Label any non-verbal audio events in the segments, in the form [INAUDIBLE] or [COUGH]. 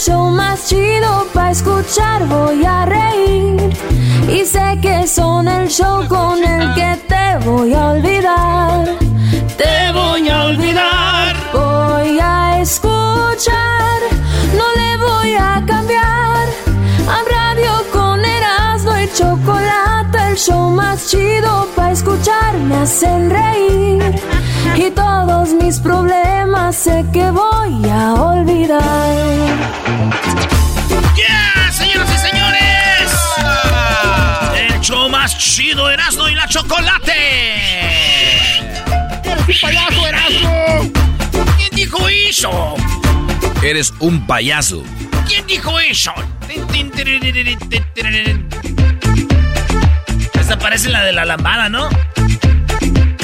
show más chido para escuchar. Voy a reír y sé que son el show con el que te voy a olvidar. Te voy a olvidar. Voy a escuchar, no le voy a cambiar. A radio con Erasmo y chocolate, el show más chido para escuchar. Me hacen reír y todos mis problemas sé que voy a olvidar. ¡Yeah, señoras y señores! El show más chido, Erasmo y la Chocolate. ¡Eres un payaso, Erasmo! ¿Quién dijo eso? Eres un payaso. ¿Quién dijo eso? Esta parece la de la lambada, ¿no?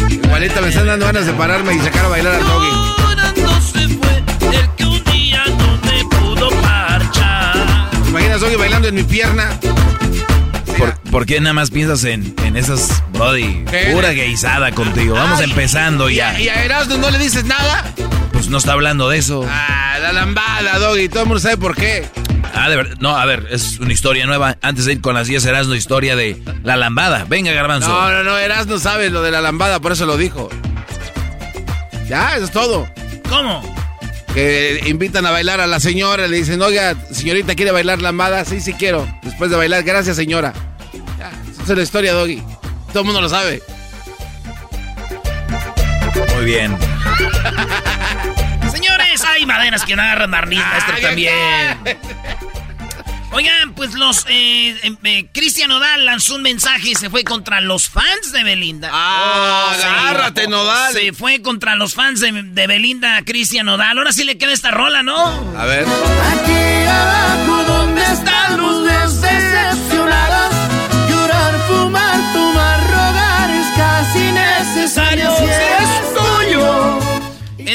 Igualita me están dando ganas de pararme y sacar a bailar al doggy. Llorando se fue el que un día no me pudo marchar. ¿Te imaginas Doggy bailando en mi pierna? ¿Por, por qué nada más piensas en, en esas, Brody? ¿Qué? Pura gaysada contigo. Vamos Ay, empezando ¿Y ya. a, y a Erasmo no le dices nada? Pues no está hablando de eso. Ah, la lambada, Doggy. Todo el mundo sabe por qué. Ah, de verdad. No, a ver, es una historia nueva. Antes de ir con las 10 serás una historia de la lambada. Venga, Garbanzo. No, no, no. Erasmo sabe lo de la lambada, por eso lo dijo. Ya, eso es todo. ¿Cómo? Que invitan a bailar a la señora, le dicen, oiga, señorita, ¿quiere bailar lambada? Sí, sí quiero. Después de bailar, gracias, señora. Ya, esa es la historia, Doggy. Todo el mundo lo sabe. Muy bien. Señores, hay maderas que no agarran barniz, maestro, Ah, también. Oigan, pues los... Eh, eh, eh, Cristian Odal lanzó un mensaje y se fue contra los fans de Belinda. Ah, sí. agárrate, Nodal. Se fue contra los fans de, de Belinda, Cristian Odal. Ahora sí le queda esta rola, ¿no? A ver. Aquí abajo donde están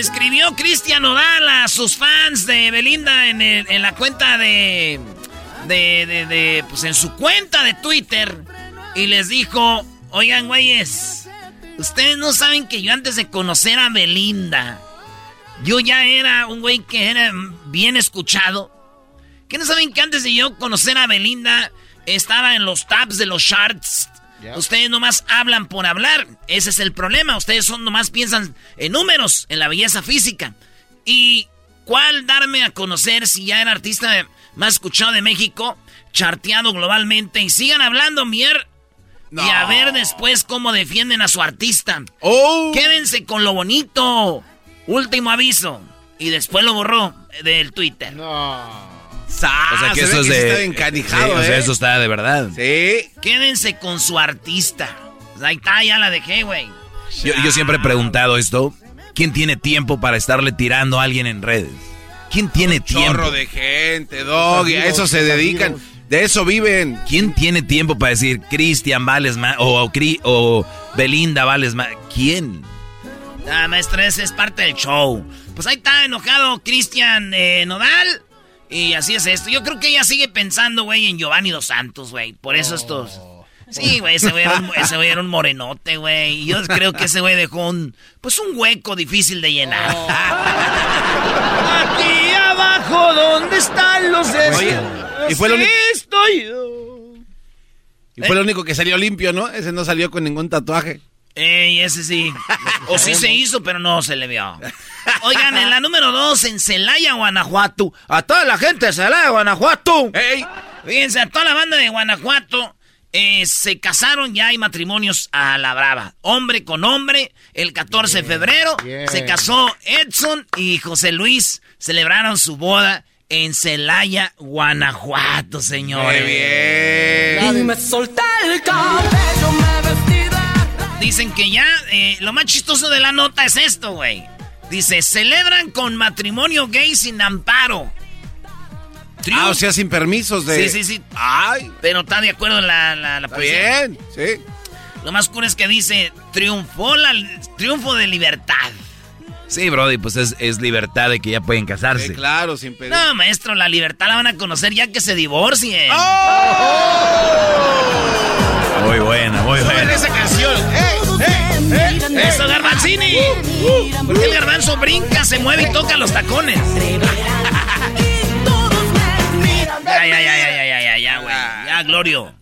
Escribió Cristian Odal a sus fans de Belinda en, la cuenta de, de, de, Pues en su cuenta de Twitter. Y les dijo: Oigan, güeyes, ustedes no saben que yo antes de conocer a Belinda, yo ya era un güey que era bien escuchado. ¿Qué no saben que antes de yo conocer a Belinda estaba en los tabs de los charts? Ustedes nomás hablan por hablar. Ese es el problema. Ustedes son nomás piensan en números, en la belleza física. ¿Y cuál darme a conocer si ya era artista más escuchado de México, charteado globalmente? Y sigan hablando, mier. Y a ver después cómo defienden a su artista. ¡Oh! Quédense con lo bonito. Último aviso. Y después lo borró del Twitter. Sa- O sea que se eso es que de. está encanijado, Sí, o sea, ¿eh? eso está de verdad. Sí. Quédense con su artista. Ahí está, ya la dejé, güey. Yo, yo siempre he preguntado esto. ¿Quién tiene tiempo para estarle tirando a alguien en redes? ¿Quién tiene tiempo? Chorro de gente, Doggy. A eso se dedican. De eso viven. ¿Quién tiene tiempo para decir Cristian vales más o, o Cri- o Belinda vales más? ¿Quién? Ah, maestra, ese es parte del show. Pues ahí está enojado Cristian eh, Nodal. Y así es esto. Yo creo que ella sigue pensando, güey, en Giovanni Dos Santos, güey. Por eso estos... Sí, güey, ese güey era era un morenote, güey. Y yo creo que ese güey dejó un... Pues un hueco difícil de llenar. [LAUGHS] Aquí abajo, ¿dónde están los Oye, y fue lo único- Estoy yo. Y fue lo único que salió limpio, ¿no? Ese no salió con ningún tatuaje. Ey, ese sí. O sí se hizo, pero no se le vio. Oigan, en la número dos, en Celaya, Guanajuato. A toda la gente de Celaya, Guanajuato. ¡Ey! Fíjense, a toda la banda de Guanajuato eh, se casaron, ya hay matrimonios a la brava. Hombre con hombre, el 14 de febrero se casó Edson y José Luis. Celebraron su boda en Celaya, Guanajuato, señores. ¡Muy bien! Y me solté el cabello, me. Dicen que ya, eh, lo más chistoso de la nota es esto, güey. Dice, celebran con matrimonio gay sin amparo. Ah, o sea, sin permisos de... Sí, sí, sí. ¡Ay! Pero está de acuerdo la, la, la Está policía. bien, sí. Lo más cool es que dice, triunfó la, triunfo de libertad. Sí, Brody, pues es, es libertad de que ya pueden casarse. Sí, claro, sin pedir. No, maestro, la libertad la van a conocer ya que se divorcien. Muy buena, muy buena. esa canción! ¡Ey! ¡Eso, Garbanzini! Porque el garbanzo brinca, se mueve y toca los tacones. Ya, ya, ya, ya, ya, ya, ya, ya, güey. Ya, Glorio.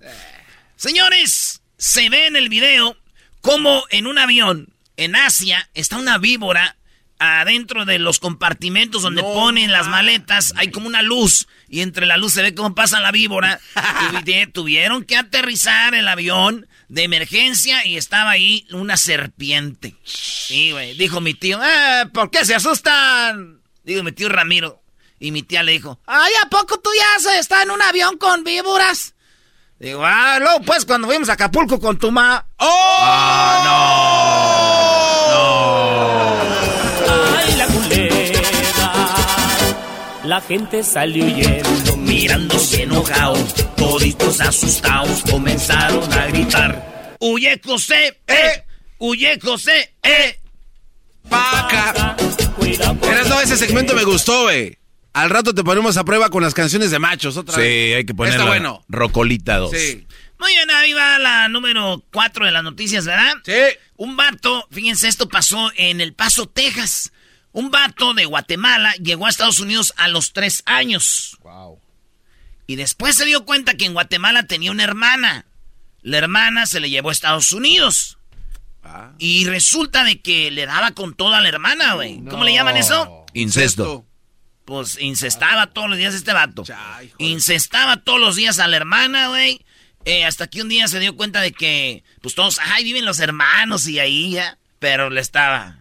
Señores, se ve en el video como en un avión en Asia está una víbora adentro de los compartimentos donde ponen las maletas. Hay como una luz y entre la luz se ve cómo pasa la víbora. [LAUGHS] tuvieron que aterrizar el avión de emergencia y estaba ahí una serpiente. Sí, güey. Dijo mi tío, "Eh, ¿por qué se asustan? Digo mi tío Ramiro. Y mi tía le dijo, ay, ¿a poco tú ya se está en un avión con víboras? Digo, ah, luego pues cuando fuimos a Acapulco con tu ma. Ay, La gente salió huyendo, Mirándose enojado, toditos asustados comenzaron a gritar. ¡Huye José! ¡Eh! ¡Huye José! ¡Eh! ¡Paca! Cuidado con Eras, no, ese segmento me gustó, güey. Al rato te ponemos a prueba con las canciones de machos otra Sí, vez. hay que ponerlo. Está bueno. Rocolita 2. Sí. Muy bien, ahí va la número 4 de las noticias, ¿verdad? Sí. Un vato, fíjense, esto pasó en El Paso, Texas. Un vato de Guatemala llegó a Estados Unidos a los tres años. Y después se dio cuenta que en Guatemala tenía una hermana. La hermana se le llevó a Estados Unidos. Ah. Y resulta de que le daba con toda la hermana, güey. ¿Cómo le llaman eso? Incesto. Pues incestaba todos los días este vato. Incestaba todos los días a la hermana, güey. Eh, hasta que un día se dio cuenta de que, pues todos, ay, viven los hermanos y ahí ya. Pero le estaba.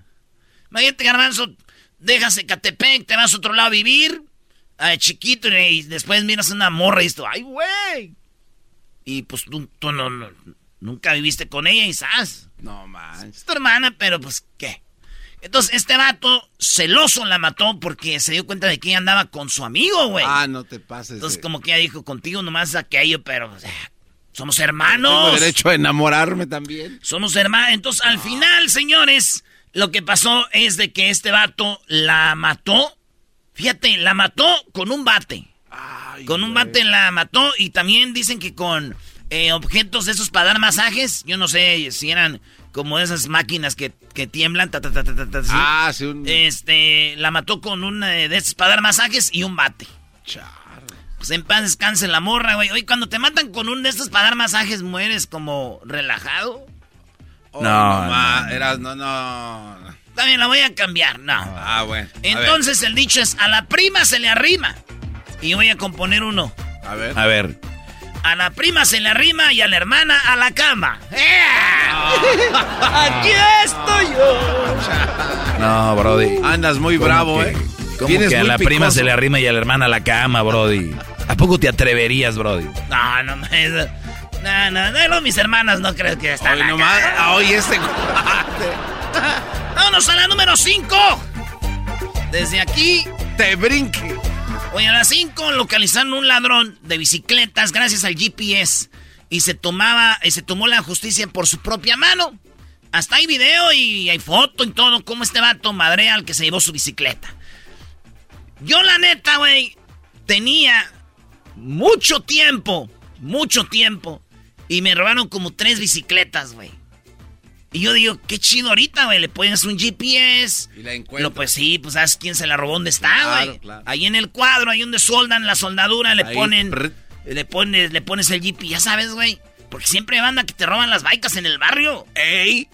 Imagínate, garbanzo, dejas Ecatepec, te vas a otro lado a vivir, a chiquito, y después miras una morra y esto, ay, güey. Y pues tú, tú no, no- nunca viviste con ella y sabes. No manches. Es tu hermana, pero pues, ¿qué? Entonces, este vato, celoso, la mató porque se dio cuenta de que ella andaba con su amigo, güey. Ah, no te pases. Entonces, como que ella dijo, contigo nomás aquello, pero o sea, somos Tengo hermanos. derecho a enamorarme también. Somos hermanos. Entonces, al final, señores, lo que pasó es de que este vato la mató. Fíjate, la mató con un bate. con un bate la mató y también dicen que con eh, objetos de esos para dar masajes. Yo no sé si eran como esas máquinas que, que tiemblan. ta, ta, ta. Ah, sí, un... Este, la mató con una de esas para dar masajes y un bate. Pues en paz descanse la morra, güey. Oye, cuando te matan con un de estos para dar masajes, mueres como relajado. Oh, No, no, ma, no, no. Eras, no, no. También la voy a cambiar, no. Ah, bueno. Entonces el dicho es, a la prima se le arrima. Y voy a componer uno. A ver. A ver. A la prima se le arrima y a la hermana a la cama. ¡Eh! [LAUGHS] Aquí estoy yo. No, Brody. Andas muy bravo, que- ¿eh? ¿Cómo que a la prima se le arrima y a la hermana a la cama, Brody? ¿A poco te atreverías, Brody? No, no, no. No, no, no, mis hermanas no creo que están Hoy acá. nomás. Hoy este. [LAUGHS] Vámonos a la número 5. Desde aquí Te brinque. Oye, a las 5 localizaron un ladrón de bicicletas gracias al GPS y se tomaba, y se tomó la justicia por su propia mano. Hasta hay video y hay foto y todo, como este vato madrea al que se llevó su bicicleta. Yo la neta, güey, tenía mucho tiempo, mucho tiempo, y me robaron como tres bicicletas, güey. Y yo digo, qué chido ahorita, güey. Le pones un GPS. Y la Lo, encuentro. pues sí, pues sabes quién se la robó, dónde está, güey. claro. Ahí en el cuadro, ahí donde soldan la soldadura, le Ahí, ponen. prr. Le pones, le pones el GPS, ya sabes, güey. Porque siempre hay banda que te roban las bikes en el barrio. ¡Ey!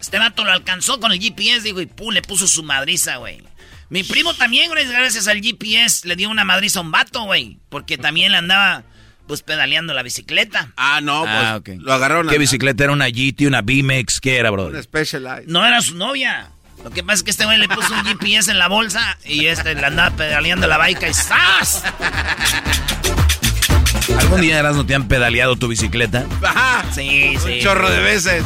Este vato lo alcanzó con el GPS, digo, y pum, le puso su madriza, güey. Mi primo también, gracias al GPS, le dio una madriza a un vato, güey. Porque también le andaba, pues, pedaleando la bicicleta. Ah, no, pues Ah, ok. lo agarraron. ¿Qué a- bicicleta era? ¿Una GT, una BMX? ¿Qué era, Un bro? Specialized. No era su novia. Lo que pasa es que este güey le puso un GPS en la bolsa y este le andaba pedaleando la bike y ¡zas! ¿Algún día eras no te han pedaleado tu bicicleta? Ajá. Sí, Un sí. chorro de veces.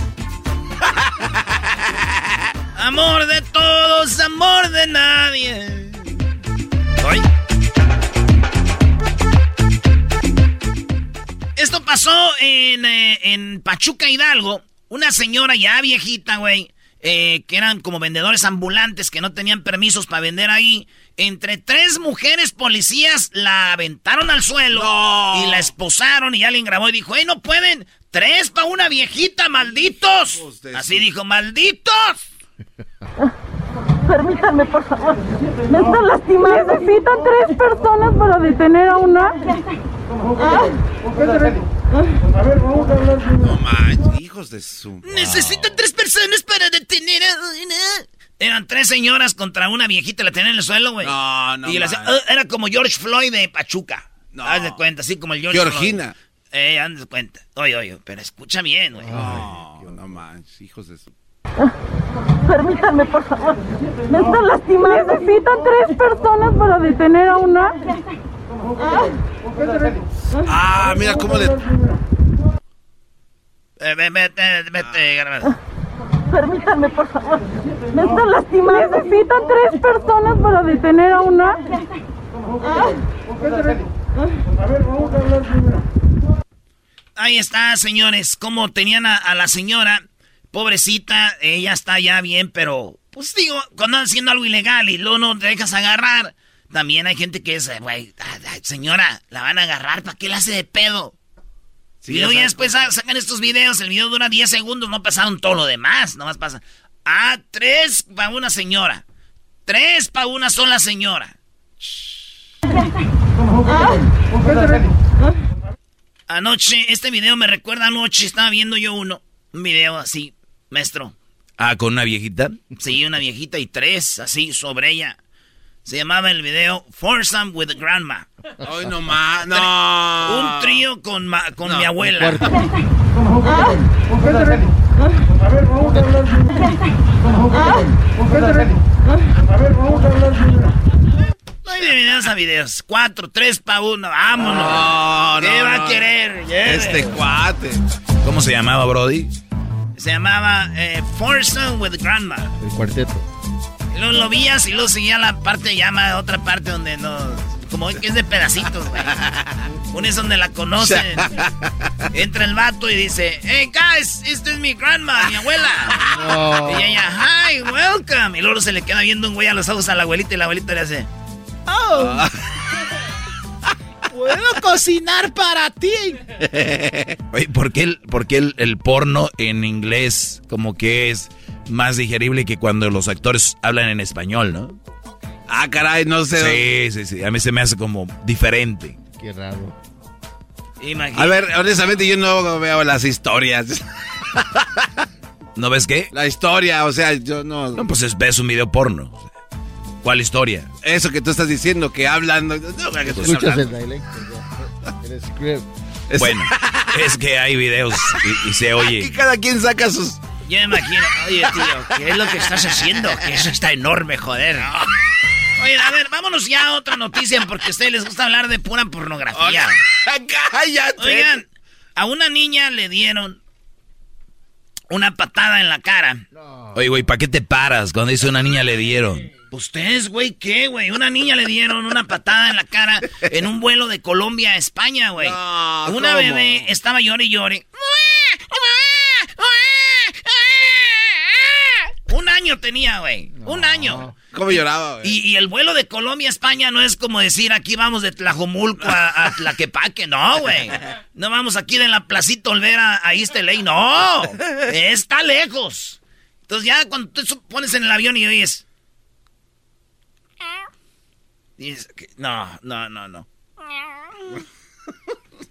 Amor de todos, amor de nadie. Ay. Esto pasó en, eh, en Pachuca Hidalgo. Una señora ya viejita, güey, eh, que eran como vendedores ambulantes que no tenían permisos para vender ahí. Entre tres mujeres policías la aventaron al suelo No. y la esposaron y alguien grabó y dijo, ¡Ey, no pueden! ¡Tres para una viejita, malditos! Así dijo, ¡malditos! [LAUGHS] Permítanme, por favor. Me están lastimando. Necesitan tres personas para detener a una. No manches, hijos de su. Necesitan tres personas para detener a una. Eran tres señoras contra una viejita, la tenían en el suelo, güey. No, no Y la- manches. eh, era como George Floyd de Pachuca. No. Haz de cuenta, así como el George Georgina. Floyd. Eh, haz de cuenta. Oye, oye, pero escucha bien, güey. No, no manches, hijos de su. Permítanme, por favor. Me están lastimando. Necesitan tres personas para detener a una. Ah, mira cómo le. Ve- vete, vete, graba. Permítanme, por favor. Me están lastimando. Necesitan tres personas para detener a una. Ahí está, señores. Como tenían a, a la señora, pobrecita, ella está ya bien, pero, pues digo, cuando andan haciendo algo ilegal y luego no te dejas agarrar, también hay gente que es, eh, güey, señora, la van a agarrar, ¿para qué la hace de pedo? Sí, y luego ya después sa- sacan estos videos, el video dura 10 segundos, no pasaron todo lo demás, nomás pasa. Ah, tres para una señora. Tres para una sola señora. Anoche, este video me recuerda anoche, estaba viendo yo uno. Un video así, maestro. Ah, con una viejita. Sí, una viejita y tres, así, sobre ella. Se llamaba el video Foursome with the Grandma. Ay, no más. No. Un trío con, ma- con No, mi abuela. No hay de videos a videos. Cuatro, tres pa' uno. Vámonos. No, ¿Qué no, va no. a querer? Lleve. Este cuate. ¿Cómo se llamaba, Brody? Se llamaba eh, Foursome with Grandma. El cuarteto. Y luego lo vías y luego seguía la parte, llama otra parte donde no. Como que es de pedacitos, güey. [LAUGHS] Una es donde la conocen. Entra el vato y dice: Hey guys, esta es mi grandma, mi abuela. Y ella, hi, welcome. Y luego se le queda viendo un güey a los ojos a la abuelita y la abuelita le hace: Oh, puedo cocinar para ti. [LAUGHS] Oye, ¿por qué, el, por qué el, el porno en inglés como que es más digerible que cuando los actores hablan en español, no? Ah, caray, no sé. Sí, sí, sí. A mí se me hace como diferente. Qué raro. Imagínate. A ver, honestamente yo no veo las historias. [LAUGHS] ¿No ves qué? La historia, o sea, yo no... No, pues es- ves un video porno. ¿Cuál historia? Eso que tú estás diciendo, que hablan... No, que Escuchas hablando. el dialecto. ya. El script. Bueno, [LAUGHS] es que hay videos y, y se Aquí oye. cada quien saca sus... Yo me imagino, oye tío, ¿qué es lo que estás haciendo? Que eso está enorme, joder. Oye, a ver, vámonos ya a otra noticia porque a ustedes les gusta hablar de pura pornografía. [LAUGHS] ¡Cállate! Oigan, a una niña le dieron una patada en la cara. Oye, güey, ¿para qué te paras cuando dice una niña le dieron? ¿Ustedes, güey, qué, güey? Una niña le dieron una patada en la cara en un vuelo de Colombia a España, güey. No, una ¿cómo? bebé estaba llore y llore. Un año tenía, güey. Un año. ¿Cómo lloraba, güey? Y, y el vuelo de Colombia a España no es como decir aquí vamos de Tlajomulco a, a Tlaquepaque. No, güey. No vamos aquí de la Placita Olvera a LA. No. Está lejos. Entonces ya cuando tú su- pones en el avión y oyes... dices que- no, no, no, no.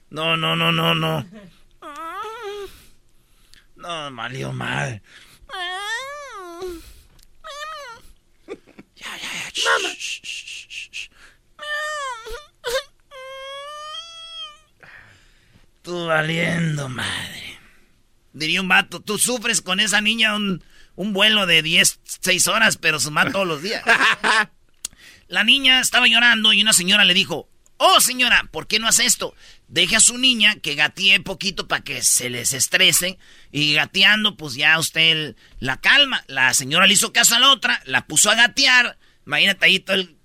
No, no, no, no, no. No, valió mal. Ya, ya, ya. Mamá. Tú valiendo madre. Diría un vato, tú sufres con esa niña un, un vuelo de 10, 6 horas, pero su mamá todos los días. [LAUGHS] La niña estaba llorando y una señora le dijo, oh señora, ¿por qué no hace esto? Deje a su niña que gatee poquito para que se les estrese y gateando pues ya usted la calma. La señora le hizo caso a la otra, la puso a gatear, imagínate ahí todo el...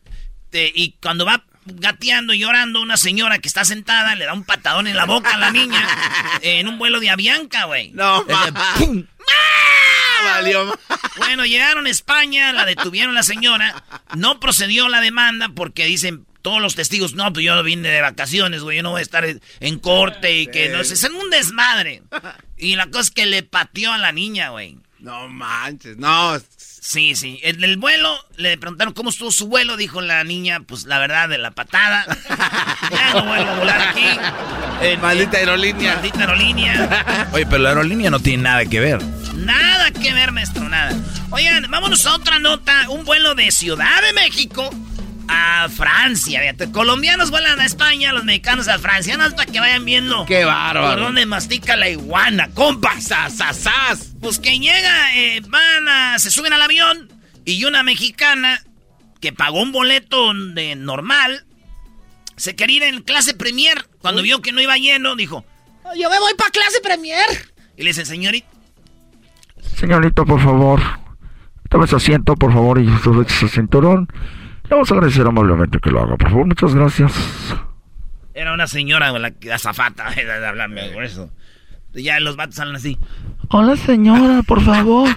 te- y cuando va gateando y llorando una señora que está sentada le da un patadón en la boca a la niña [LAUGHS] en un vuelo de Avianca, güey. No. ¡pum! Valió Bueno, llegaron a España, la detuvieron la señora, no procedió la demanda porque dicen todos los testigos, no, pues yo vine de vacaciones, güey, yo no voy a estar en- corte y que no sé, es un desmadre. Y la cosa es que le pateó a la niña, güey. No manches, no. Sí, sí. En el vuelo le preguntaron cómo estuvo su vuelo, dijo la niña, pues la verdad, de la patada. Ya no vuelvo a volar aquí. Eh, Maldita aerolínea. Maldita aerolínea. Oye, pero la aerolínea no tiene nada que ver. Nada que ver, maestro, nada. Oigan, vámonos a otra nota. Un vuelo de Ciudad de México a Francia. Fíjate, colombianos vuelan a España, los mexicanos a Francia. Nada para que vayan viendo. Qué bárbaro. Por dónde mastica la iguana, compa. ¡Sasasas! Pues que llega, eh, van a, se suben al avión y una mexicana que pagó un boleto de normal se quería ir en clase premier. Cuando vio que no iba lleno, dijo, yo me voy para clase premier. Y le dice, señorita, Señorita, por favor, tome su asiento, por favor, y sube su cinturón. Le vamos a agradecer amablemente que lo haga, por favor. Muchas gracias. Era una señora, la, azafata, [LAUGHS] de hablarme por eso. Ya los vatos salen así. Hola, señora, por favor.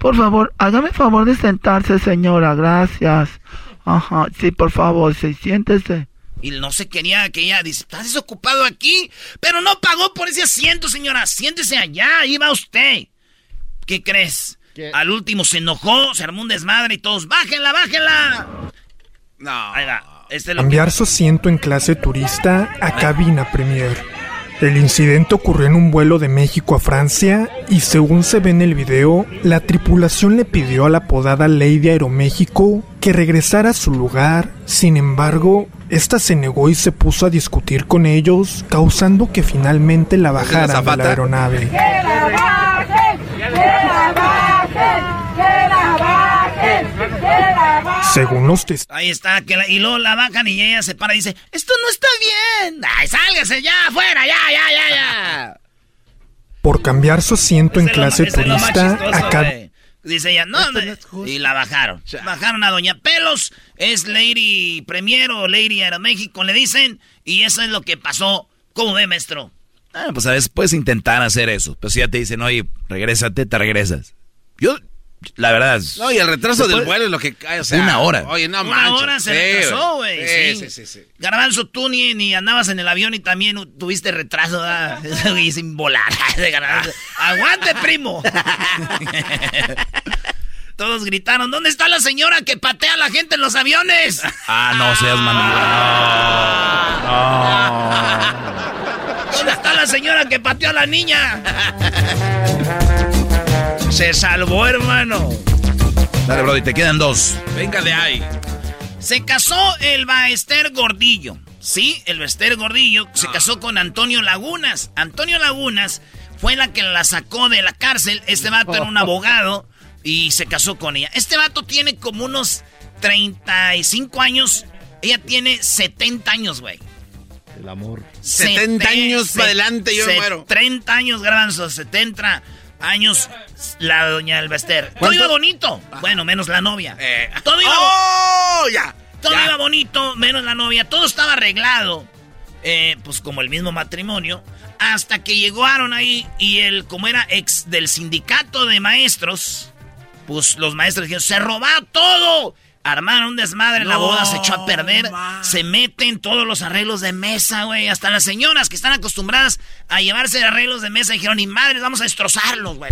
Por favor, hágame favor de sentarse, señora. Gracias. Ajá, sí, por favor, sí, siéntese. Y no se quería que ella dice, ¿estás desocupado aquí? Pero no pagó por ese asiento, señora. Siéntese allá, ahí va usted. ¿Qué crees? Al último se enojó, se armó un desmadre y todos, ¡bájenla, bájenla! No. Ahí va. Este es lo Cambiar su asiento en clase turista a cabina premier. El incidente ocurrió en un vuelo de México a Francia y según se ve en el video, la tripulación le pidió a la apodada Lady Aeroméxico que regresara a su lugar. Sin embargo, esta se negó y se puso a discutir con ellos, causando que finalmente la bajaran de la aeronave. Según los testigos, Ahí está, que la- y luego la bajan y ella se para y dice, esto no está bien. ¡Ay, sálgase ya, afuera, ya, ya, ya, ya! por cambiar su asiento en clase lo turista chistoso, a cabina güey. Dice ella, no, de- y la bajaron. Bajaron a Doña Pelos, es Lady Premier o Lady Aeroméxico, le dicen, y eso es lo que pasó. ¿Cómo ve, maestro? Ah, pues a veces puedes intentar hacer eso. Pero si ya te dicen, oye, regrésate, te regresas. Yo, la verdad. No, y el retraso del vuelo es lo que cae, o sea, Una hora. Oye, no Una hora se Sí, retrasó, güey. Sí, Sí, sí, sí, sí. Garbanzo, tú ni, ni andabas en el avión y también tuviste retraso, [LAUGHS] y sin volar. [LAUGHS] ¡Aguante, primo! [LAUGHS] Todos gritaron, ¿dónde está la señora que patea a la gente en los aviones? Ah, no seas mandilón. ¿Dónde está la señora que pateó a la niña? Se salvó, hermano. Dale, Brody, te quedan dos. Venga de ahí. Se casó el Baester Gordillo. Sí, el Baester Gordillo se casó con Antonio Lagunas. Antonio Lagunas fue la que la sacó de la cárcel. Este vato era un [LAUGHS] abogado y se casó con ella. Este vato tiene como unos 35 años. Ella tiene 70 años, güey. El amor. 70 años para adelante, yo me muero. 30 años, garbanzo, 70 años la doña Elvester. Todo iba bonito. Bueno, menos la novia. Eh. Todo iba ¡Oh! Ya. todo ya. iba bonito, menos la novia. Todo estaba arreglado. Eh, pues como el mismo matrimonio. Hasta que llegaron ahí y él, como era ex del sindicato de maestros, pues los maestros dijeron, se robó todo. Armaron un desmadre, la boda se echó a perder, se meten todos los arreglos de mesa, güey. Hasta las señoras que están acostumbradas a llevarse arreglos de mesa dijeron, ni madres, vamos a destrozarlos, güey.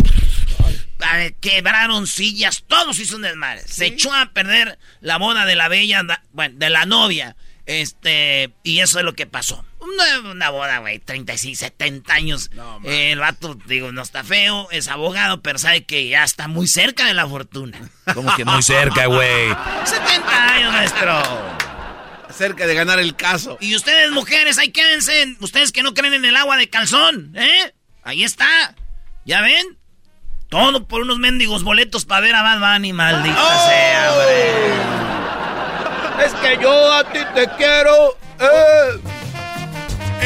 Quebraron sillas, todos hizo un desmadre. Se echó a perder la boda de la bella, bueno, de la novia. Este, y eso es lo que pasó. Una, una boda, güey, 36, 70 años. el vato, digo, no está feo, es abogado, pero sabe que ya está muy cerca de la fortuna. ¿Cómo que muy cerca, güey? 70 años, maestro. Cerca de ganar el caso. Y ustedes, mujeres, ahí quédense. Ustedes que no creen en el agua de calzón, ¿eh? Ahí está. ¿Ya ven? Todo por unos mendigos boletos para ver a Bad Bunny, maldita ¡Oh! sea, hombre. Es que yo a ti te quiero, eh,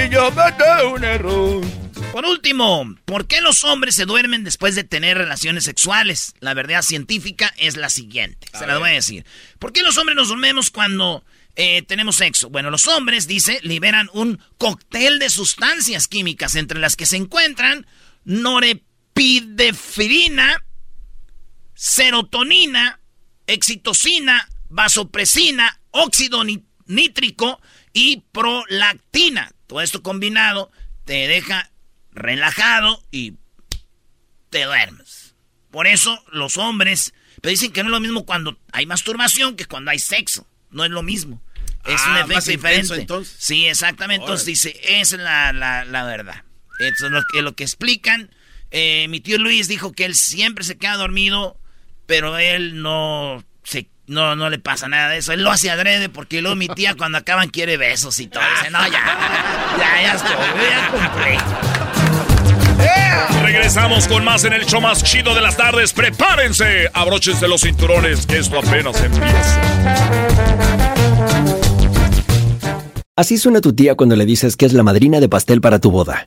y yo me un error. Por último, ¿por qué los hombres se duermen después de tener relaciones sexuales? La verdad científica es la siguiente. se la voy a decir. ¿Por qué los hombres nos dormimos cuando eh, tenemos sexo? Bueno, los hombres, dice, liberan un cóctel de sustancias químicas entre las que se encuentran norepidefrina, serotonina, excitocina, vasopresina, óxido nítrico y prolactina. Todo esto combinado te deja relajado y te duermes. Por eso los hombres, pero dicen que no es lo mismo cuando hay masturbación que cuando hay sexo. No es lo mismo. Es Ah, un efecto más intenso, diferente. entonces. Sí, exactamente. Entonces dice, esa es la, la, la verdad. Eso es lo que, lo que explican. Eh, mi tío Luis dijo que él siempre se queda dormido, pero él no se no, no le pasa nada de eso. Él lo hace adrede porque luego mi tía cuando acaban quiere besos y todo. Dice, no, ya, ya, ya estoy, ya cumplí. Regresamos con más en el show más chido de las tardes. Prepárense, abróchense los cinturones, que esto apenas empieza. Así suena tu tía cuando le dices que es la madrina de pastel para tu boda.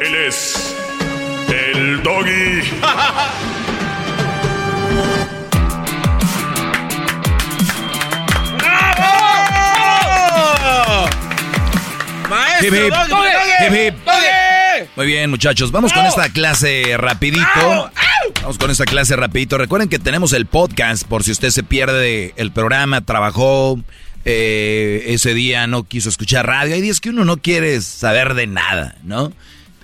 Él es el doggy. Hip, hip. Doggy, Hip, hip. Doggy. Muy bien, muchachos, vamos con esta clase rapidito. Vamos con esta clase rapidito. Recuerden que tenemos el podcast por si usted se pierde el programa, trabajó eh, ese día, no quiso escuchar radio. Hay días que uno no quiere saber de nada, ¿no?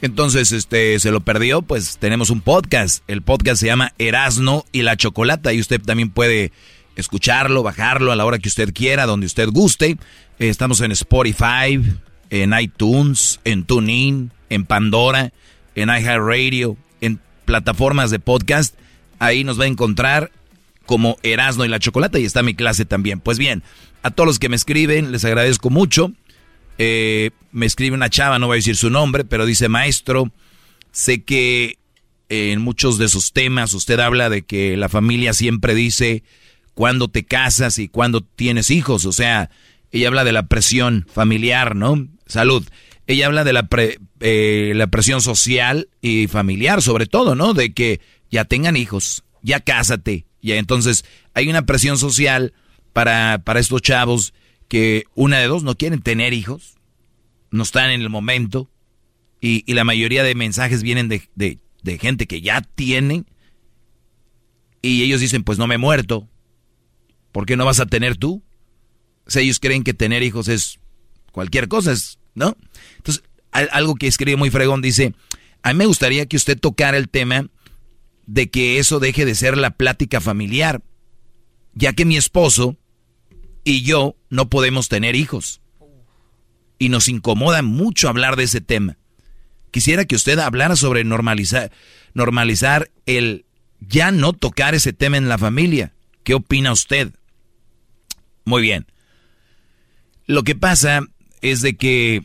Entonces, este, se lo perdió, pues tenemos un podcast. El podcast se llama Erasno y la Chocolata y usted también puede escucharlo, bajarlo a la hora que usted quiera, donde usted guste. Eh, Estamos en Spotify, en iTunes, en TuneIn, en Pandora, en iHeartRadio, en plataformas de podcast. Ahí nos va a encontrar como Erasno y la Chocolata y está mi clase también. Pues bien, a todos los que me escriben, les agradezco mucho. Eh, me escribe una chava, no voy a decir su nombre, pero dice, maestro, sé que en muchos de sus temas usted habla de que la familia siempre dice cuándo te casas y cuándo tienes hijos. O sea, ella habla de la presión familiar, ¿no? Salud. Ella habla de la, pre- eh, la presión social y familiar, sobre todo, ¿no? De que ya tengan hijos, ya cásate, Y entonces hay una presión social para, para estos chavos que una de dos no quieren tener hijos, no están en el momento, y, la mayoría de mensajes vienen de, gente que ya tiene, y ellos dicen, pues no me he muerto, ¿por qué no vas a tener tú? O ellos creen que tener hijos es cualquier cosa, ¿no? Entonces, algo que escribe muy fregón dice, a mí me gustaría que usted tocara el tema de que eso deje de ser la plática familiar, ya que mi esposo y yo no podemos tener hijos. Y nos incomoda mucho hablar de ese tema. Quisiera que usted hablara sobre normalizar, normalizar el ya no tocar ese tema en la familia. ¿Qué opina usted? Muy bien. Lo que pasa es de que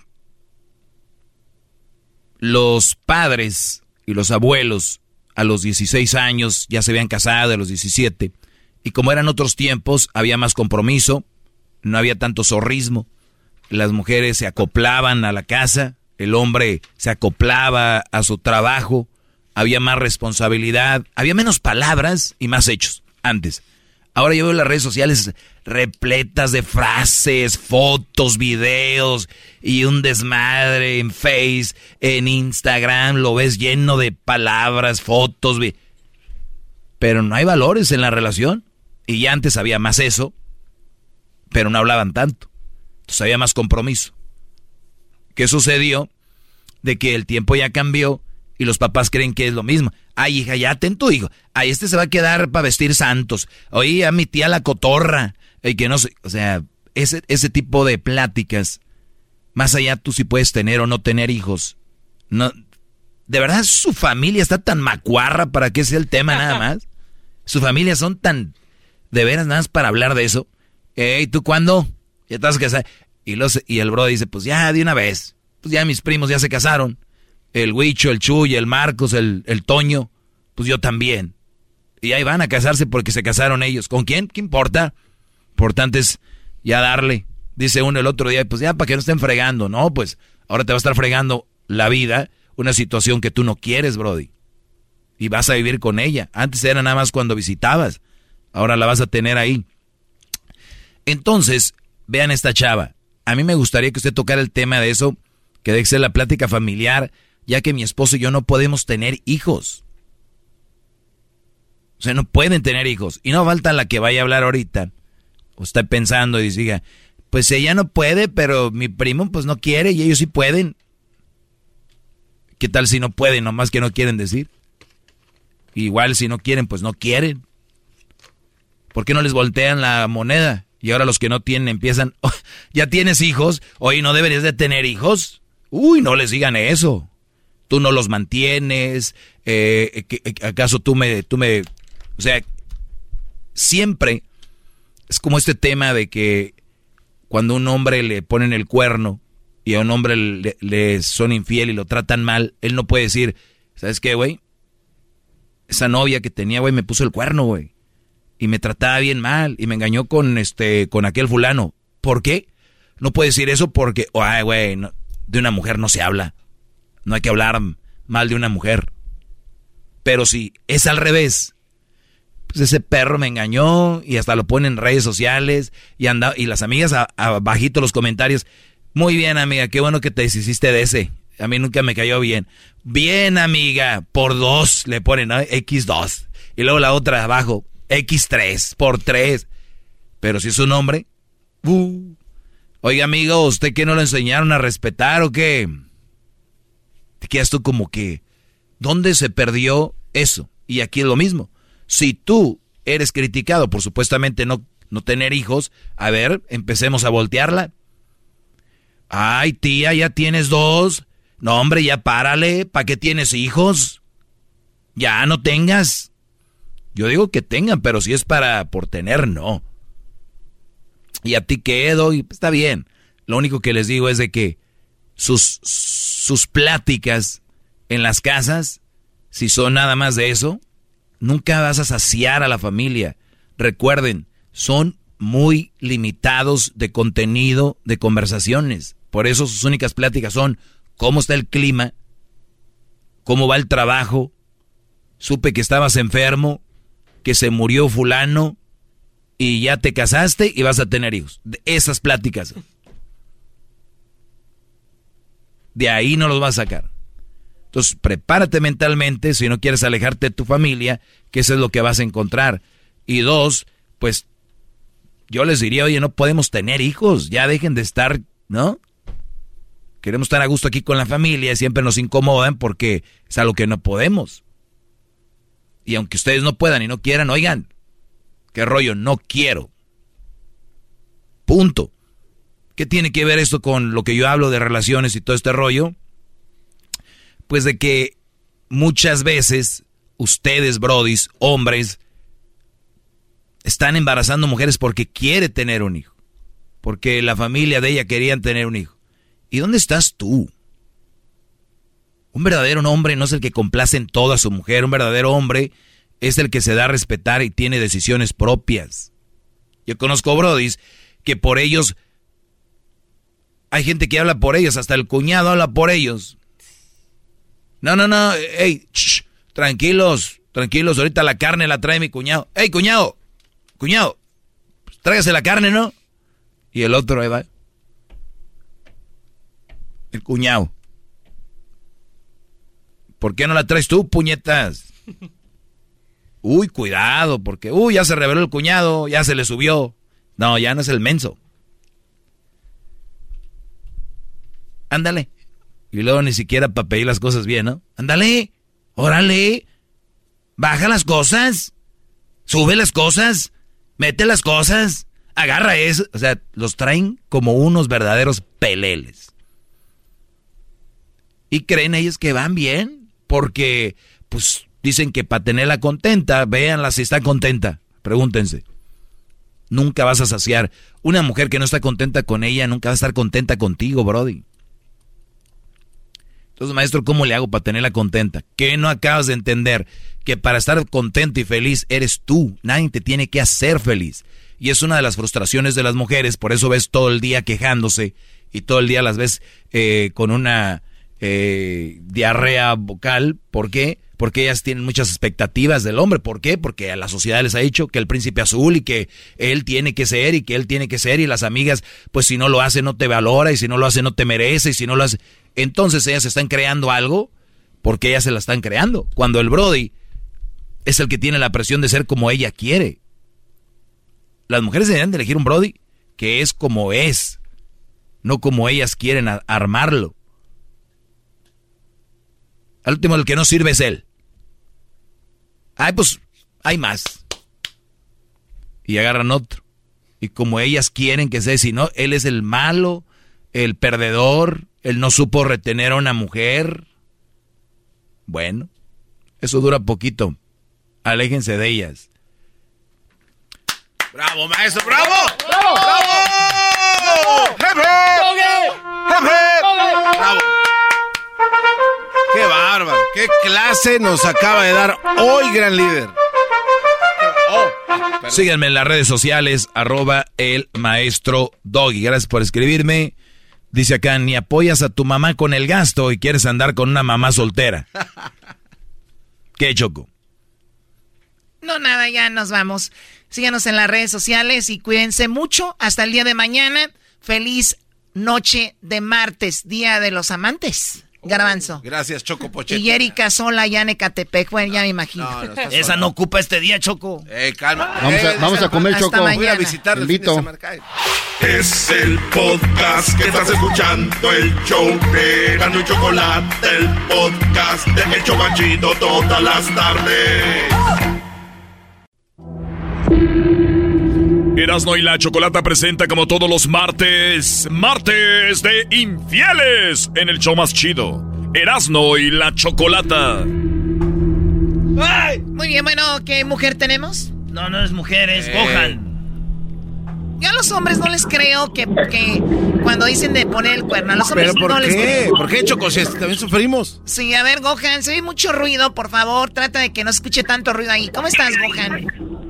los padres y los abuelos a los 16 años ya se habían casado, a los 17, y como eran otros tiempos, había más compromiso, no había tanto zorrismo, las mujeres se acoplaban a la casa, el hombre se acoplaba a su trabajo, había más responsabilidad, había menos palabras y más hechos antes. Ahora yo veo las redes sociales repletas de frases, fotos, videos y un desmadre en Face, en Instagram, lo ves lleno de palabras, fotos. Pero no hay valores en la relación. Y ya antes había más eso, pero no hablaban tanto. Entonces había más compromiso. ¿Qué sucedió? De que el tiempo ya cambió y los papás creen que es lo mismo. Ay, hija, ya ten tu hijo. Ay, este se va a quedar para vestir santos. Oye, a mi tía la cotorra. Y que no sé, o sea, ese, ese tipo de pláticas, más allá tú si puedes tener o no tener hijos. No, de verdad su familia está tan macuarra para que sea el tema nada [LAUGHS] más. Su familia son tan de veras nada más para hablar de eso. Ey, ¿tú cuándo? Ya estás casado. Y, los, y el bro dice, pues ya de una vez. Pues ya mis primos ya se casaron el Huicho, el Chuy, el Marcos, el, el Toño, pues yo también. Y ahí van a casarse porque se casaron ellos. ¿Con quién? ¿Qué importa? Importante es ya darle. Dice uno el otro día, pues ya para que no estén fregando. No, pues ahora te va a estar fregando la vida, una situación que tú no quieres, Brody. Y vas a vivir con ella. Antes era nada más cuando visitabas. Ahora la vas a tener ahí. Entonces, vean esta chava. A mí me gustaría que usted tocara el tema de eso, que debe ser la plática familiar, ya que mi esposo y yo no podemos tener hijos. O sea, no pueden tener hijos. Y no falta la que vaya a hablar ahorita. O está pensando y diga, pues ella no puede, pero mi primo pues no quiere y ellos sí pueden. ¿Qué tal si no pueden, nomás que no quieren decir? Igual si no quieren, pues no quieren. ¿Por qué no les voltean la moneda? Y ahora los que no tienen empiezan, [LAUGHS] oh, ya tienes hijos, hoy no deberías de tener hijos. Uy, no les digan eso tú no los mantienes, eh, ¿acaso tú me, tú me, o sea, siempre es como este tema de que cuando un hombre le ponen el cuerno y a un hombre le, son infiel y lo tratan mal, él no puede decir, ¿sabes qué, güey? Esa novia que tenía, güey, me puso el cuerno, güey. Y me trataba bien mal y me engañó con este con aquel fulano. ¿Por qué? No puede decir eso porque, ay, güey, de una mujer no se habla. No hay que hablar mal de una mujer. Pero si es al revés, pues ese perro me engañó y hasta lo pone en redes sociales y anda y las amigas abajito los comentarios. Muy bien, amiga, qué bueno que te deshiciste de ese. A mí nunca me cayó bien. Bien, amiga, por dos le ponen X2. Y luego la otra abajo, X3, por tres. Pero si es un hombre, uh. Oiga, amigo, ¿usted qué no lo enseñaron a respetar o qué? te quedas tú como que, ¿dónde se perdió eso? Y aquí es lo mismo. Si tú eres criticado por supuestamente no, no tener hijos, a ver, empecemos a voltearla. Ay, tía, ya tienes dos. No, hombre, ya párale. ¿Para qué tienes hijos? Ya no tengas. Yo digo que tengan, pero si es para por tener, no. Y a ti quedo, y está bien. Lo único que les digo es de que sus, sus pláticas en las casas, si son nada más de eso, nunca vas a saciar a la familia. Recuerden, son muy limitados de contenido de conversaciones. Por eso sus únicas pláticas son cómo está el clima, cómo va el trabajo, supe que estabas enfermo, que se murió fulano y ya te casaste y vas a tener hijos. Esas pláticas. De ahí no los vas a sacar. Entonces, prepárate mentalmente si no quieres alejarte de tu familia, que eso es lo que vas a encontrar. Y dos, pues yo les diría, oye, no podemos tener hijos, ya dejen de estar, ¿no? Queremos estar a gusto aquí con la familia, siempre nos incomodan porque es algo que no podemos. Y aunque ustedes no puedan y no quieran, oigan, qué rollo, no quiero. Punto. ¿Qué tiene que ver esto con lo que yo hablo de relaciones y todo este rollo? Pues de que muchas veces ustedes, brodis, hombres, están embarazando mujeres porque quiere tener un hijo. Porque la familia de ella querían tener un hijo. ¿Y dónde estás tú? Un verdadero hombre no es el que complace en todo a su mujer. Un verdadero hombre es el que se da a respetar y tiene decisiones propias. Yo conozco brodis que por ellos... Hay gente que habla por ellos, hasta el cuñado habla por ellos. No, no, no, hey, tranquilos, tranquilos, ahorita la carne la trae mi cuñado. Hey, cuñado, cuñado, pues tráigase la carne, ¿no? Y el otro, ahí va. El cuñado. ¿Por qué no la traes tú, puñetas? Uy, cuidado, porque, uy, ya se reveló el cuñado, ya se le subió. No, ya no es el menso. Ándale. Y luego ni siquiera para pedir las cosas bien, ¿no? Ándale, órale, baja las cosas, sube las cosas, mete las cosas, agarra eso. O sea, los traen como unos verdaderos peleles. Y creen ellos que van bien, porque, pues, dicen que para tenerla contenta, véanla si está contenta. Pregúntense. Nunca vas a saciar. Una mujer que no está contenta con ella, nunca va a estar contenta contigo, Brody. Entonces, maestro, ¿cómo le hago para tenerla contenta? ¿Qué no acabas de entender? Que para estar contento y feliz eres tú. Nadie te tiene que hacer feliz. Y es una de las frustraciones de las mujeres. Por eso ves todo el día quejándose y todo el día las ves eh, con una eh, diarrea vocal. ¿Por qué? Porque ellas tienen muchas expectativas del hombre. ¿Por qué? Porque a la sociedad les ha dicho que el príncipe azul y que él tiene que ser y que él tiene que ser y las amigas, pues si no lo hace no te valora y si no lo hace no te merece y si no lo hace... Entonces ellas están creando algo porque ellas se la están creando. Cuando el Brody es el que tiene la presión de ser como ella quiere. Las mujeres deberían de elegir un Brody que es como es, no como ellas quieren armarlo. Al último, el que no sirve es él. Ay, pues hay más. Y agarran otro. Y como ellas quieren que sea, si no, él es el malo, el perdedor, él no supo retener a una mujer. Bueno, eso dura poquito. Aléjense de ellas. ¡Bravo, maestro! ¡Bravo! ¡Bravo! ¡Bravo! ¡Bravo! ¡Qué bárbaro! ¡Qué clase nos acaba de dar hoy, gran líder! Oh, Síganme en las redes sociales, arroba el maestro Doggy. Gracias por escribirme. Dice acá, ni apoyas a tu mamá con el gasto y quieres andar con una mamá soltera. [LAUGHS] ¿Qué, Choco? No, nada, ya nos vamos. Síganos en las redes sociales y cuídense mucho. Hasta el día de mañana. Feliz noche de martes, Día de los Amantes. Garbanzo. Gracias, Choco Pochete. Y Erika Sola ya en Ecatepec, bueno, ya me imagino. No, [LAUGHS] Esa sola. no ocupa este día, Choco. Eh, calma. Vamos a- Eh, vamos a comer, Hasta Choco. mañana. Voy a visitar el. Es el podcast que estás escuchando, el show de Gano y Chocolate, el podcast de El Chobachito todas las tardes. Erasno y la Chocolata presenta como todos los martes, martes de infieles en el show más chido. Erasno y la Chocolata. Muy bien, bueno, ¿qué mujer tenemos? No, no es mujer, es Eh. Gohan. Yo a los hombres no les creo que, que cuando dicen de poner el cuerno, a los hombres ¿Pero por no les creo. ¿Por qué, Choco? Si también sufrimos. Sí, a ver, Gohan, se oye mucho ruido, por favor, trata de que no se escuche tanto ruido ahí. ¿Cómo estás, Gohan?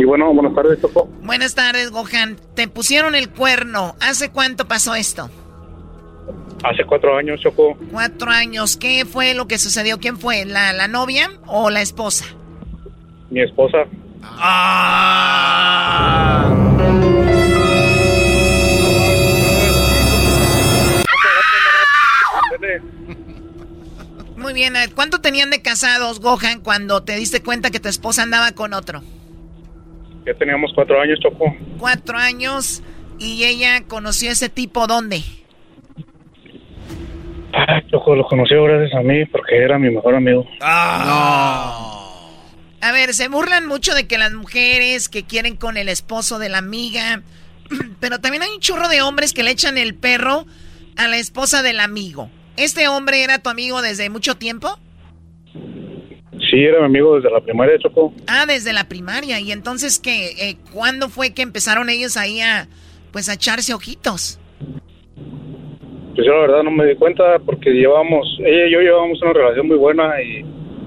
Sí, bueno, buenas tardes, Choco. Buenas tardes, Gohan. Te pusieron el cuerno. ¿Hace cuánto pasó esto? Hace cuatro años, Choco. Cuatro años. ¿Qué fue lo que sucedió? ¿Quién fue? ¿La, la novia o la esposa? mi esposa. Muy bien, ¿cuánto tenían de casados, Gohan, cuando te diste cuenta que tu esposa andaba con otro? Ya teníamos cuatro años, Choco. Cuatro años. ¿Y ella conoció a ese tipo dónde? Ah, Choco lo conoció gracias a mí porque era mi mejor amigo. A ver, se burlan mucho de que las mujeres que quieren con el esposo de la amiga, [CLEARS THROAT] pero también hay un chorro de hombres que le echan el perro a la esposa del amigo. ¿Este hombre era tu amigo desde mucho tiempo? Sí, era mi amigo desde la primaria, Choco. Ah, desde la primaria. ¿Y entonces qué? Eh, ¿Cuándo fue que empezaron ellos ahí a, pues, a echarse ojitos? Pues yo la verdad no me di cuenta porque llevábamos, ella y yo llevábamos una relación muy buena y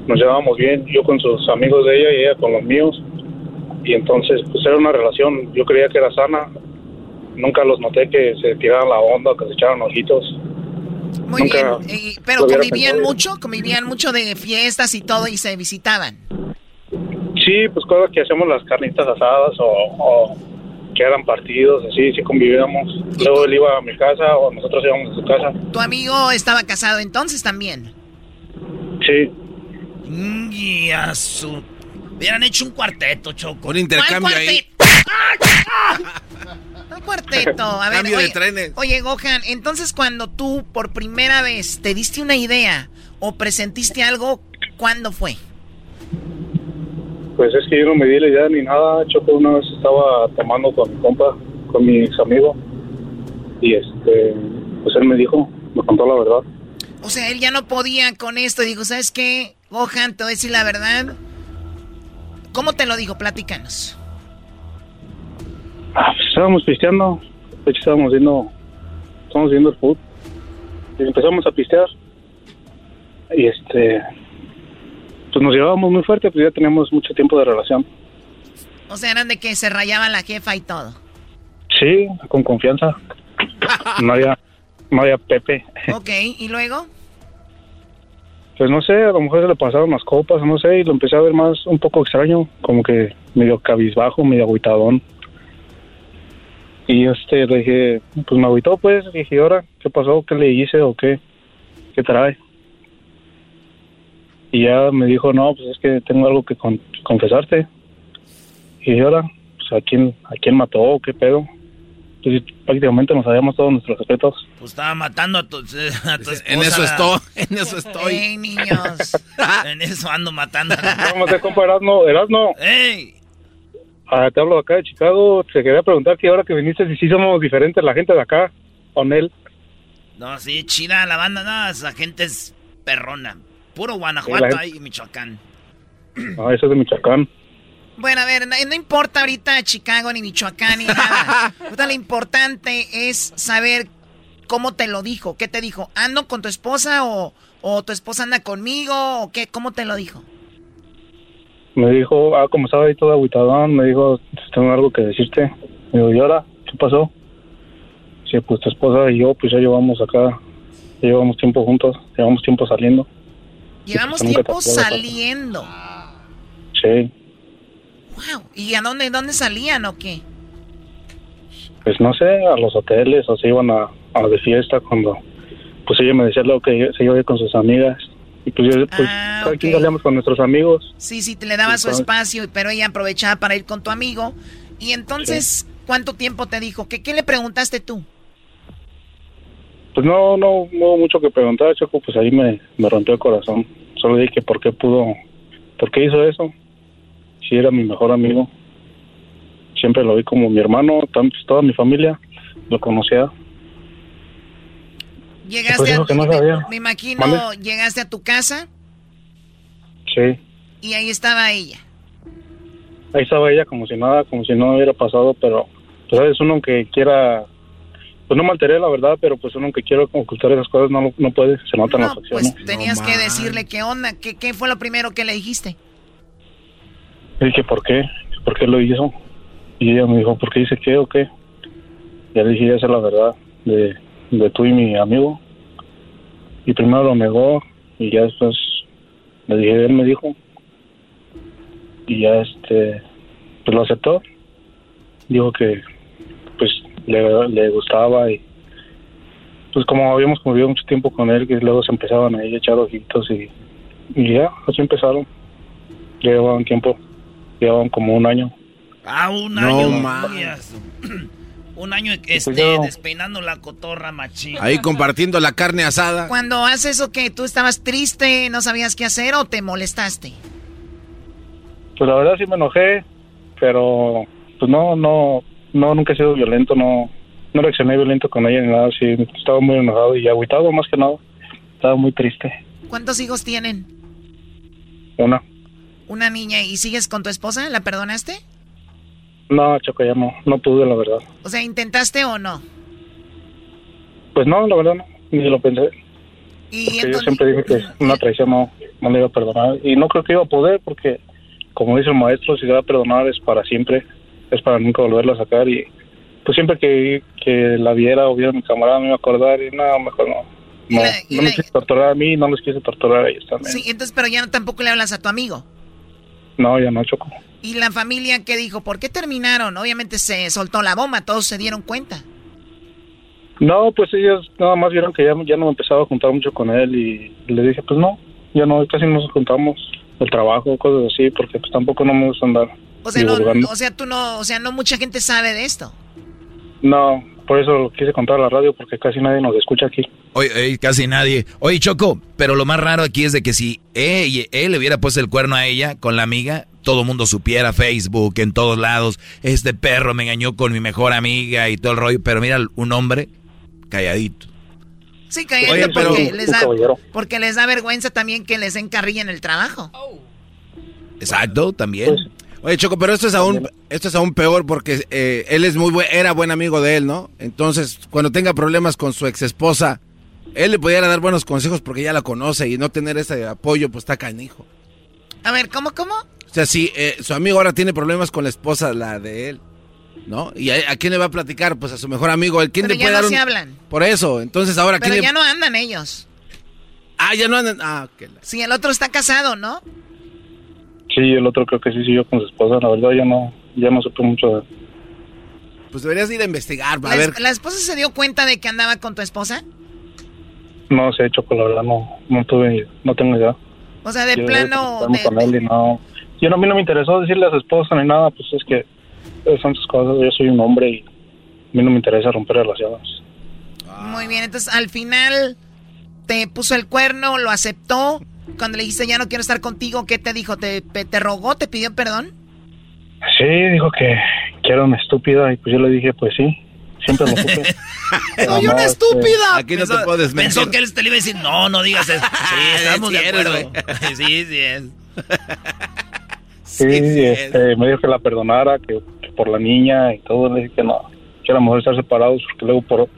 nos llevábamos bien, yo con sus amigos de ella y ella con los míos. Y entonces, pues era una relación, yo creía que era sana. Nunca los noté que se tiraran la onda, que se echaran ojitos. Muy Nunca bien. Y- pero lo hubiera convivían mucho, convivían mucho de fiestas y todo y se visitaban. Sí, pues cosas que hacemos las carnitas asadas o, o que eran partidos, así, sí convivíamos. Luego él iba a mi casa o nosotros íbamos a su casa. ¿Tu amigo estaba casado entonces también? Sí. Y a su... Hubieran hecho un cuarteto, Choco. Un intercambio ahí. Un A ver, Cambio de oye, trenes. oye, Gohan, entonces cuando tú por primera vez te diste una idea o presentiste algo, ¿cuándo fue? Pues es que yo no me di la idea ni nada. Choco una vez estaba tomando con mi compa, con mis amigos. Y este, pues él me dijo, me contó la verdad. O sea, él ya no podía con esto. Dijo, ¿sabes qué? Gohan, te voy a decir la verdad. ¿Cómo te lo dijo? Platícanos. Ah, pues estábamos pisteando. De hecho, estábamos viendo, estábamos viendo el fútbol. Y empezamos a pistear. Y este, pues nos llevábamos muy fuerte, pues ya teníamos mucho tiempo de relación. O sea, eran de que se rayaba la jefa y todo. Sí, con confianza. No había, no había Pepe. Ok, ¿y luego? Pues no sé, a lo mejor se le pasaron las copas, no sé, y lo empecé a ver más un poco extraño, como que medio cabizbajo, medio agüitadón. Y este, le dije, pues me agüitó, pues, dije, ¿y ahora qué pasó? ¿Qué le hice o qué? ¿Qué trae? Y ya me dijo, no, pues es que tengo algo que con- confesarte. Y dije, ahora, pues, ¿a quién, ¿a quién mató? ¿Qué pedo? Pues prácticamente nos sabíamos todos nuestros respetos. Pues estaba matando a tu, [LAUGHS] a tu esposa. En eso estoy, [LAUGHS] en eso estoy. Ey, niños. [LAUGHS] en eso ando matando. Vamos a compa Erasno, Erasno. ¡Ey! Ah, te hablo acá de Chicago. Te quería preguntar que ahora que viniste, si sí somos diferentes la gente de acá, con él. No, sí, chida la banda, no, esa gente es perrona. Puro Guanajuato ahí, Michoacán. [CLEARS THROAT] Ah, eso es de Michoacán. Bueno, a ver, no, no importa ahorita Chicago ni Michoacán ni nada. [LAUGHS] Ahorita lo importante es saber cómo te lo dijo. ¿Qué te dijo? ¿Ando con tu esposa o, o tu esposa anda conmigo o qué? ¿Cómo te lo dijo? Me dijo, ah, como estaba ahí todo agüitadón, me dijo, tengo algo que decirte. Me dijo, ¿y ahora? ¿Qué pasó? Sí, pues tu esposa y yo, pues ya llevamos acá, ya llevamos tiempo juntos, llevamos tiempo saliendo. Llevamos te tiempo saliendo. Sí, Wow. ¿Y a dónde, dónde salían o qué? pues no sé, a los hoteles o se iban a, a de fiesta cuando, pues ella me decía lo que se iba a ir con sus amigas. Y pues yo, pues, Ah, cada quien salíamos con nuestros amigos. Sí, sí, te le daba su espacio, pero ella aprovechaba para ir con tu amigo. Y entonces, ¿cuánto tiempo te dijo? ¿Qué, ¿Qué le preguntaste tú? Pues no, no, no hubo mucho que preguntar, Choco, pues ahí me, me rompió el corazón. Solo dije que por qué pudo, por qué hizo eso. Si era mi mejor amigo. Siempre lo vi como mi hermano, pues, toda mi familia lo conocía. Llegaste Pues a, que no sabía. me imagino, ¿Mande? llegaste a tu casa Sí. y ahí estaba ella. Ahí estaba ella como si nada, como si no hubiera pasado, pero, pues sabes, uno que quiera, pues no me alteré la verdad, pero pues uno que quiera ocultar esas cosas no, no puede, se notan las acciones. Pues tenías que decirle qué onda, qué, qué fue lo primero que le dijiste. Le dije, ¿por qué? ¿Por qué lo hizo? Y ella me dijo, ¿por qué dice qué o qué? Ya le dije, esa es la verdad de, de tú y mi amigo. Y primero lo negó y ya después le dije, él me dijo. y ya este, pues lo aceptó. Dijo que pues le, le gustaba y pues como habíamos convivido mucho tiempo con él, que luego se empezaban ahí a echar ojitos y, y ya, así empezaron. Ya llevaban tiempo, llevaban como un año. Ah, un No año. mames. [CLEARS THROAT] un año este, despeinando la cotorra machín. Ahí compartiendo la carne asada. Cuando haces eso que tú estabas triste, no sabías qué hacer o te molestaste. Pues la verdad sí me enojé, pero pues no, no, no, nunca he sido violento, no, no reaccioné violento con ella ni nada, sí, estaba muy enojado y agüitado más que nada, estaba muy triste. ¿Cuántos hijos tienen? Una, Una niña y sigues con tu esposa, ¿la perdonaste? No, Choco, ya no, no pude, la verdad. O sea, ¿intentaste o no? Pues no, la verdad no, ni lo pensé. Y Porque yo siempre dije que una traición no, no le iba a perdonar y no creo que iba a poder porque, como dice el maestro, si se va a perdonar es para siempre, es para nunca volverla a sacar y pues siempre que, que la viera o viera a mi camarada me iba a acordar y no, mejor no. No, no me quise torturar a mí, no les quise torturar a ellos también. sí, entonces, pero ya tampoco le hablas a tu amigo. No, ya no, Choco. ¿Y la familia qué dijo? ¿Por qué terminaron? Obviamente se soltó la bomba, todos se dieron cuenta. No, pues ellos nada más vieron que ya, ya no me empezaba a juntar mucho con él y le dije, pues no, ya no, casi no nos juntamos el trabajo, cosas así, porque pues tampoco no me gusta andar O sea, no, o sea, tú no, o sea, no mucha gente sabe de esto. No, por eso lo quise contar a la radio, porque casi nadie nos escucha aquí. Oye, oye, casi nadie. Oye, Choco, pero lo más raro aquí es de que si él, él le hubiera puesto el cuerno a ella con la amiga, todo el mundo supiera, Facebook, en todos lados, este perro me engañó con mi mejor amiga y todo el rollo, pero mira, un hombre calladito. Sí, Oye, pero- porque, les da, caballero. porque les da vergüenza también que les den carrilla en el trabajo. Exacto, también. Oye, Choco, pero esto es aún, esto es aún peor porque eh, él es muy buen, era buen amigo de él, ¿no? Entonces, cuando tenga problemas con su ex esposa, él le pudiera dar buenos consejos porque ya la conoce y no tener ese apoyo, pues está canijo. A ver, ¿cómo, cómo? O sea, si eh, su amigo ahora tiene problemas con la esposa, la de él, ¿no? ¿Y a, a quién le va a platicar? Pues a su mejor amigo. ¿El quién Pero le ya puede no dar se un- hablan. Por eso, entonces ahora Pero quién ya le... no andan ellos. Ah, ya no andan... Ah, ok. Sí, el otro está casado, ¿no? Sí, el otro creo que sí siguió con su esposa, la verdad ya no, ya no supe mucho de él. Pues deberías ir a investigar, a ¿La, ver... ¿La esposa se dio cuenta de que andaba con tu esposa? No sé, Choco, la verdad no, no tuve, no tengo idea. O sea, de Yo plano... de- con él y no, yo no, a mí no me interesó decirle a su esposa ni nada, pues es que son sus cosas, yo soy un hombre y a mí no me interesa romper relaciones. Muy bien, entonces al final te puso el cuerno, lo aceptó. Cuando le dijiste ya no quiero estar contigo, ¿qué te dijo? ¿Te, te rogó? ¿Te pidió perdón? Sí, dijo que, que era una estúpida y pues yo le dije, pues sí, siempre lo supe. [LAUGHS] ¡Soy una este, estúpida! Aquí no te Pensó- puedes meter. Pensó que él te le iba a decir, no, no digas eso. [LAUGHS] Sí, estamos sí de eres, acuerdo. [LAUGHS] Sí, sí es. Sí, este, me dijo que la perdonara, que, que por la niña y todo, le dije que no, que era mejor estar separados porque luego por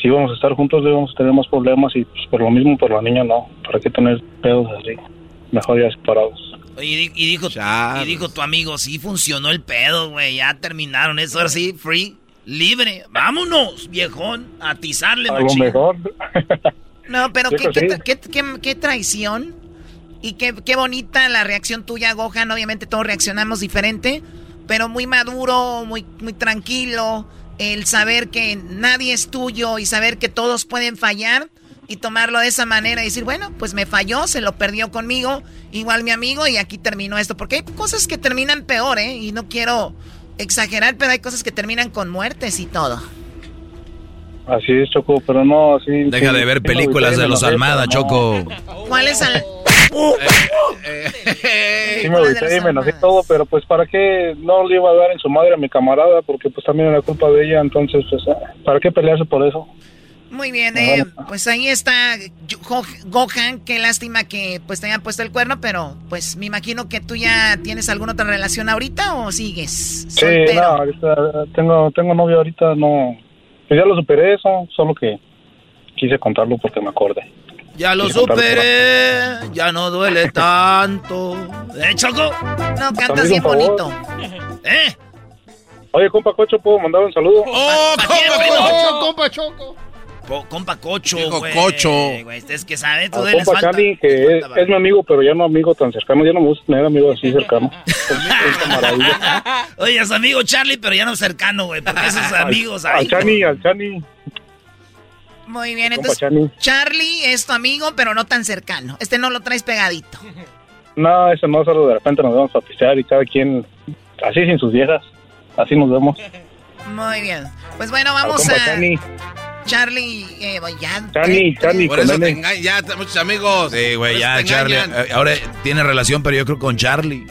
si íbamos a estar juntos íbamos a tener más problemas y pues por lo mismo por la niña no, para qué tener pedos así, mejor ya separados. Oye, y, di- y dijo, y dijo tu amigo, sí funcionó el pedo, güey. Ya terminaron eso, ahora sí, free, libre. Vámonos, viejón, a atizarle, Algo machín. mejor. [LAUGHS] No, pero qué, sí. qué- qué- qué traición. Y qué, qué bonita la reacción tuya, Gohan. Obviamente todos reaccionamos diferente, pero muy maduro, muy, muy tranquilo. El saber que nadie es tuyo y saber que todos pueden fallar y tomarlo de esa manera y decir, bueno, pues me falló, se lo perdió conmigo, igual mi amigo y aquí terminó esto. Porque hay cosas que terminan peor, ¿eh? Y no quiero exagerar, pero hay cosas que terminan con muertes y todo. Así es, Choco, pero no, así... Deja sí, de ver sí me películas de me los Almada, no. Choco. ¿Cuál es el...? Sí me agüité y me enojé todo, pero pues para qué no le iba a dar en su madre a mi camarada, porque pues también era culpa de ella, entonces pues ah, para qué pelearse por eso. Muy bien, eh, pues ahí está Go- Gohan, qué lástima que pues te hayan puesto el cuerno, pero pues me imagino que tú ya tienes alguna otra relación ahorita o sigues Sí, soltero. no, ahorita tengo, tengo novio ahorita, no, pues ya lo superé eso, solo que quise contarlo porque me acordé. Ya lo Quise contarlo superé, ya no duele tanto. ¿Eh, Choco? No, cantas bien bonito. ¿Eh? Oye, compa Cocho, ¿puedo mandar un saludo? ¡Oh, Choco, compa Choco. Compa Cocho, Dijo güey. Cocho. güey, Es que sabe, tú Al les compa falta. Charlie, que es, es mi amigo, pero ya no amigo tan cercano. Ya no me gusta tener amigos así cercanos. [LAUGHS] Oye, es amigo Charlie, pero ya no cercano, güey, porque esos amigos ahí. Al Chani, al Chani. Muy bien, Compa entonces Chani. Charlie es tu amigo, pero no tan cercano. Este no lo traes pegadito. No, eso no, solo de repente nos vamos a pistear y cada quien, así sin sus viejas. Así nos vemos. Muy bien. Pues bueno, vamos compa a... Charlie, eh, ya... Chani, Chani, Por con eso te engañan, ya muchos amigos. Sí, güey, Por ya, Charlie. engañan. eh, Ahora tiene relación, pero yo creo con Charlie.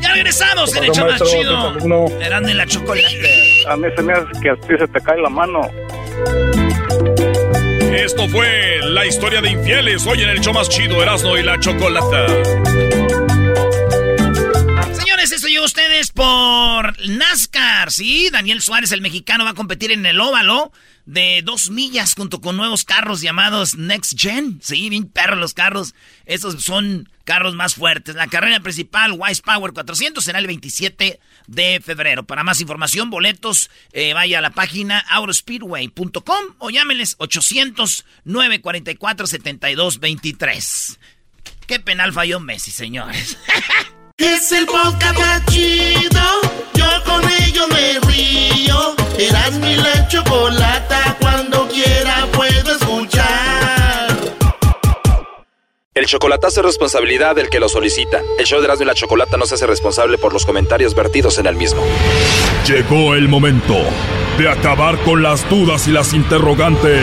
Ya regresamos en ¿Qué el show más chido. Eran en la chocolate. A mí se me hace que a ti se te cae la mano. Esto fue la historia de infieles hoy en el show más chido Erasmo y la Chocolata. Por NASCAR, ¿sí? Daniel Suárez, el mexicano, va a competir en el óvalo de dos millas junto con nuevos carros llamados Next Gen. Sí, bien perros los carros. Esos son carros más fuertes. La carrera principal, Wise Power 400, será el 27 de febrero. Para más información, boletos, eh, vaya a la página autospeedway.com o llámenles 800-944-7223. Qué penal falló Messi, señores. [LAUGHS] Es el podcast más chido. Yo con ello me río. Eras mi la chocolata. Cuando quiera puedo escuchar. El chocolatazo es responsabilidad del que lo solicita. El show de Erasmo y la Chocolata no se hace responsable por los comentarios vertidos en el mismo. Llegó el momento de acabar con las dudas y las interrogantes.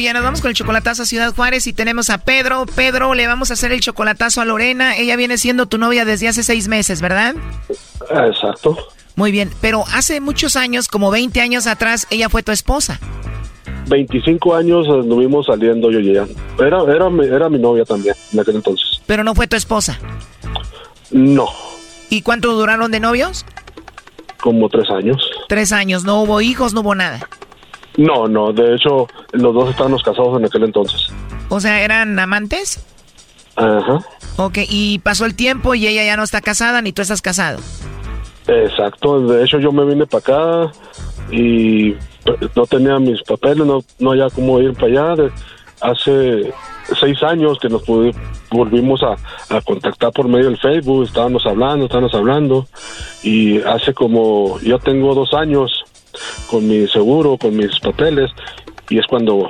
Nos vamos con el chocolatazo a Ciudad Juárez y tenemos a Pedro. Pedro, le vamos a hacer el chocolatazo a Lorena. Ella viene siendo tu novia desde hace seis meses, ¿verdad? Exacto. Muy bien, pero hace muchos años, como 20 años atrás, ella fue tu esposa. 25 años anduvimos saliendo yo y ella. Era, era, mi- era mi novia también en aquel entonces. Pero no fue tu esposa. No, ¿Y cuánto duraron de novios? como tres años. Tres años. No hubo hijos, no hubo nada. No, no, de hecho, los dos estábamos casados en aquel entonces. O sea, ¿eran amantes? Ajá, Ok, y pasó el tiempo y ella ya no está casada ni tú estás casado. exacto. De hecho, yo me vine para acá y pues, no tenía mis papeles, no, no había cómo ir para allá. Hace seis años que nos volvimos a, a contactar por medio del Facebook, estábamos hablando, estábamos hablando. Y hace como, yo tengo dos años con mi seguro, con mis papeles, y es cuando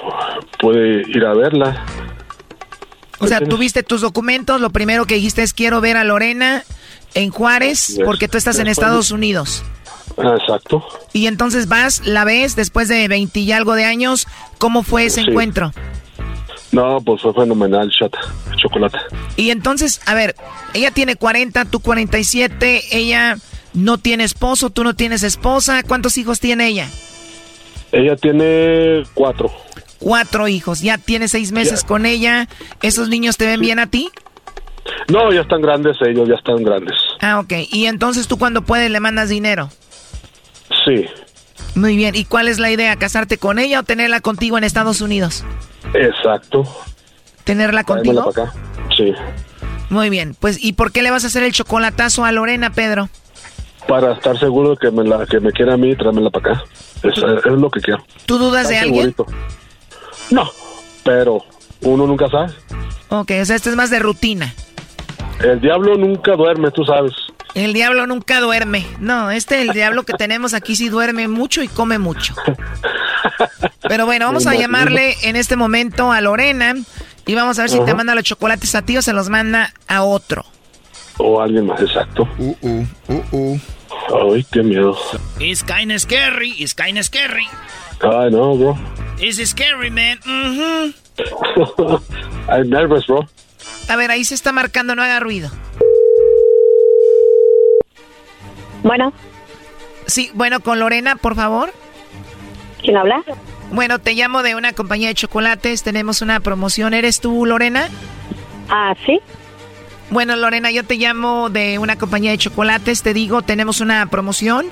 pude ir a verla. O sea, tuviste tus documentos, lo primero que dijiste es quiero ver a Lorena en Juárez Yes, porque tú estás en Estados Unidos. Exacto. Y entonces vas, la ves después de 20 y algo de años, ¿cómo fue ese Sí. encuentro? No, pues fue fenomenal, chat, chocolate. Y entonces, a ver, ella tiene 40, tú 47, ella no tiene esposo, tú no tienes esposa, ¿cuántos hijos tiene ella? Ella tiene cuatro. Cuatro hijos, ya tiene seis meses con ella, ¿esos niños te ven bien a ti? No, ya están grandes ellos, ya están grandes. Ah, ok, y entonces tú cuando puedes le mandas dinero. Sí, Muy bien, ¿y cuál es la idea? ¿Casarte con ella o tenerla contigo en Estados Unidos? exacto. ¿Tenerla contigo? para acá. Sí, Muy bien, pues ¿y por qué le vas a hacer el chocolatazo a Lorena, Pedro? para estar seguro de que me, la, que me quiera a mí, tráemela para acá. Es, es lo que quiero. ¿Tú dudas de alguien? segurito. No, pero uno nunca sabe. Ok, o sea, esto es más de rutina. El diablo nunca duerme, tú sabes. El diablo nunca duerme. No, este el diablo que tenemos aquí sí duerme mucho y come mucho. Pero bueno, vamos a llamarle en este momento a Lorena y vamos a ver si te manda los chocolates a ti o se los manda a otro. O alguien más, exacto. Uh, uh, uh, uh. Ay, qué miedo. It's kinda scary, it's kinda scary. Ay, no, bro. It's scary, man. Mhm. [LAUGHS] I'm nervous, bro. A ver, ahí se está marcando, no haga ruido. Bueno. Sí, bueno, con Lorena, por favor. ¿Quién habla? Bueno, te llamo de una compañía de chocolates, tenemos una promoción. ¿Eres tú, Lorena? Ah, sí. Bueno, Lorena, yo te llamo de una compañía de chocolates. Te digo, tenemos una promoción.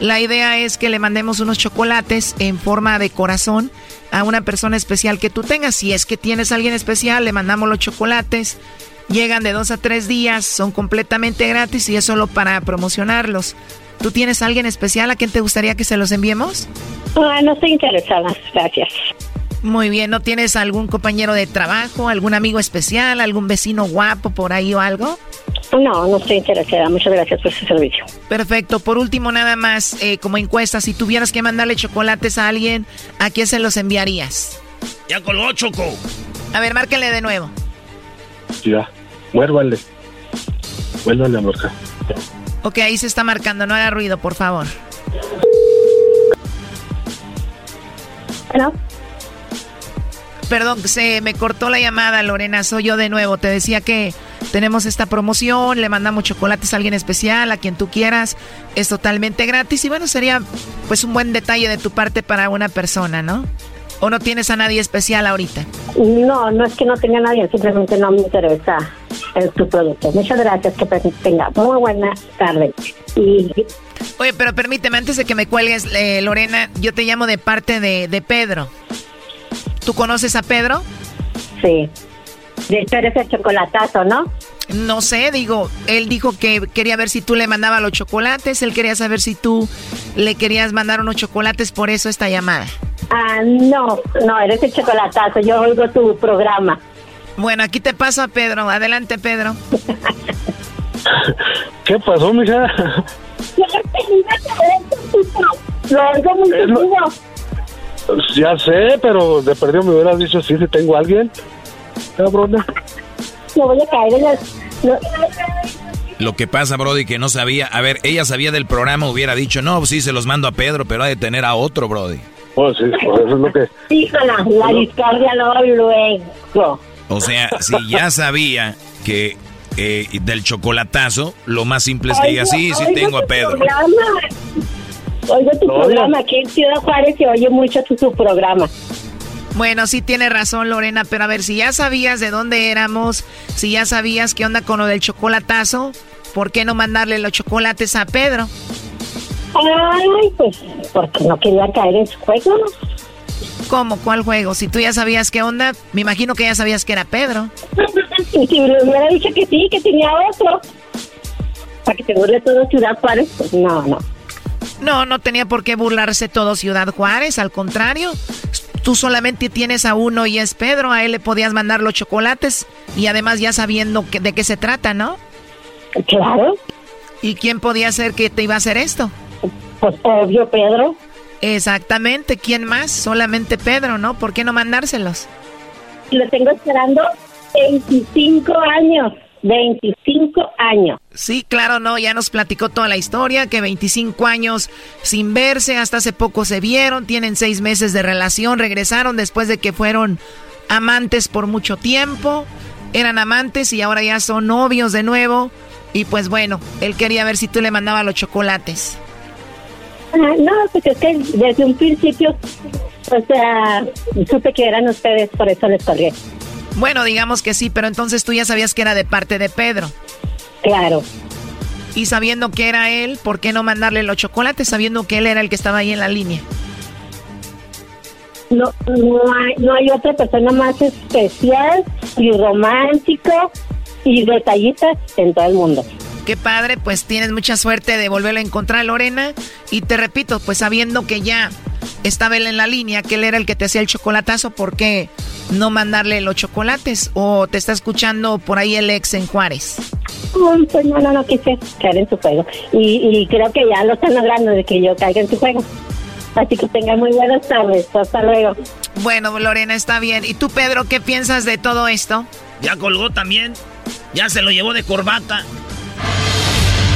La idea es que le mandemos unos chocolates en forma de corazón a una persona especial que tú tengas. Si es que tienes a alguien especial, le mandamos los chocolates. Llegan de dos a tres días, son completamente gratis y es solo para promocionarlos. ¿Tú tienes a alguien especial a quien te gustaría que se los enviemos? Ah, no estoy interesada, gracias. Muy bien, ¿no tienes algún compañero de trabajo, algún amigo especial, algún vecino guapo por ahí o algo? No, no estoy interesada. Muchas gracias por su servicio. Perfecto. Por último, nada más, eh, como encuesta, si tuvieras que mandarle chocolates a alguien, ¿a quién se los enviarías? Ya colgó, Choco. A ver, márquenle de nuevo. Ya, muérvale. Vuélvale a marcar. Ok, ahí se está marcando. No haga ruido, por favor. ¿No? Perdón, se me cortó la llamada, Lorena. Soy yo de nuevo. Te decía que tenemos esta promoción, le mandamos chocolates a alguien especial, a quien tú quieras. Es totalmente gratis y bueno, sería pues un buen detalle de tu parte para una persona, ¿no? ¿O no tienes a nadie especial ahorita? No, no es que no tenga nadie, simplemente no me interesa el, tu producto. Muchas gracias, que tenga muy buena tarde. Y... Oye, pero permíteme, antes de que me cuelgues, eh, Lorena, yo te llamo de parte de, de Pedro. ¿Tú conoces a Pedro? Sí. De hecho, eres el chocolatazo, ¿no? No sé, digo, él dijo que quería ver si tú le mandabas los chocolates, él quería saber si tú le querías mandar unos chocolates, por eso esta llamada. Ah, no, no, eres el chocolatazo, yo oigo tu programa. Bueno, aquí te paso a Pedro, adelante Pedro. [LAUGHS] ¿Qué pasó, mija? Lo oigo muy ya sé, pero de perdido me hubieras dicho sí, si tengo a alguien. Cabrona. No voy a caer en las... Lo que pasa, Brody, que no sabía. A ver, ella sabía del programa, hubiera dicho, no, sí, se los mando a Pedro, pero ha de tener a otro, Brody. Pues sí, pues eso es lo que. Híjola, la discordia no luego. O sea, si ya sabía que eh, del chocolatazo, lo más simple es que diga, sí, sí tengo a Pedro. Oigo tu programa, aquí en Ciudad Juárez se oye mucho tu, tu programa. Bueno, sí tiene razón Lorena, pero a ver, si ya sabías de dónde éramos, si ya sabías qué onda con lo del chocolatazo, ¿por qué no mandarle los chocolates a Pedro? Ay, pues porque no quería caer en su juego. ¿Cómo? ¿Cuál juego? Si tú ya sabías qué onda, me imagino que ya sabías que era Pedro. [LAUGHS] y si me hubiera dicho que sí, que tenía otro, para que te burle todo Ciudad Juárez, pues no, no. No, no tenía por qué burlarse todo Ciudad Juárez, al contrario. Tú solamente tienes a uno y es Pedro, a él le podías mandar los chocolates y además ya sabiendo que, de qué se trata, ¿no? Claro. ¿Y quién podía ser que te iba a hacer esto? Pues obvio, Pedro. Exactamente, ¿quién más? Solamente Pedro, ¿no? ¿Por qué no mandárselos? Lo tengo esperando 25 años. 25 años. Sí, claro, no, ya nos platicó toda la historia, que 25 años sin verse, hasta hace poco se vieron, tienen seis meses de relación, regresaron después de que fueron amantes por mucho tiempo, eran amantes y ahora ya son novios de nuevo. Y pues bueno, él quería ver si tú le mandabas los chocolates. Ah, no, pues es que desde un principio, o sea, supe que eran ustedes, por eso les colgué. Bueno, digamos que sí, pero entonces tú ya sabías que era de parte de Pedro. Claro. Y sabiendo que era él, ¿por qué no mandarle los chocolates sabiendo que él era el que estaba ahí en la línea? No, no hay, no hay otra persona más especial y romántico y detallista en todo el mundo. Qué padre, pues tienes mucha suerte de volverlo a encontrar, Lorena. Y te repito, pues sabiendo que ya estaba él en la línea, que él era el que te hacía el chocolatazo, ¿por qué no mandarle los chocolates? ¿O te está escuchando por ahí el ex en Juárez? pues no, no, no quise caer en su juego. Y, y creo que ya lo están logrando de que yo caiga en su juego. Así que tengan muy buenas tardes. Hasta luego. Bueno, Lorena, está bien. ¿Y tú, Pedro, qué piensas de todo esto? Ya colgó también. Ya se lo llevó de corbata.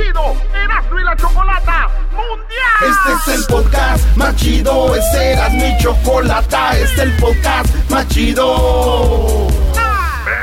chido, Erasmo Chocolata Mundial. Este es el podcast más chido, este era mi chocolata, este es el podcast más chido.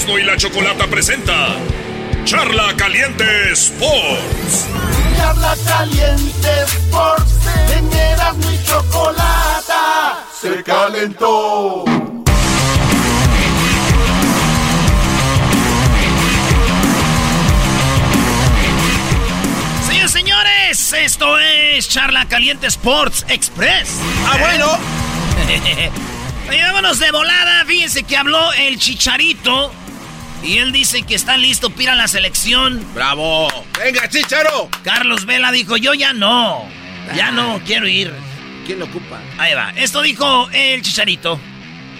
Erasmo y la Chocolata presenta Charla Caliente Sports. Charla Caliente Sports, en Erasmo y Chocolata se calentó. Señores, señores, esto es Charla Caliente Sports Express. Ah, bueno. [LAUGHS] Oye, vámonos de volada. Fíjense que habló el chicharito. Y él dice que está listo para la selección. ¡Bravo! ¡Venga, chicharo! Carlos Vela dijo: Yo ya no. Ya no quiero ir. ¿Quién lo ocupa? Ahí va. Esto dijo el chicharito.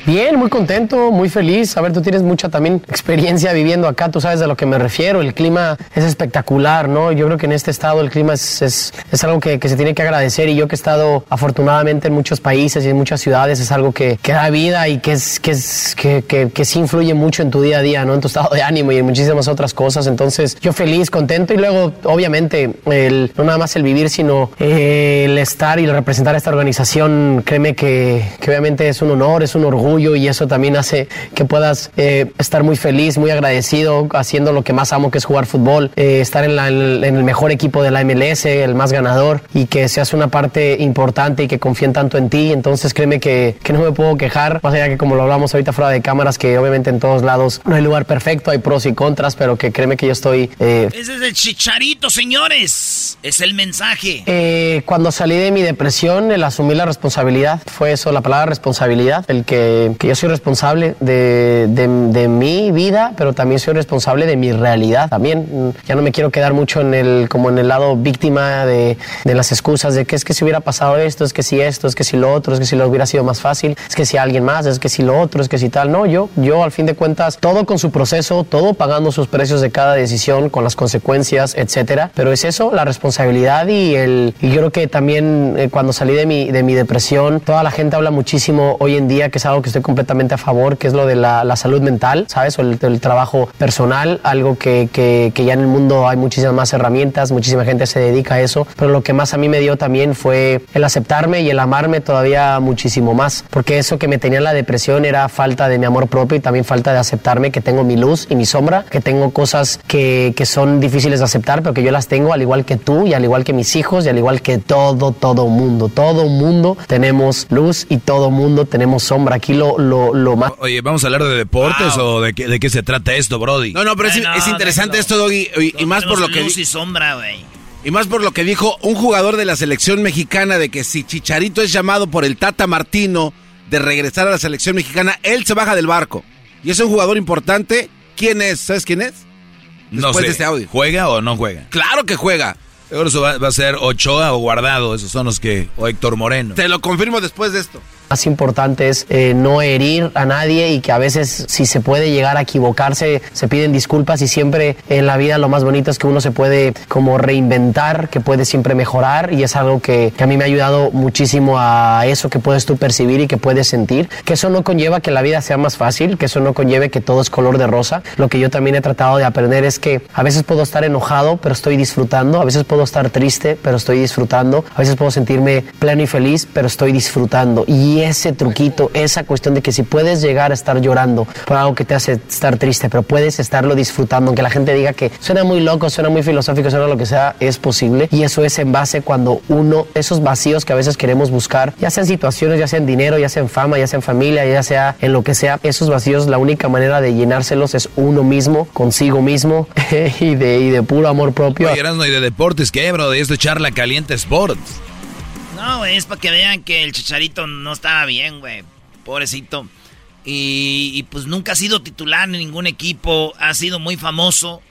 Bien, muy contento, muy feliz. A ver, tú tienes mucha también experiencia viviendo acá, tú sabes a lo que me refiero. El clima es espectacular, ¿no? Yo creo que en este estado el clima es, es, es algo que, que, se tiene que agradecer y yo que he estado afortunadamente en muchos países y en muchas ciudades es algo que, que da vida y que, es, que, es, que, que, que sí influye mucho en tu día a día, ¿no? En tu estado de ánimo y en muchísimas otras cosas. Entonces, yo feliz, contento y luego, obviamente, el, no nada más el vivir, sino eh, el estar y el representar esta organización, créeme que, que obviamente es un honor, es un orgullo y eso también hace que puedas eh, estar muy feliz, muy agradecido, haciendo lo que más amo que es jugar fútbol, eh, estar en, la, en, el mejor equipo de la MLS, el más ganador y que seas una parte importante y que confíen tanto en ti. Entonces créeme que, que no me puedo quejar, más allá que como lo hablamos ahorita fuera de cámaras, que obviamente en todos lados no hay lugar perfecto, hay pros y contras, pero que créeme que yo estoy... Eh, Ese es el chicharito, señores. Es el mensaje. Eh, cuando salí de mi depresión, el asumir la responsabilidad, fue eso, la palabra responsabilidad, el que, que yo soy responsable de, de, de, mi vida, pero también soy responsable de mi realidad. También ya no me quiero quedar mucho en el, como en el lado víctima de, de las excusas de que es que si hubiera pasado esto, es que si esto, es que si lo otro, es que si lo hubiera sido más fácil, es que si alguien más, es que si lo otro, es que si tal. No, yo, yo al fin de cuentas, todo con su proceso, todo pagando sus precios de cada decisión, con las consecuencias, etcétera. Pero es eso, la responsabilidad y el, y yo creo que también eh, cuando salí de mi, de mi depresión, toda la gente habla muchísimo hoy en día, que es algo que estoy completamente a favor, que es lo de la, la salud mental, ¿sabes? O el, el trabajo personal, algo que, que, que, ya en el mundo hay muchísimas más herramientas, muchísima gente se dedica a eso, pero lo que más a mí me dio también fue el aceptarme y el amarme todavía muchísimo más, porque eso que me tenía en la depresión era falta de mi amor propio y también falta de aceptarme que tengo mi luz y mi sombra, que tengo cosas que, que son difíciles de aceptar, pero que yo las tengo al igual que tú y al igual que mis hijos y al igual que todo, todo mundo, todo mundo tenemos luz y todo mundo tenemos sombra. Aquí lo, lo, lo más... Oye, ¿vamos a hablar de deportes wow. o de qué, de qué se trata esto, Brody? No, no, pero es, no, interesante déjalo. esto, Doggy, y, y más por lo que... Luz y sombra, güey. Y más por lo que dijo un jugador de la selección mexicana de que si Chicharito es llamado por el Tata Martino de regresar a la selección mexicana, él se baja del barco. Y es un jugador importante. ¿Quién es? ¿Sabes quién es? no Después sé, de este audio. ¿juega o no juega? Claro que juega. Seguro eso va, va a ser Ochoa o Guardado, esos son los que... o Héctor Moreno. Te lo confirmo después de esto. Más importante es eh, no herir a nadie y que a veces si se puede llegar a equivocarse, se piden disculpas y siempre en la vida lo más bonito es que uno se puede como reinventar, que puede siempre mejorar y es algo que, que a mí me ha ayudado muchísimo a eso que puedes tú percibir y que puedes sentir, que eso no conlleva que la vida sea más fácil, que eso no conlleve que todo es color de rosa. Lo que yo también he tratado de aprender es que a veces puedo estar enojado, pero estoy disfrutando, a veces puedo estar triste, pero estoy disfrutando, a veces puedo sentirme pleno y feliz, pero estoy disfrutando. Y ese truquito, esa cuestión de que si puedes llegar a estar llorando por algo que te hace estar triste, pero puedes estarlo disfrutando, aunque la gente diga que suena muy loco, suena muy filosófico, suena lo que sea, es posible. Y eso es en base cuando uno, esos vacíos que a veces queremos buscar, ya sean situaciones, ya sea en dinero, ya sea en fama, ya sea en familia, ya sea en lo que sea, esos vacíos, la única manera de llenárselos es uno mismo, consigo mismo [LAUGHS] y, de, y de puro amor propio. Oye, no, y de deportes, ¿qué, bro? De esto charla caliente sports. No, güey, es para que vean que el Chicharito no estaba bien, güey. Pobrecito. Y, y, pues nunca ha sido titular en ningún equipo, ha sido muy famoso.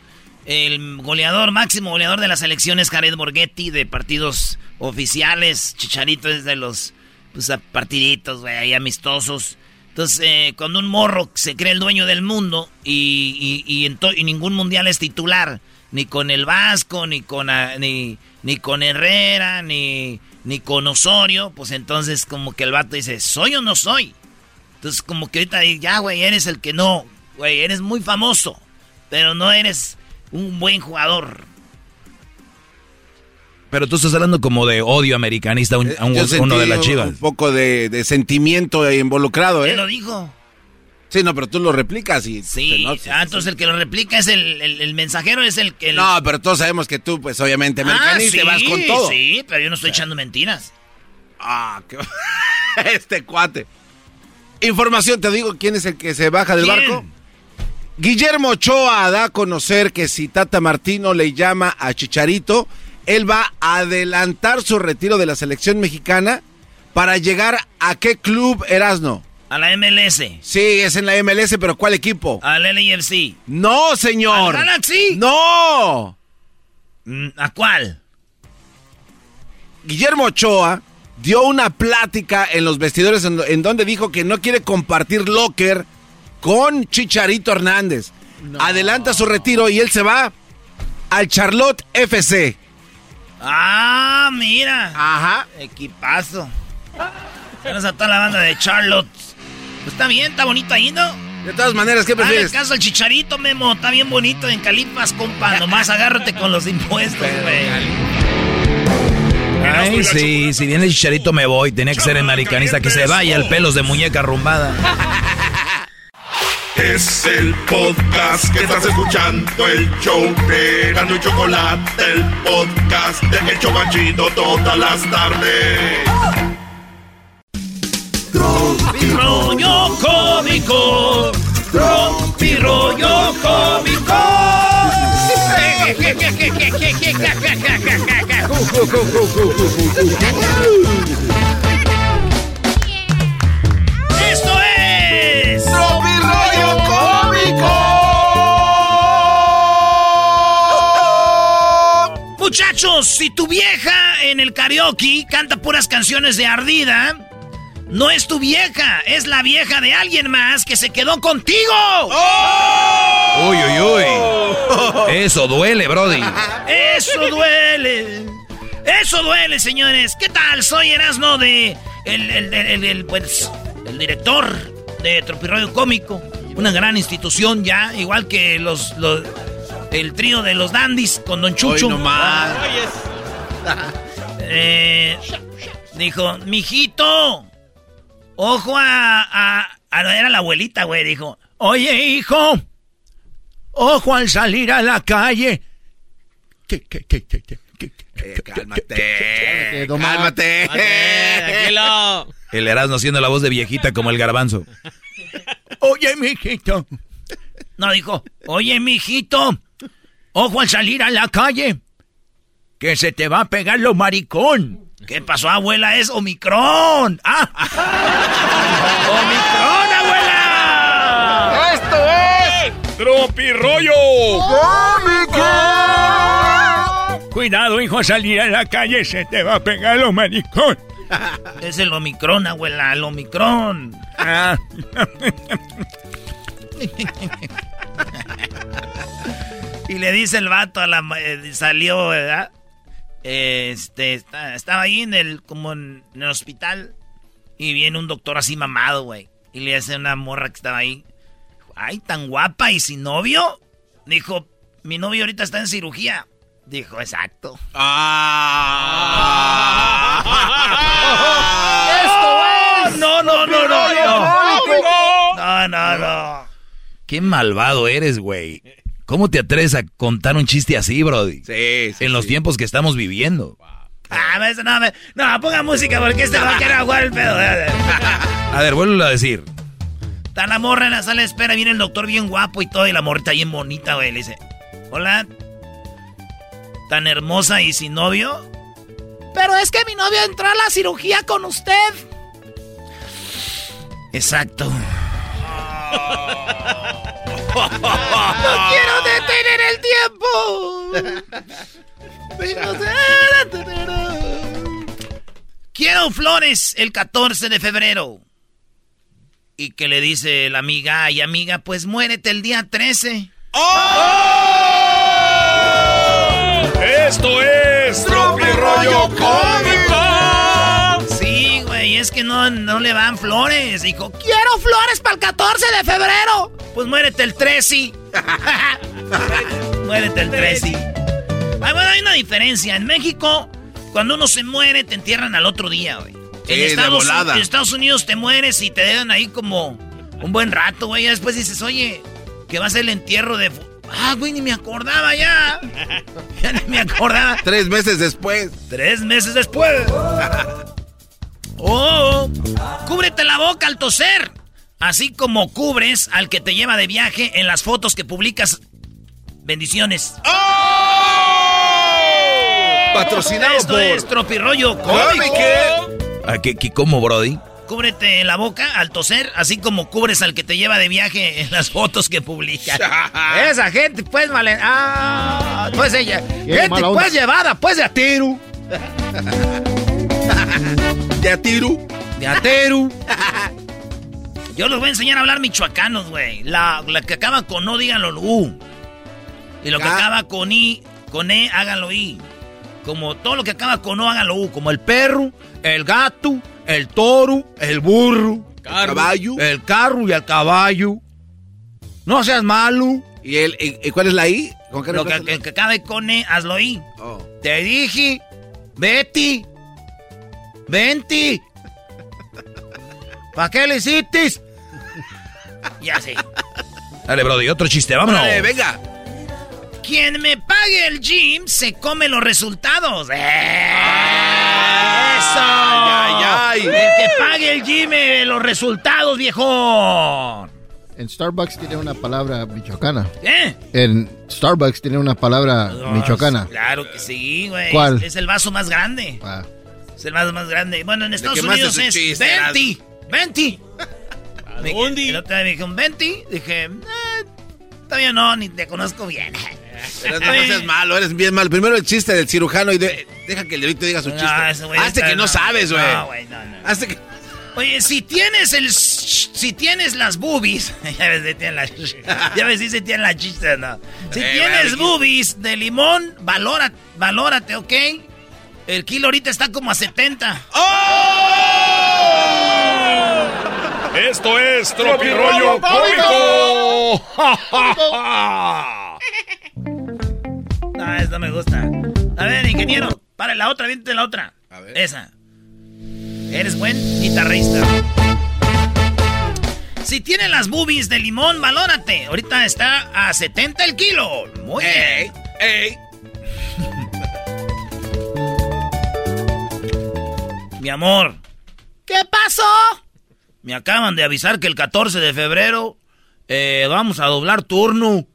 El goleador, máximo goleador de las elecciones, Jared Borghetti, de partidos oficiales. Chicharito es de los pues, partiditos, güey, ahí amistosos. Entonces, eh, cuando un morro se cree el dueño del mundo y, y, y, y ningún mundial es titular, ni con el Vasco, ni con, ni, ni con Herrera, ni, ni con Osorio, pues entonces como que el vato dice, ¿soy o no soy? Entonces como que ahorita ya, güey, eres el que no, güey, eres muy famoso, pero no eres un buen jugador. Pero tú estás hablando como de odio americanista a, un, a un, uno de las chivas. Un poco de, de sentimiento involucrado, ¿eh? ¿Quién lo dijo? Sí, no, pero tú lo replicas y... Sí, ah, entonces el que lo replica es el, el, el mensajero, es el que... No, pero todos sabemos que tú, pues obviamente, americanista, ah, sí, vas con todo. Sí, pero yo no estoy echando mentiras. Ah, qué... [LAUGHS] este cuate. Información, te digo, ¿quién es el que se baja del ¿Quién? barco? Guillermo Ochoa da a conocer que si Tata Martino le llama a Chicharito, él va a adelantar su retiro de la selección mexicana para llegar a qué club Erasno. A la MLS. Sí, es en la MLS, pero ¿cuál equipo? Al LAFC. No, señor. ¿Al Galaxy? No. Mm, ¿A cuál? Guillermo Ochoa dio una plática en los vestidores en, en donde dijo que no quiere compartir locker con Chicharito Hernández. No. Adelanta su retiro y él se va al Charlotte FC. Ah, mira. Ajá. Equipazo. Gracias a toda la banda de Charlotte. Pues está bien, está bonito ahí, ¿no? De todas maneras, ¿qué prefieres? Dale caso al chicharito, Memo. Está bien bonito en Calipas, compa. [LAUGHS] Nomás agárrate con los impuestos, güey. Ay, sí, si viene el chicharito me voy. Tenía que ser el americanista que se vaya el pelos de muñeca arrumbada. [LAUGHS] Es el podcast que estás escuchando, el show de Gano y Chocolate, el podcast de El Chobachito todas las tardes. Tropi rollo cómico, tropi rollo cómico. Esto es tropi rollo cómico. Muchachos, si tu vieja en el karaoke canta puras canciones de ardida, no es tu vieja, es la vieja de alguien más que se quedó contigo. Uy, uy, uy. [LAUGHS] Eso duele, Brody. Eso duele. Eso duele, señores. ¿Qué tal? Soy Erasno de. El, el, el, el, pues, el director de Tropirroyo Cómico. Una gran institución ya, igual que los, los el trío de los dandies con Don Chucho. Hoy nomás. [LAUGHS] Eh, dijo, mijito, ojo a, a, a, Era la abuelita, güey, dijo. Oye, hijo, ojo al salir a la calle. Eh, cálmate, cálmate. El Erasmo haciendo la voz de viejita como el garbanzo. Oye, mijito. No, dijo, oye, mijito, ojo al salir a la calle, que se te va a pegar lo maricón. ¿Qué pasó, abuela? Es Omicron. ¡Ah! ¡Omicron, abuela! ¡Esto es Tropirollo Cómico! Cuidado, hijo, al salir a la calle se te va a pegar lo maricón. Es el Omicron, abuela, el Omicron. Ah. y le dice el vato a la... eh, salió, ¿verdad? Este, está- estaba ahí en el, como en, en el hospital. Y viene un doctor así mamado, güey. Y le hace una morra que estaba ahí. Ay, tan guapa y sin novio. Dijo, mi novio ahorita está en cirugía. Dijo, exacto. [LAUGHS] ¡Esto es! No, no, no, no, no. No, no, no. Qué malvado eres, güey. ¿Cómo te atreves a contar un chiste así, Brody? Sí, En los tiempos que estamos viviendo. Ah, no, me- no, ponga música porque este va a querer jugar el pedo. [LAUGHS] A ver, vuelvo a decir. Está la morra en la sala de espera, viene el doctor bien guapo y todo, y la morrita bien bonita, güey. Le dice, hola, tan hermosa y sin novio. Pero es que mi novio entró a la cirugía con usted. Exacto. No quiero detener el tiempo. [LAUGHS] Quiero flores el 14 de febrero. Y que le dice la amiga, ay amiga, pues muérete el día 13. Esto es Tropi Rollo Cómico. Es que no, no le van flores. Dijo, quiero flores para el 14 de febrero. Pues muérete el 13. [LAUGHS] muérete el 13. Ah, bueno, hay una diferencia. En México, cuando uno se muere, te entierran al otro día, güey. Sí, en, Estados, volada. en Estados Unidos te mueres y te dejan ahí como un buen rato, güey. Ya después dices, oye, que va a ser el entierro de... Ah, güey, ni me acordaba ya. [LAUGHS] ya ni me acordaba. Tres meses después. Tres meses después. [LAUGHS] Oh, cúbrete la boca al toser. Así como cubres al que te lleva de viaje en las fotos que publicas. Bendiciones. Patrocinado Esto por es Tropirollo Cómico. ¿A qué, qué- cómo, Brody? Cúbrete la boca al toser, así como cubres al que te lleva de viaje en las fotos que publicas. [LAUGHS] Esa gente, pues, vale. Ah, pues ella. Gente, pues, llevada, pues, de atiro. [LAUGHS] [LAUGHS] ¿De atiro? De atero. [LAUGHS] Yo les voy a enseñar a hablar michoacanos, güey. La, la que acaba con no, díganlo U. Y lo que Ah. acaba con I, con E, háganlo I. Como todo lo que acaba con O, háganlo U. Como el perro, el gato, el toro, el burro. Caballo. El carro y el caballo. No seas malo. ¿Y, el, y, y cuál es la I? ¿Con qué Lo que, que acabe con E, hazlo I. Oh. Te dije, Betty, venti. ¿Para qué le hiciste? Ya sé. Dale, Brody, otro chiste, vámonos. Venga. Quien me pague el gym se come los resultados. ¡Eh! ¡Eso! Ay, ay, ay. El que pague el gym, eh, los resultados, viejo. En Starbucks tiene una palabra michoacana. ¿Eh? En Starbucks tiene una palabra michoacana. Claro que sí, güey. ¿Cuál? Es, es el vaso más grande. Ah. Es el vaso más grande. Bueno, en Estados Unidos es chiste, 20. 20. Me- El otro día me dijeron 20. Dije, eh, todavía no, ni te conozco bien. [LAUGHS] Eres, no seas malo, eres bien malo. Primero el chiste del cirujano y de- deja que el delito diga su No, chiste. ese güey Hazte que no, sabes, güey. No, güey, no, no. Hazte que... Oye, si tienes el... Si tienes las boobies... [LAUGHS] ya ves, si tienes la... Ya ves, si se tiene la chiste, ¿no? Si Eh, tienes boobies de limón, valora, valórate, ¿ok? El kilo ahorita está como a 70. Esto es Tropi Rollo Cómico. No, eso no me gusta. A ver, ingeniero, para la otra, vente la otra. A ver. Esa. Eres buen guitarrista. Si tienes las boobies de limón, valórate. Ahorita está a 70 el kilo. Muy bien. ¡Ey! Mi amor. ¿Qué pasó? Me acaban de avisar que el 14 de febrero eh, vamos a doblar turno.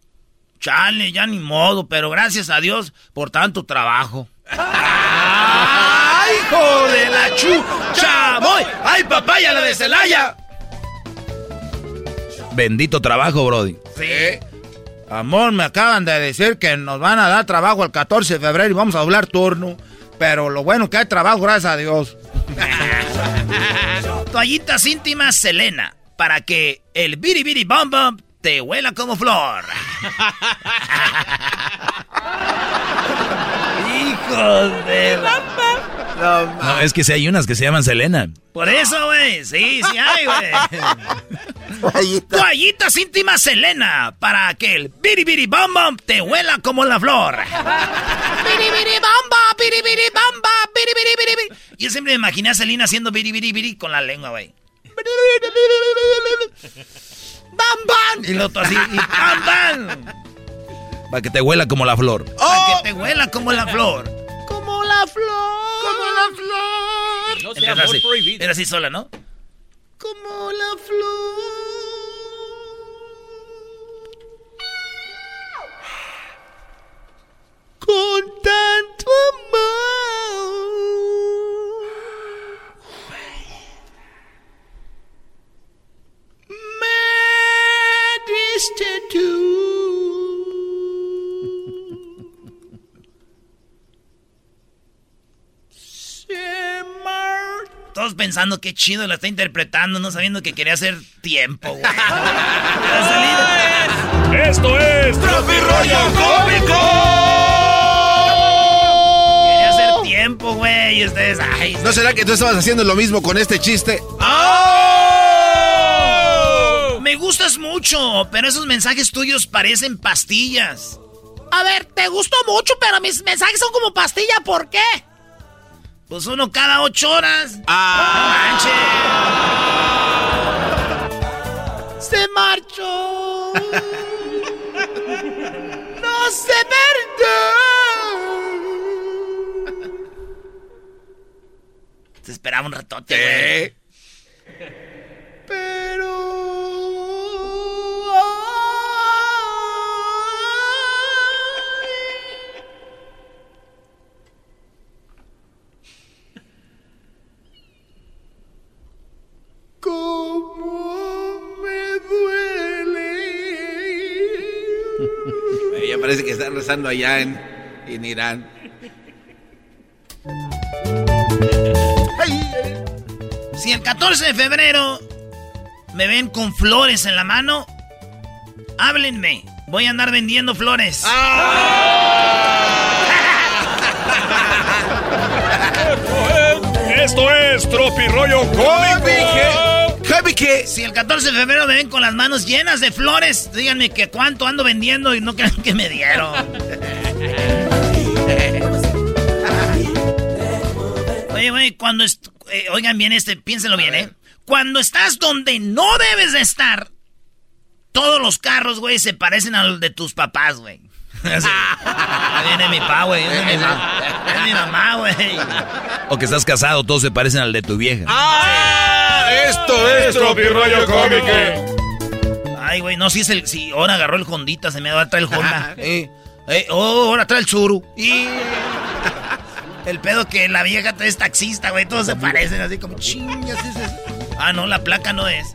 Chale, ya ni modo, pero gracias a Dios por tanto trabajo. ¡Ay, hijo de la chucha! ¡Voy! ¡Ay, papaya, la de Celaya! Bendito trabajo, Brody. Sí. Amor, me acaban de decir que nos van a dar trabajo el 14 de febrero y vamos a doblar turno. Pero lo bueno que hay trabajo, gracias a Dios. [LAUGHS] Toallitas íntimas Selena. Para que el biri bom bom te huela como flor. [LAUGHS] Hijos de No, es que si hay unas que se llaman Selena. Por eso, güey. Sí, sí hay, güey. [LAUGHS] Toallitas íntimas Selena. Para que el biri biri bom bom te huela como la flor. biri biri bamba, biri biri bamba, Yo siempre me imaginé a Selena haciendo biri biri biri con la lengua, güey. ¡Bam, bam! Y lo otro así, y ¡bam, bam! Para que te huela como la flor. Para que te huela como la flor. Como la flor. Como la flor. No sea amor así, prohibido. Era así sola, ¿no? Como la flor. Con tanto amor. Todos pensando qué chido la está interpretando, no sabiendo que quería hacer tiempo, güey. [LAUGHS] Esto es Tropi Rollo Cómico. Quería hacer tiempo, güey. Y ustedes, ay. ¿No será que tú estabas haciendo lo mismo con este chiste? ¡Oh! Me gustas mucho, pero esos mensajes tuyos parecen pastillas. A ver, te gusto mucho, pero mis mensajes son como pastilla, ¿por qué? Pues uno cada ocho horas. ¡Ah! ¡No ¡Se marchó! ¡No se verdad! Te esperaba un ratote, güey. Pero... cómo me duele. [LAUGHS] ya parece que están rezando allá en, en Irán. Si el 14 de febrero me ven con flores en la mano, háblenme. Voy a andar vendiendo flores. [LAUGHS] Esto es Tropi Rollo Cómico. que si el 14 de febrero me ven con las manos llenas de flores, díganme que cuánto ando vendiendo y no crean que me dieron. [LAUGHS] Oye, güey, cuando... Eh, oigan bien este, piénsenlo bien, ¿eh? Cuando estás donde no debes de estar, todos los carros, güey, se parecen a los de tus papás, güey. [LAUGHS] Ahí viene mi pa, güey. Es mi, mamá, güey. O que estás casado, todos se parecen al de tu vieja. ¡Ah! Esto es Tropi Rollo Cómico. Ay, güey, no, si es el. Si ahora agarró el Hondita, se me va a traer el [LAUGHS] Honda. eh, eh, oh, ahora trae el Zuru. Y. [LAUGHS] El pedo que la vieja es taxista, güey. Todos se parecen así como chingas. Ah, no, la placa no es.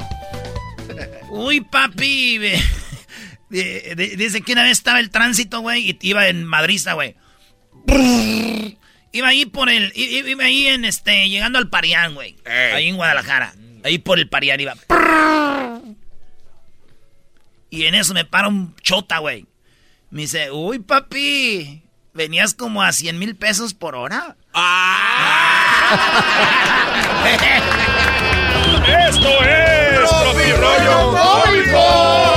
Uy, papi. [LAUGHS] Dice que una vez estaba el tránsito, güey, y iba en Madrid, güey. Iba ahí por el. Iba ahí en este. Llegando al Parián, güey. Ahí en Guadalajara. Ahí por el Parián iba. Y en eso me para un chota, güey. Me dice, uy, papi. Venías como a 100 mil pesos por hora. [LAUGHS] Esto es Tropi Rollo Cómico.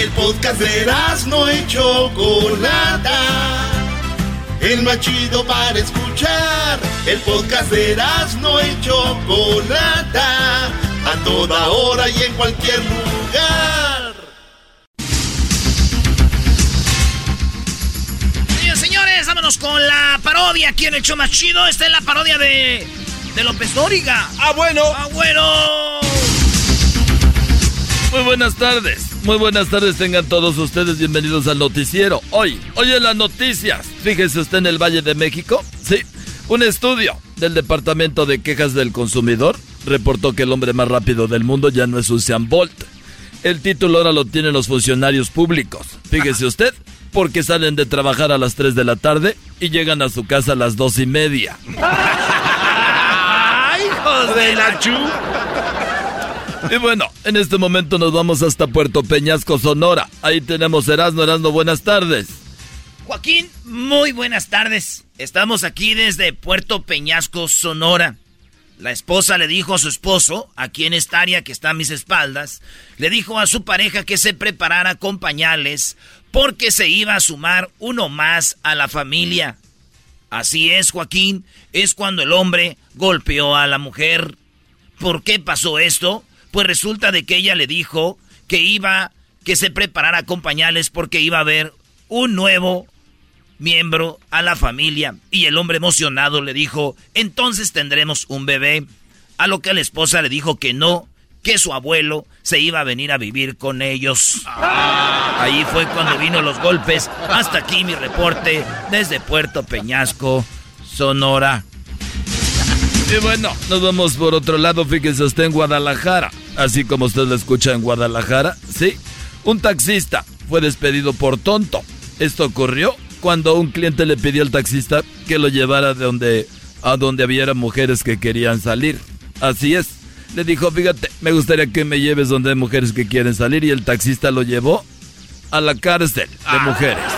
El podcast de no y Chocolata. El más chido para escuchar. El podcast de no y Chocolata. A toda hora y en cualquier lugar. Señores, señores, vámonos con la parodia aquí en el show más chido. Esta es la parodia de, de López Dóriga. Ah, bueno. Ah, bueno. Muy buenas tardes. Muy buenas tardes tengan todos ustedes bienvenidos al noticiero. Hoy, hoy en las noticias. Fíjese usted en el Valle de México. Sí, un estudio del Departamento de Quejas del Consumidor reportó que el hombre más rápido del mundo ya no es Usain Bolt. El título ahora lo tienen los funcionarios públicos. Fíjese usted, porque salen de trabajar a las 3 de la tarde y llegan a su casa a las dos y media. [LAUGHS] ¡Hijos de la chu! Y bueno, en este momento nos vamos hasta Puerto Peñasco, Sonora. Ahí tenemos Erasmo, Erasmo, buenas tardes. Joaquín, muy buenas tardes. Estamos aquí desde Puerto Peñasco, Sonora. La esposa le dijo a su esposo, aquí en esta área que está a mis espaldas, le dijo a su pareja que se preparara con pañales porque se iba a sumar uno más a la familia. Así es, Joaquín, es cuando el hombre golpeó a la mujer. ¿Por qué pasó esto? Pues resulta de que ella le dijo que iba, que se preparara con pañales porque iba a haber un nuevo miembro a la familia. Y el hombre emocionado le dijo, entonces tendremos un bebé. A lo que la esposa le dijo que no, que su abuelo se iba a venir a vivir con ellos. Ahí fue cuando vino los golpes. Hasta aquí mi reporte desde Puerto Peñasco, Sonora. Y bueno, nos vamos por otro lado. Fíjense usted en Guadalajara. Así como usted lo escucha en Guadalajara, ¿sí? Un taxista fue despedido por tonto. Esto ocurrió cuando un cliente le pidió al taxista que lo llevara de donde, a donde había mujeres que querían salir. Así es. Le dijo, fíjate, me gustaría que me lleves donde hay mujeres que quieren salir. Y el taxista lo llevó a la cárcel de ah. mujeres. [LAUGHS]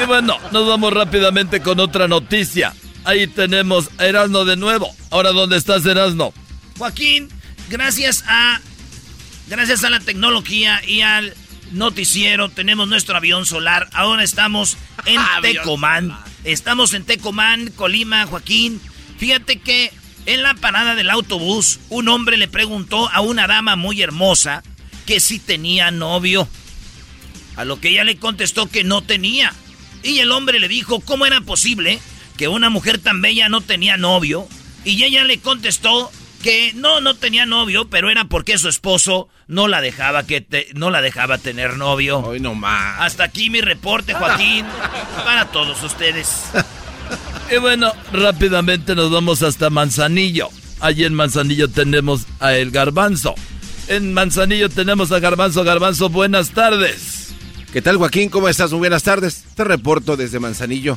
Y bueno, nos vamos rápidamente con otra noticia. Ahí tenemos a Erasno de nuevo. Ahora, ¿dónde estás, Erasno? Joaquín, gracias a. Gracias a la tecnología y al noticiero, tenemos nuestro avión solar. Ahora estamos en [LAUGHS] Tecomán. Estamos en Tecomán, Colima, Joaquín. Fíjate que en la parada del autobús, un hombre le preguntó a una dama muy hermosa que si tenía novio. A lo que ella le contestó que no tenía. Y el hombre le dijo cómo era posible que una mujer tan bella no tenía novio. Y ella le contestó que no, no tenía novio, pero era porque su esposo no la dejaba que no la dejaba tener novio. Hoy no más. Hasta aquí mi reporte, Joaquín, [LAUGHS] para todos ustedes. Y bueno, rápidamente nos vamos hasta Manzanillo. Allí en Manzanillo tenemos a El Garbanzo. En Manzanillo tenemos a Garbanzo. Garbanzo, buenas tardes. ¿Qué tal, Joaquín? ¿Cómo estás? Muy buenas tardes. Te reporto desde Manzanillo.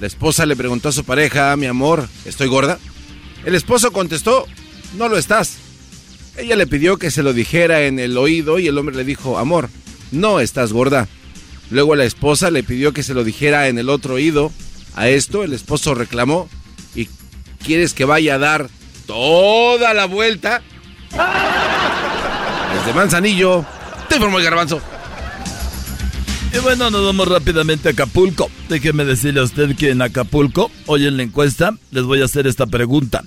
La esposa le preguntó a su pareja, mi amor, ¿estoy gorda? El esposo contestó, no lo estás. Ella le pidió que se lo dijera en el oído y el hombre le dijo, amor, no estás gorda. Luego la esposa le pidió que se lo dijera en el otro oído. A esto el esposo reclamó, ¿y quieres que vaya a dar toda la vuelta? [LAUGHS] Desde Manzanillo, te informo el garbanzo. Y bueno, nos vamos rápidamente a Acapulco. Déjeme decirle a usted que en Acapulco, hoy en la encuesta, les voy a hacer esta pregunta.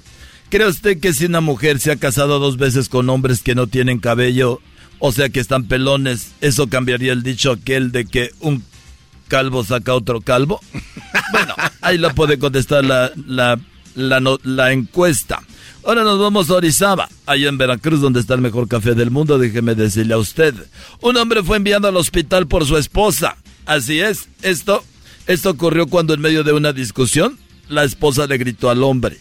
¿Cree usted que si una mujer se ha casado dos veces con hombres que no tienen cabello, o sea que están pelones, eso cambiaría el dicho aquel de que un calvo saca otro calvo? Bueno, ahí lo puede contestar la, la, la, la encuesta. Ahora nos vamos a Orizaba, allá en Veracruz, donde está el mejor café del mundo, déjeme decirle a usted. Un hombre fue enviado al hospital por su esposa. Así es, esto, esto ocurrió cuando en medio de una discusión, la esposa le gritó al hombre.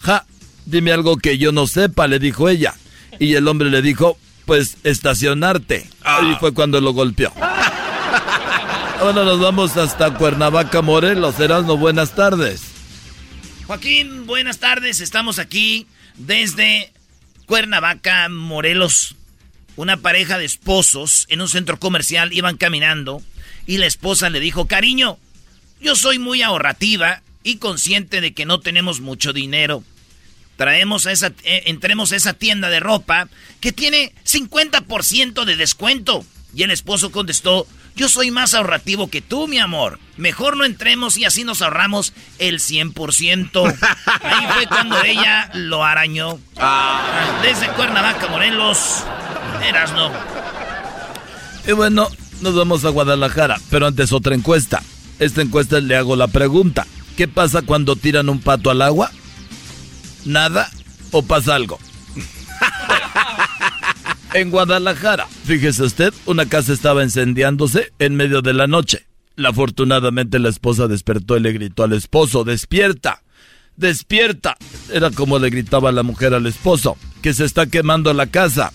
Ja, dime algo que yo no sepa, le dijo ella. Y el hombre le dijo, pues estacionarte. Ahí fue cuando lo golpeó. [LAUGHS] Ahora nos vamos hasta Cuernavaca, Morelos. Erasmo, buenas tardes. Joaquín, buenas tardes. Estamos aquí desde Cuernavaca, Morelos. Una pareja de esposos en un centro comercial iban caminando y la esposa le dijo, cariño, yo soy muy ahorrativa y consciente de que no tenemos mucho dinero. Traemos a esa, eh, entremos a esa tienda de ropa que tiene 50% de descuento. Y el esposo contestó, yo soy más ahorrativo que tú, mi amor. Mejor no entremos y así nos ahorramos el 100%. Ahí fue cuando ella lo arañó. Ah. Desde Cuernavaca, Morelos. Eras no. Y bueno, nos vamos a Guadalajara, pero antes otra encuesta. Esta encuesta le hago la pregunta. ¿Qué pasa cuando tiran un pato al agua? ¿Nada o pasa algo? [LAUGHS] En Guadalajara, fíjese usted, una casa estaba incendiándose en medio de la noche. Afortunadamente la esposa despertó y le gritó al esposo, despierta, despierta. Era como le gritaba la mujer al esposo, que se está quemando la casa.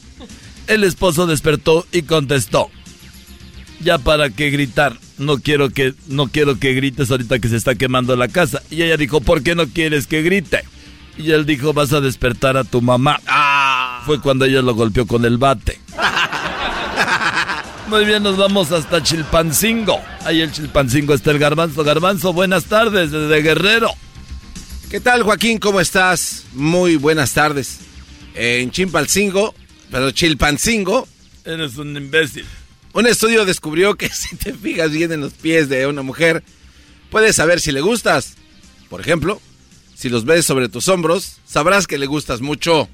El esposo despertó y contestó, ya para qué gritar. No quiero que, no quiero que grites ahorita que se está quemando la casa. Y ella dijo, ¿por qué no quieres que grite? Y él dijo, vas a despertar a tu mamá. Ah. Fue cuando ella lo golpeó con el bate. [LAUGHS] Muy bien, nos vamos hasta Chilpancingo. Ahí el Chilpancingo está el Garbanzo. Garbanzo, buenas tardes desde Guerrero. ¿Qué tal, Joaquín? ¿Cómo estás? Muy buenas tardes. En Chilpancingo, pero Chilpancingo. Eres un imbécil. Un estudio descubrió que [LAUGHS] si te fijas bien en los pies de una mujer, puedes saber si le gustas. Por ejemplo, si los ves sobre tus hombros, sabrás que le gustas mucho.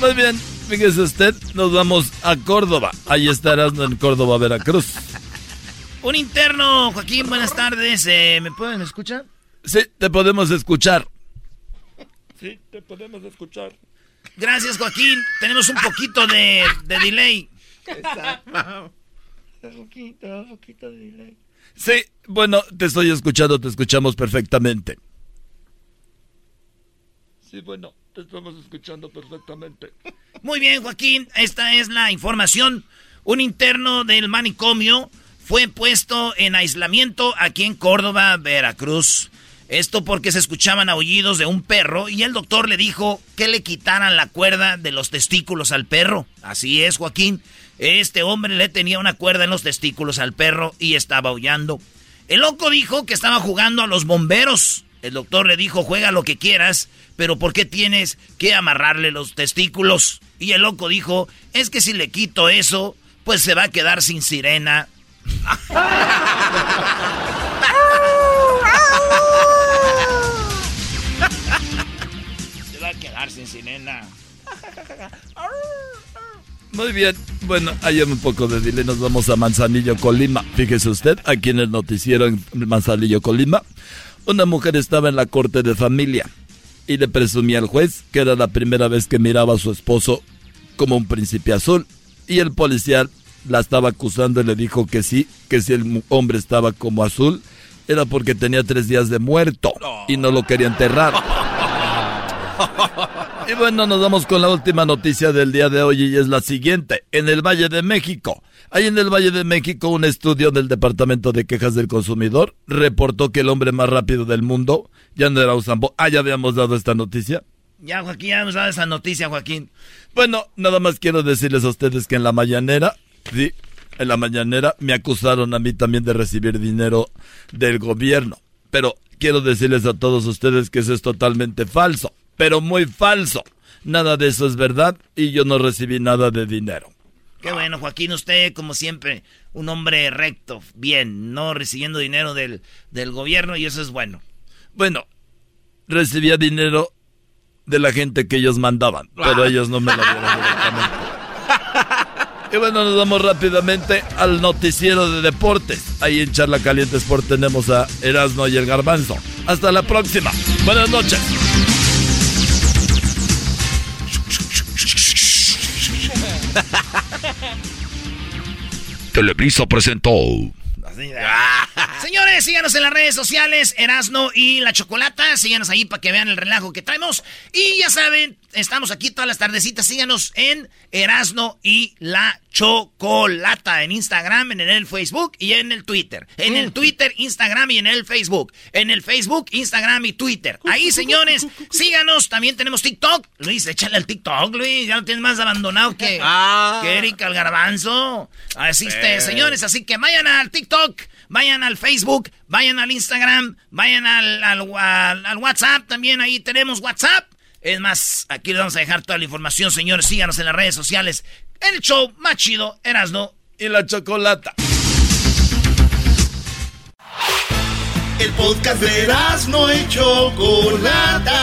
Muy bien, fíjese usted, nos vamos a Córdoba. Ahí estarás en Córdoba, Veracruz. Un interno, Joaquín, buenas tardes. Eh, ¿Me pueden escuchar? Sí, te podemos escuchar. Sí, te podemos escuchar. Gracias, Joaquín. Tenemos un poquito de, de delay. poquito, poquito de delay. Sí, bueno, te estoy escuchando, te escuchamos perfectamente. Sí, bueno. Te estamos escuchando perfectamente. Muy bien, Joaquín. Esta es la información. Un interno del manicomio fue puesto en aislamiento aquí en Córdoba, Veracruz. Esto porque se escuchaban aullidos de un perro y el doctor le dijo que le quitaran la cuerda de los testículos al perro. Así es, Joaquín. Este hombre le tenía una cuerda en los testículos al perro y estaba aullando. El loco dijo que estaba jugando a los bomberos. El doctor le dijo, juega lo que quieras, pero ¿por qué tienes que amarrarle los testículos? Y el loco dijo, es que si le quito eso, pues se va a quedar sin sirena. [LAUGHS] se va a quedar sin sirena. [LAUGHS] Muy bien, bueno, hay un poco de dile, nos vamos a Manzanillo, Colima. Fíjese usted, aquí en el noticiero en Manzanillo, Colima, una mujer estaba en la corte de familia y le presumía al juez que era la primera vez que miraba a su esposo como un príncipe azul. Y el policía la estaba acusando y le dijo que sí, que si el hombre estaba como azul, era porque tenía tres días de muerto y no lo quería enterrar. [LAUGHS] Y bueno, nos vamos con la última noticia del día de hoy y es la siguiente. En el Valle de México, hay en el Valle de México un estudio del Departamento de Quejas del Consumidor reportó que el hombre más rápido del mundo ya no era Usambo. Ah, ya habíamos dado esta noticia. Ya, Joaquín, ya hemos dado esa noticia, Joaquín. Bueno, nada más quiero decirles a ustedes que en la mañanera, sí, en la mañanera me acusaron a mí también de recibir dinero del gobierno. Pero quiero decirles a todos ustedes que eso es totalmente falso pero muy falso. Nada de eso es verdad y yo no recibí nada de dinero. Qué bueno, Joaquín, usted como siempre, un hombre recto, bien, no recibiendo dinero del, del gobierno y eso es bueno. Bueno, recibía dinero de la gente que ellos mandaban, pero ah. ellos no me lo dieron directamente. [LAUGHS] Y bueno, nos vamos rápidamente al noticiero de deportes. Ahí en Charla Caliente Sport tenemos a Erasmo y el Garbanzo. Hasta la próxima. Buenas noches. [LAUGHS] Televisa presentó. [LAUGHS] Señores, síganos en las redes sociales, Erasno y La Chocolata. Síganos ahí para que vean el relajo que traemos. Y ya saben, estamos aquí todas las tardecitas. Síganos en Erasno y La Chocolata. En Instagram, en el Facebook y en el Twitter. En el Twitter, Instagram y en el Facebook. En el Facebook, Instagram y Twitter. Ahí, señores, síganos. También tenemos TikTok. Luis, échale al TikTok, Luis. Ya lo tienes más abandonado que, [LAUGHS] ah. que Erika el garbanzo. Así, este, señores, así que vayan al TikTok vayan al Facebook, vayan al Instagram, vayan al, WhatsApp, también ahí tenemos WhatsApp. Es más, aquí les vamos a dejar toda la información, señores. Síganos en las redes sociales. El show más chido, Erasno y la Chocolata. El podcast de Erasno y Chocolata.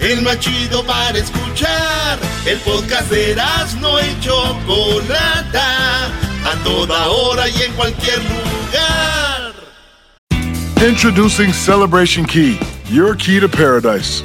El más chido para escuchar. El podcast de Erasno y Chocolata a toda hora y en cualquier lugar. Introducing Celebration Key, your key to paradise.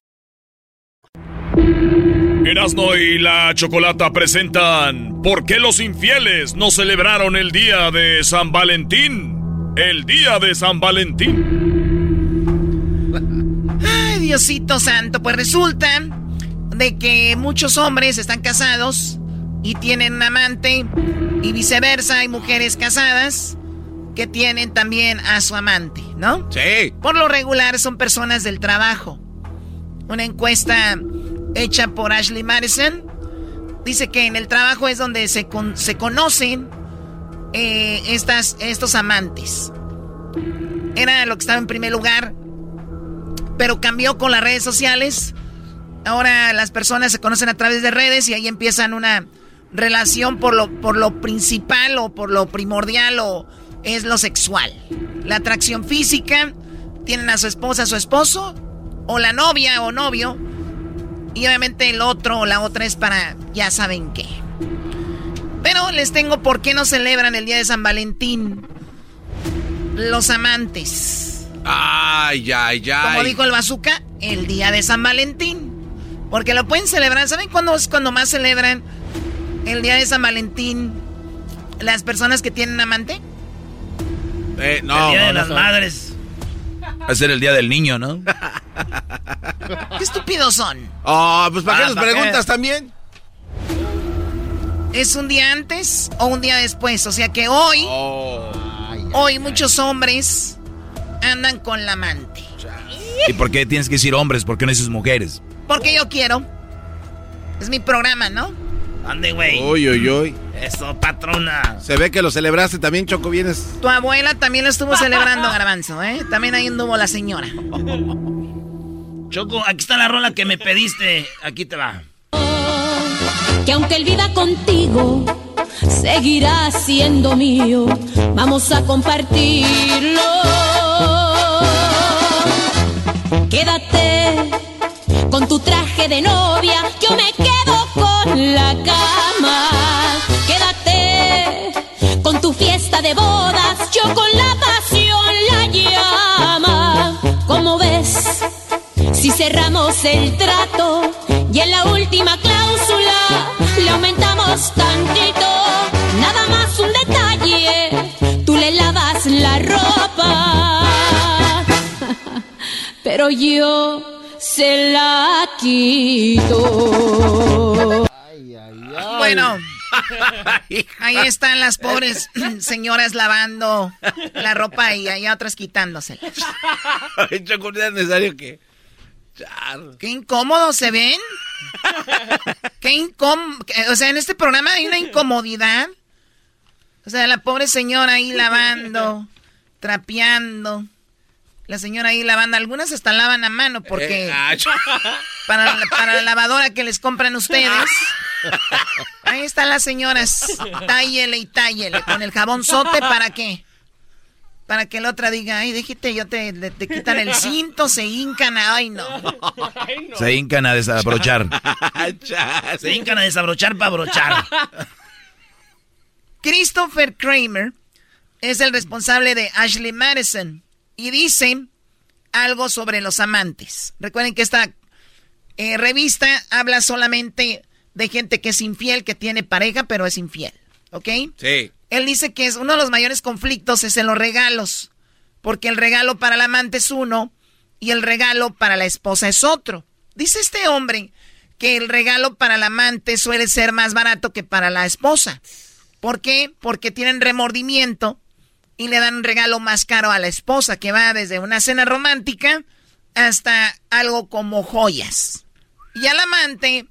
Erasno y la Chocolata presentan ¿Por qué los infieles no celebraron el día de San Valentín? El día de San Valentín. Ay, Diosito santo, pues resulta de que muchos hombres están casados y tienen un amante y viceversa, hay mujeres casadas que tienen también a su amante, ¿no? Sí. Por lo regular son personas del trabajo. Una encuesta hecha por Ashley Madison dice que en el trabajo es donde se, se conocen eh, estas, estos amantes. Era lo que estaba en primer lugar, pero cambió con las redes sociales. Ahora las personas se conocen a través de redes y ahí empiezan una relación por lo, por lo principal o por lo primordial o es lo sexual. La atracción física, tienen a su esposa, a su esposo, o la novia o novio, y obviamente el otro o la otra es para ya saben qué. Pero les tengo por qué no celebran el día de San Valentín. Los amantes. Ay, ay, ay. Como dijo el bazooka, el día de San Valentín. Porque lo pueden celebrar. ¿Saben cuándo es cuando más celebran el día de San Valentín las personas que tienen amante? Eh, no, el día de no, las no. madres. Va a ser el día del niño, ¿no? [LAUGHS] ¿Qué estúpidos son? Oh, pues ¿para qué Ah, nos ¿para qué? preguntas también? ¿Es un día antes o un día después? O sea que hoy, Oh. hoy muchos hombres andan con la amante. ¿Y por qué tienes que decir hombres? ¿Por qué no dices mujeres? Porque yo quiero. Es mi programa, ¿no? Ande, güey. Uy, uy, uy. Eso, patrona. Se ve que lo celebraste también, Choco, vienes. Tu abuela también lo estuvo celebrando, [LAUGHS] Garbanzo, ¿eh? También ahí anduvo la señora. Choco, aquí está la rola que me pediste. Aquí te va. que aunque el vida contigo seguirá siendo mío, vamos a compartirlo. Quédate con tu traje de novia, yo me quedo con la cama. De bodas, yo con la pasión la llama. Como ves, si cerramos el trato y en la última cláusula le aumentamos tantito, nada más un detalle, tú le lavas la ropa, [LAUGHS] pero yo se la quito. Bueno, [LAUGHS] ahí están las pobres [CLEARS THROAT] señoras lavando la ropa y hay otras quitándosela. [LAUGHS] Es necesario que... Qué incómodo se ven. [LAUGHS] Qué. O sea, en este programa hay una incomodidad. O sea, la pobre señora ahí lavando, trapeando. La señora ahí lavando. Algunas hasta lavan a mano porque Eh, ah, [LAUGHS] para, la- para la lavadora que les compran ustedes. Ahí están las señoras. Tállele y tállele con el jabón sote para qué. Para que la otra diga, ay, déjate, yo te, te, te quitan el cinto, se hincan, ay no. Se hincan a desabrochar. Se hincan a desabrochar para abrochar. Christopher Kramer es el responsable de Ashley Madison y dice algo sobre los amantes. Recuerden que esta eh, revista habla solamente de gente que es infiel, que tiene pareja, pero es infiel. ¿Ok? Sí. Él dice que es uno de los mayores conflictos es en los regalos, porque el regalo para el amante es uno y el regalo para la esposa es otro. Dice este hombre que el regalo para el amante suele ser más barato que para la esposa. ¿Por qué? Porque tienen remordimiento y le dan un regalo más caro a la esposa, que va desde una cena romántica hasta algo como joyas. Y al amante,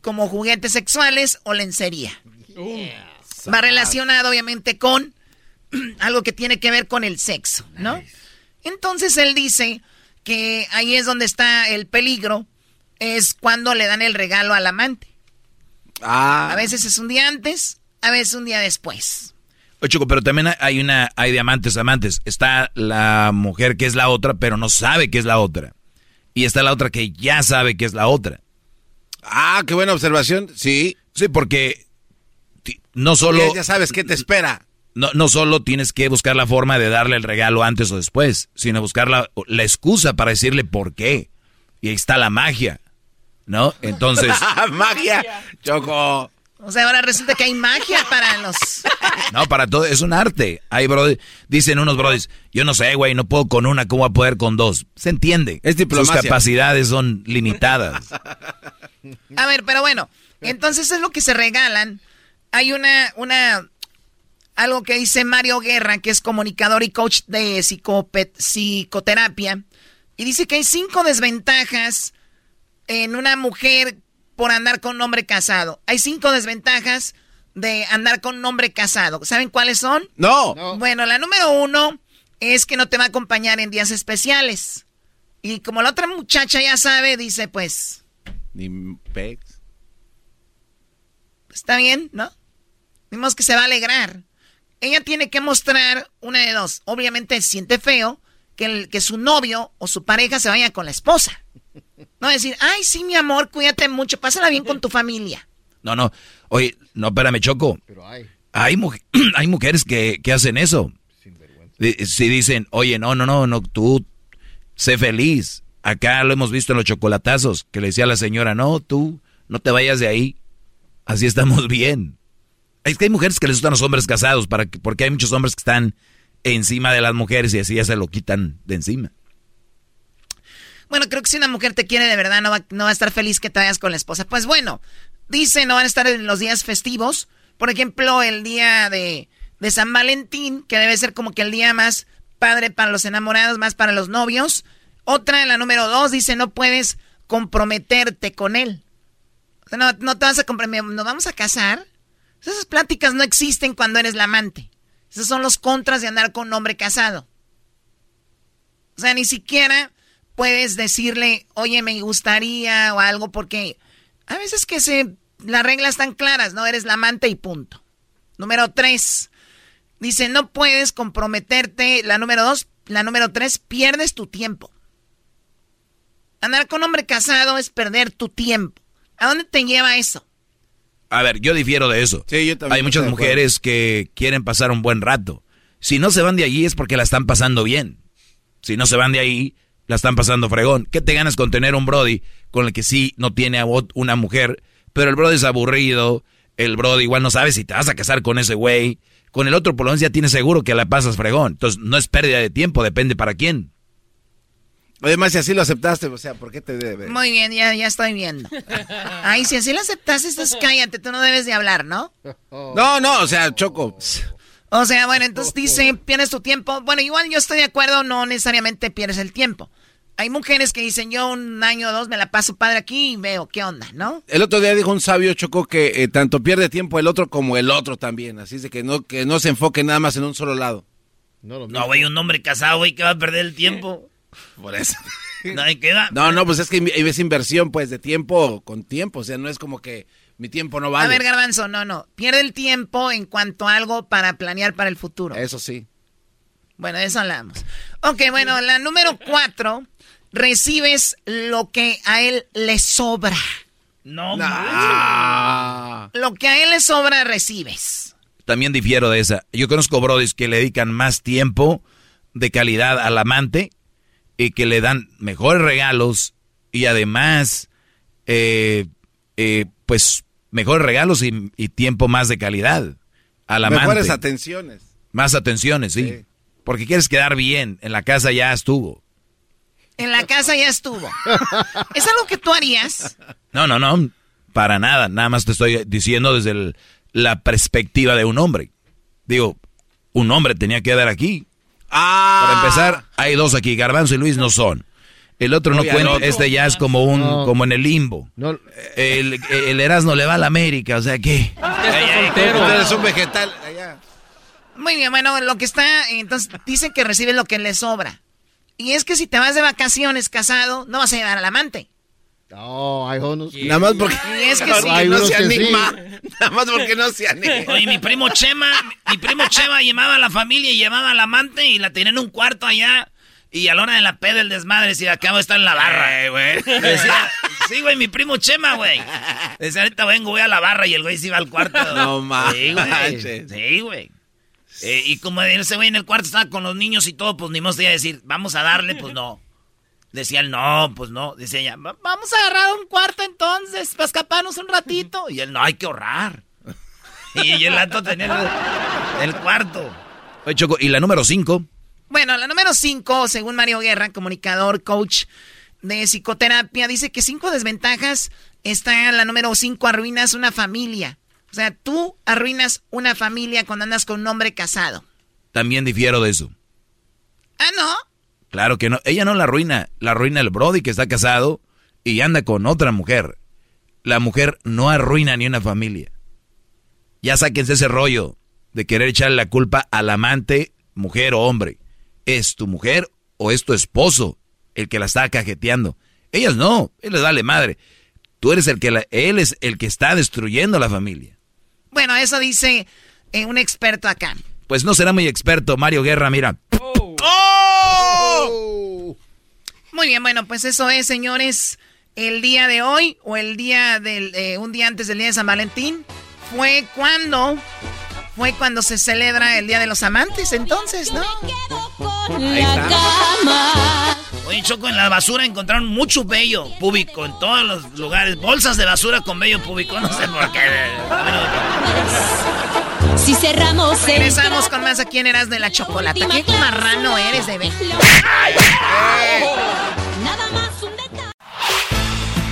como juguetes sexuales o lencería. Va relacionado obviamente con [CLEARS THROAT] algo que tiene que ver con el sexo, ¿no? Entonces él dice que ahí es donde está el peligro, es cuando le dan el regalo al amante. Ah. A veces es un día antes, a veces un día después. Oye, Choco, pero también hay una, hay de amantes a amantes. Está la mujer que es la otra, pero no sabe que es la otra. Y está la otra que ya sabe que es la otra. Ah, qué buena observación. Sí. Sí, porque no solo... Ya, sabes qué te espera. No, no solo tienes que buscar la forma de darle el regalo antes o después, sino buscar la, la excusa para decirle por qué. Y ahí está la magia, ¿no? Entonces... [LAUGHS] ¡Magia! Choco. O sea, ahora resulta que hay magia para los... No, para todo, es un arte. Hay brody, dicen unos brodis, yo no sé, güey, no puedo con una, ¿cómo voy a poder con dos? Se entiende. Es diplomacia. Sus capacidades son limitadas. A ver, pero bueno, entonces es lo que se regalan. Hay una, una, algo que dice Mario Guerra, que es comunicador y coach de psicoterapia, y dice que hay cinco desventajas en una mujer por andar con un hombre casado. Hay cinco desventajas de andar con un hombre casado. ¿Saben cuáles son? No. Bueno, la número uno es que no te va a acompañar en días especiales. Y como la otra muchacha ya sabe, dice pues... Ni pex. Está bien, ¿no? Vimos que se va a alegrar. Ella tiene que mostrar una de dos. Obviamente siente feo que, el, que su novio o su pareja se vaya con la esposa. No decir, ay, sí, mi amor, cuídate mucho, pásala bien con tu familia. No, no. Oye, no, espérame, Choco. Pero hay. Hay, [CLEARS THROAT] hay mujeres que, que, hacen eso. Si dicen, oye, no, no, no, no, tú sé feliz. Acá lo hemos visto en los chocolatazos, que le decía a la señora, no, tú no te vayas de ahí. Así estamos [LAUGHS] bien. Es que hay mujeres que les gustan los hombres casados, para que, porque hay muchos hombres que están encima de las mujeres y así ya se lo quitan de encima. Bueno, creo que si una mujer te quiere de verdad, no va, no va a estar feliz que te vayas con la esposa. Pues bueno, dice, no van a estar en los días festivos. Por ejemplo, el día de, de San Valentín, que debe ser como que el día más padre para los enamorados, más para los novios. Otra, la número dos, dice, no puedes comprometerte con él. No, no te vas a comprometer, nos vamos a casar. Esas pláticas no existen cuando eres la amante. Esos son los contras de andar con un hombre casado. O sea, ni siquiera puedes decirle, oye, me gustaría o algo, porque a veces que se, las reglas están claras, ¿no? Eres la amante y punto. Número tres, dice, no puedes comprometerte. La número dos, la número tres, pierdes tu tiempo. Andar con un hombre casado es perder tu tiempo. ¿A dónde te lleva eso? A ver, yo difiero de eso. Sí, yo también Hay muchas mujeres que quieren pasar un buen rato. Si no se van de allí es porque la están pasando bien. Si no se van de ahí, la están pasando fregón. ¿Qué te ganas con tener un Brody con el que sí no tiene a una mujer, pero el Brody es aburrido, el Brody igual no sabe si te vas a casar con ese güey. Con el otro por lo menos ya tienes seguro que la pasas fregón. Entonces no es pérdida de tiempo, depende para quién. Además, si así lo aceptaste, o sea, ¿por qué te debe? Muy bien, ya, ya estoy viendo. Ay, si así lo aceptaste, entonces [LAUGHS] cállate, tú no debes de hablar, ¿no? No, no, o sea, Choco. O sea, bueno, entonces dice, pierdes tu tiempo. Bueno, igual yo estoy de acuerdo, no necesariamente pierdes el tiempo. Hay mujeres que dicen, yo un año o dos me la paso padre aquí y veo qué onda, ¿no? El otro día dijo un sabio Choco que eh, tanto pierde tiempo el otro como el otro también. Así es de que no, que no se enfoque nada más en un solo lado. No, güey, un hombre casado, güey, que va a perder el tiempo. Por eso. [LAUGHS] No, queda. No, no, pues es que es inversión, pues, de tiempo con tiempo. O sea, no es como que mi tiempo no vale. A ver, Garbanzo, no, no. Pierde el tiempo en cuanto a algo para planear para el futuro. Eso sí. Bueno, de eso hablamos. Ok, bueno, la número cuatro. Recibes lo que a él le sobra. No, nah. Lo que a él le sobra, recibes. También difiero de esa. Yo conozco brodis que le dedican más tiempo de calidad al amante y que le dan mejores regalos y además, eh, eh, pues, mejores regalos y, y, tiempo más de calidad al amante. Mejores atenciones. Más atenciones, sí. sí. Porque quieres quedar bien. En la casa ya estuvo. En la casa ya estuvo. ¿Es algo que tú harías? No, no, no. Para nada. Nada más te estoy diciendo desde el, la perspectiva de un hombre. Digo, un hombre tenía que dar aquí. Ah. Para empezar, hay dos aquí. Garbanzo y Luis no son. El otro no Oye, cuenta. otro. Este ya es como un, No. como en el limbo. No, El, el Erasmo le va a la América, o sea que. Eres un vegetal. allá. Muy bien, bueno, lo que está, entonces dice que recibe lo que le sobra. Y es que si te vas de vacaciones casado, no vas a llevar al amante. no, hay unos. Nada más porque, Y es que sí. Hay no se que sí. anima. Nada más porque no se anima. Oye, mi primo Chema, mi primo Chema llevaba a la familia y llevaba al amante y la tenía en un cuarto allá. Y a la hora de la peda el desmadre, si acabo de estar en la barra. Eh, güey. Decía, Sí, güey, mi primo Chema, güey. Dice, ahorita vengo, voy a la barra y el güey se iba al cuarto. No mames. Sí, güey. Sí. Eh, y como ese güey en el cuarto estaba con los niños y todo, pues ni iba a decir, vamos a darle, pues no. Decía él, no, pues no. Decía ella, vamos a agarrar un cuarto entonces, para escaparnos un ratito. Y él, no, hay que ahorrar. y el alto tenía el, cuarto. Oye, Choco, ¿y la número cinco? Bueno, la número cinco, según Mario Guerra, comunicador, coach de psicoterapia, dice que cinco desventajas está la número cinco, arruinas una familia. O sea, tú arruinas una familia cuando andas con un hombre casado. También difiero de eso. Ah, ¿no? Claro que no. Ella no la arruina. La arruina el Brody que está casado y anda con otra mujer. La mujer no arruina ni una familia. Ya sáquense ese rollo de querer echarle la culpa al amante, mujer o hombre. ¿Es tu mujer o es tu esposo el que la está cajeteando? Ellas no. Él les dale madre. Tú eres el que la, él es el que está destruyendo la familia. Bueno, eso dice eh, un experto acá. Pues no será muy experto, Mario Guerra, mira. Oh. ¡Oh! Muy bien, bueno, pues eso es, señores. El día de hoy o el día del eh, un día antes del día de San Valentín fue cuando fue cuando se celebra el Día de los Amantes, entonces, ¿no? Ahí está. Oye, Choco, en la basura encontraron mucho vello público en todos los lugares. Bolsas de basura con vello público, no sé por qué. Si cerramos Regresamos con más aquí en Eras de la Chocolata. ¿Qué marrano eres de ver? Nada más un detalle.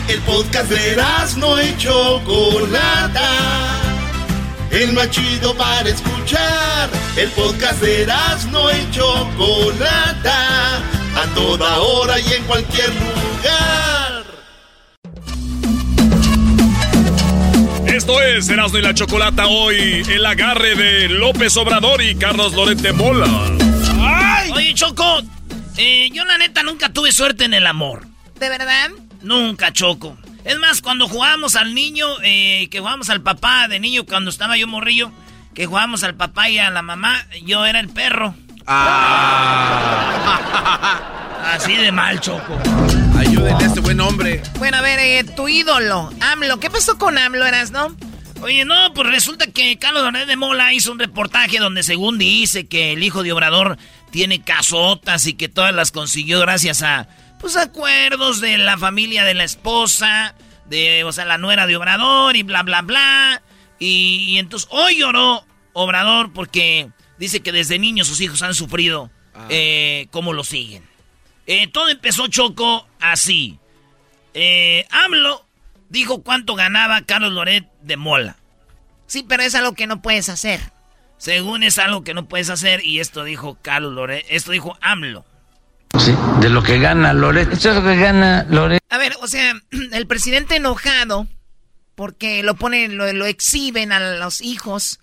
El podcast de no y Chocolata el más chido para escuchar. El podcast de no y Chocolata, a toda hora y en cualquier lugar. Esto es Erasmo y la Chocolata hoy, el agarre de López Obrador y Carlos Lorente Mola. ¡Ay! Oye, Choco, eh, yo la neta nunca tuve suerte en el amor. ¿De verdad? Nunca, Choco. Es más, cuando jugábamos al niño, eh, que jugábamos al papá de niño cuando estaba yo morrillo, que jugábamos al papá y a la mamá, yo era el perro. Ah. [LAUGHS] Así de mal, Choco. Ayúdenle a este buen hombre. Bueno, a ver, eh, tu ídolo, AMLO. ¿Qué pasó con AMLO, eras, no? Oye, no, pues resulta que Carlos Donet de Mola hizo un reportaje donde según dice que el hijo de Obrador tiene casotas y que todas las consiguió gracias a pues acuerdos de la familia de la esposa, de, o sea, la nuera de Obrador y bla, bla, bla. Y, entonces hoy lloró Obrador porque dice que desde niños sus hijos han sufrido ah. eh, cómo lo siguen. Eh, todo empezó Choco así. Eh, AMLO dijo cuánto ganaba Carlos Loret de Mola. Sí, pero es algo que no puedes hacer. Según es algo que no puedes hacer y esto dijo Carlos Loret, esto dijo AMLO. Sí, de lo que gana Loret. Esto es lo que gana Loret. A ver, o sea, [CLEARS THROAT] el presidente enojado porque lo ponen, lo, lo exhiben a los hijos.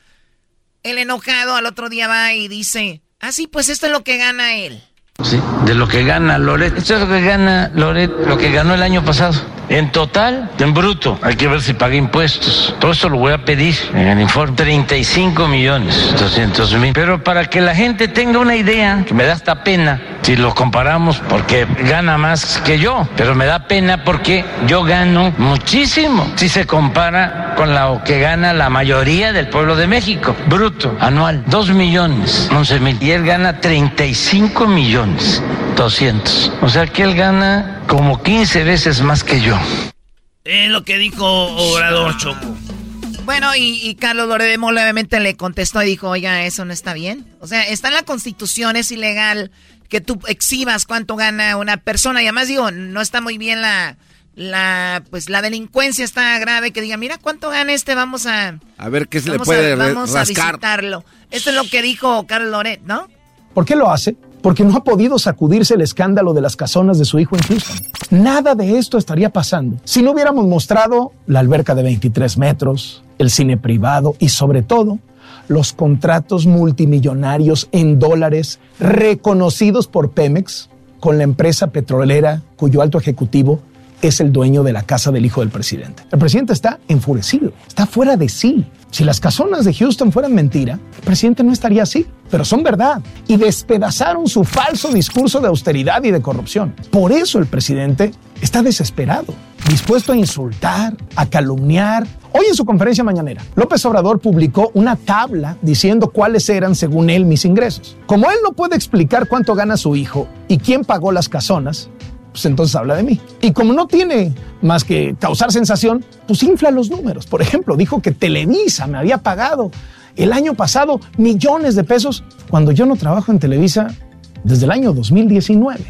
El enojado al otro día va y dice, ah, sí, pues esto es lo que gana él. Sí, de lo que gana Loret. Esto es lo que gana Loret, lo que ganó el año pasado. En total, en bruto, hay que ver si paga impuestos. Todo esto lo voy a pedir en el informe. 35 millones 200 mil. Pero para que la gente tenga una idea, que me da esta pena si lo comparamos, porque gana más que yo. Pero me da pena porque yo gano muchísimo si se compara con lo que gana la mayoría del pueblo de México. Bruto, anual, 2 millones 11 mil. Y él gana 35 millones 200. O sea que él gana como 15 veces más que yo. Es lo que dijo Obrador Choco. Bueno, y, Carlos Loredemo obviamente le contestó y dijo, oiga, eso no está bien. O sea, está en la constitución, es ilegal que tú exhibas cuánto gana una persona. Y además digo, no está muy bien la, la, pues la delincuencia está grave, que diga, mira cuánto gana este, vamos a... A ver qué se le puede a, Vamos a visitarlo. Esto es lo que dijo Carlos Loret, ¿no? ¿Por qué lo hace? Porque no ha podido sacudirse el escándalo de las casonas de su hijo en Houston. Nada de esto estaría pasando si no hubiéramos mostrado la alberca de 23 metros, el cine privado y sobre todo los contratos multimillonarios en dólares reconocidos por Pemex con la empresa petrolera cuyo alto ejecutivo es el dueño de la casa del hijo del presidente. El presidente está enfurecido, está fuera de sí. Si las casonas de Houston fueran mentira, el presidente no estaría así, pero son verdad. Y despedazaron su falso discurso de austeridad y de corrupción. Por eso el presidente está desesperado. dispuesto a insultar, a calumniar. Hoy en su conferencia mañanera, López Obrador publicó una tabla diciendo cuáles eran, según él, mis ingresos. Como él no puede explicar cuánto gana su hijo y quién pagó las casonas, pues entonces habla de mí. Y como no tiene más que causar sensación, pues infla los números. Por ejemplo, dijo que Televisa me había pagado el año pasado millones de pesos cuando yo no trabajo en Televisa desde el año 2019.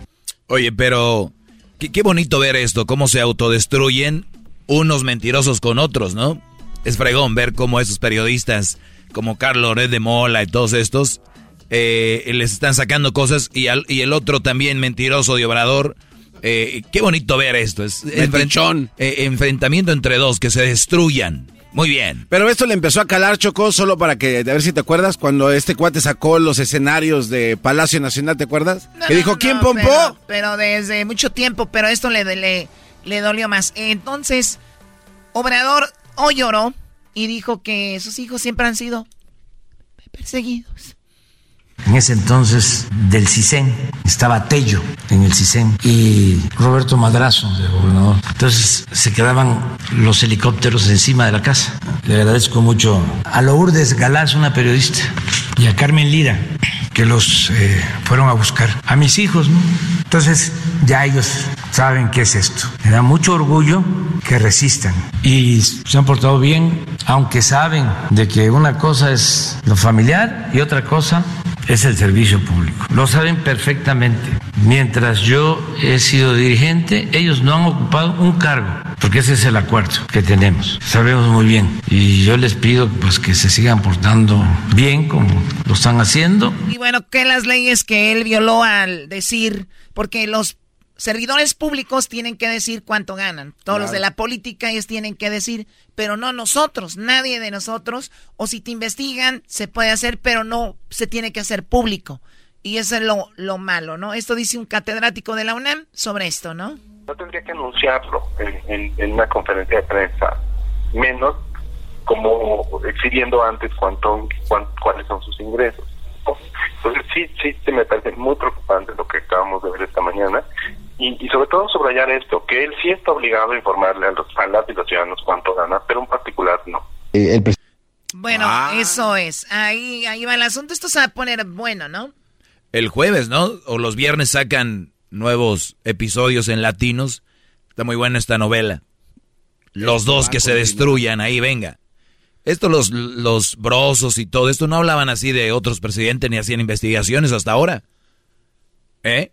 Oye, pero qué, bonito ver esto, cómo se autodestruyen unos mentirosos con otros, ¿no? Es fregón ver cómo esos periodistas, como Carlos Red de Mola y todos estos, eh, les están sacando cosas y, y el otro también mentiroso de Obrador eh, qué bonito ver esto. Es enfrentón, eh, enfrentamiento entre dos que se destruyan. Muy bien. Pero esto le empezó a calar Chocó solo para que, a ver si te acuerdas, cuando este cuate sacó los escenarios de Palacio Nacional, ¿te acuerdas? que dijo, ¿quién pompó? Pero, desde mucho tiempo, pero esto le, le, le dolió más. Entonces, Obrador hoy lloró y dijo que sus hijos siempre han sido perseguidos en ese entonces del CISEN, estaba Tello en el CISEN y Roberto Madrazo de gobernador. Entonces se quedaban los helicópteros encima de la casa. Le agradezco mucho a Lourdes Galás, una periodista, y a Carmen Lira, que los eh, fueron a buscar. A mis hijos, ¿no? Entonces ya ellos saben qué es esto. Me da mucho orgullo que resistan y se han portado bien, aunque saben de que una cosa es lo familiar y otra cosa es el servicio público. Lo saben perfectamente. Mientras yo he sido dirigente, ellos no han ocupado un cargo, porque ese es el acuerdo que tenemos. Sabemos muy bien. Y yo les pido pues que se sigan portando bien como lo están haciendo. Y bueno, que las leyes que él violó al decir, porque los servidores públicos tienen que decir cuánto ganan. Todos los de la política ellos tienen que decir, pero no nosotros, nadie de nosotros. O si te investigan, se puede hacer, pero no se tiene que hacer público. Y eso es lo, lo malo, ¿no? Esto dice un catedrático de la UNAM sobre esto, ¿no? No tendría que anunciarlo en, una conferencia de prensa, menos como exhibiendo antes cuánto, cuáles son sus ingresos. Entonces sí, sí, sí me parece muy preocupante lo que acabamos de ver esta mañana y, sobre todo subrayar esto, que él sí está obligado a informarle a los, a y los ciudadanos cuánto gana, pero en particular no. Eh, bueno, ah. eso es. Ahí, ahí va el asunto. Esto se va a poner bueno, ¿no? El jueves, ¿no? O los viernes sacan nuevos episodios en latinos. Está muy buena esta novela. Los dos que se destruyan, ahí venga. Esto los, los brosos y todo esto no hablaban así de otros presidentes ni hacían investigaciones hasta ahora. ¿Eh?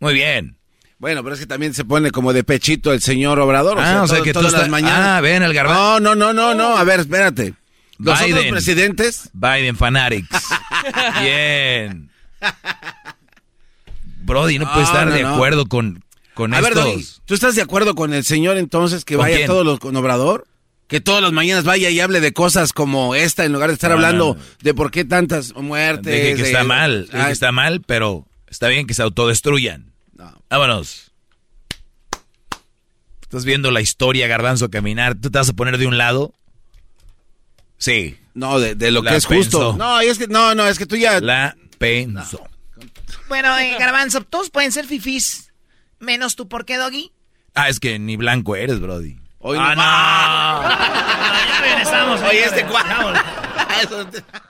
Muy bien. Bueno, pero es que también se pone como de pechito el señor Obrador. Ah, o sea, que todas las mañanas. Ah, ven el garbanzo. No, no, no, no, no. A ver, espérate. Los otros presidentes. Biden Fanatics. [LAUGHS] bien. Brody, no, puede estar de acuerdo con, con a estos. Ver, ¿tú estás de acuerdo con el señor entonces que vaya todos los con Obrador? Que todas las mañanas vaya y hable de cosas como esta en lugar de estar hablando de por qué tantas muertes. De que, está mal, que está mal, pero está bien que se autodestruyan. Vámonos. ¿Estás viendo la historia, Garbanzo, caminar? ¿Tú te vas a poner de un lado? Sí. No, de, lo que es justo. No, es que, no, no, es que tú ya... La penso. Bueno, eh, Garbanzo, todos pueden ser fifís, menos tú, ¿por qué, Doggy? Ah, es que ni blanco eres, Brody. Hoy ah, no. ya regresamos. Oye, este cuadro. [LAUGHS]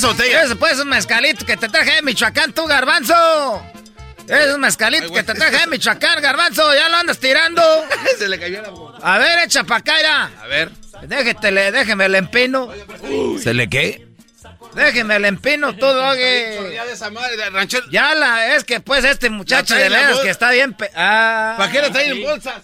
¿Por qué traes esa botella? Ese pues un mezcalito que te traje de Michoacán, tú, garbanzo. Es un mezcalito que te traje de Michoacán, garbanzo. Ya lo andas tirando. [LAUGHS] Se le cayó la boca. A ver, echa pa' acá. A ver. Déjetele, déjeme el empino. ¿Se le qué? Déjeme el empino, tú, dogue. [LAUGHS] Ya de esa madre, de ranchero. Ya la, es que pues este muchacho de veras que está bien. pe- ah, ¿Para qué lo traen en bolsas?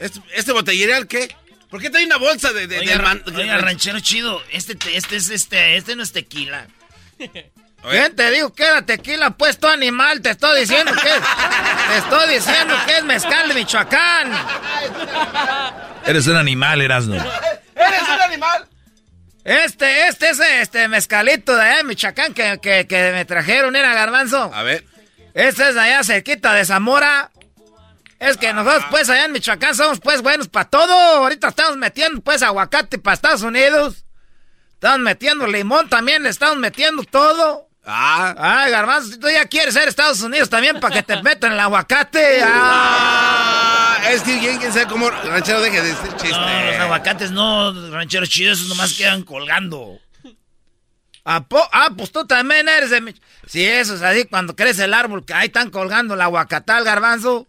¿Este, este botellerial qué? ¿Por qué trae una bolsa de, de, Oiga, del man- oiga, ranchero chido, este, te- este es este, este no es tequila. ¿Quién te digo que era tequila? Pues tu animal, te estoy diciendo que es, te estoy diciendo que es mezcal de Michoacán. Eres un animal, Erasno. ¡Eres un animal! Este, este es este mezcalito de allá de Michoacán que, que, que me trajeron, era garbanzo. A ver. Este es de allá cerquita de Zamora. Es que nosotros pues allá en Michoacán somos pues buenos para todo. Ahorita estamos metiendo pues aguacate para Estados Unidos. Estamos metiendo limón también, le estamos metiendo todo. Ah. Ay, garbanzo, si tú ya quieres ser Estados Unidos también para que te metan el aguacate. [LAUGHS] Ah. Ah, es que quién, sabe cómo. Ranchero, deje de decir chiste. No, los aguacates no, rancheros chidos, esos nomás quedan colgando. [LAUGHS] ¿A po- ah, pues tú también eres de... Mich- Sí, eso es así, cuando crece el árbol, que ahí están colgando el aguacatal, garbanzo.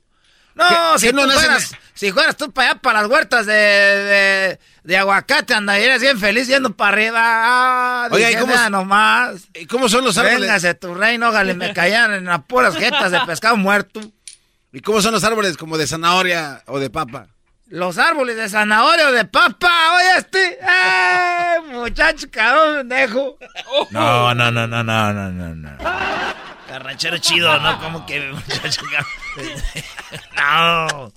No, ¿Qué- si no tú fueras, si fueras tú para allá, para las huertas de, de, de aguacate, andarías bien feliz yendo para arriba. Ah, Oiga, ¿y cómo "Mira es- nomás. ¿Y cómo son los árboles? Véngase tu reino, ójale, me caían en las puras jetas de pescado muerto. ¿Y cómo son los árboles? ¿Como de zanahoria o de papa? Los árboles de zanahoria o de papa, oye este. ¡Eh, muchacho, cabrón, pendejo! No, no, no, no, no, no, no, no. Carranchero chido, ¿no? [LAUGHS] Como que muchacho, [LAUGHS] No.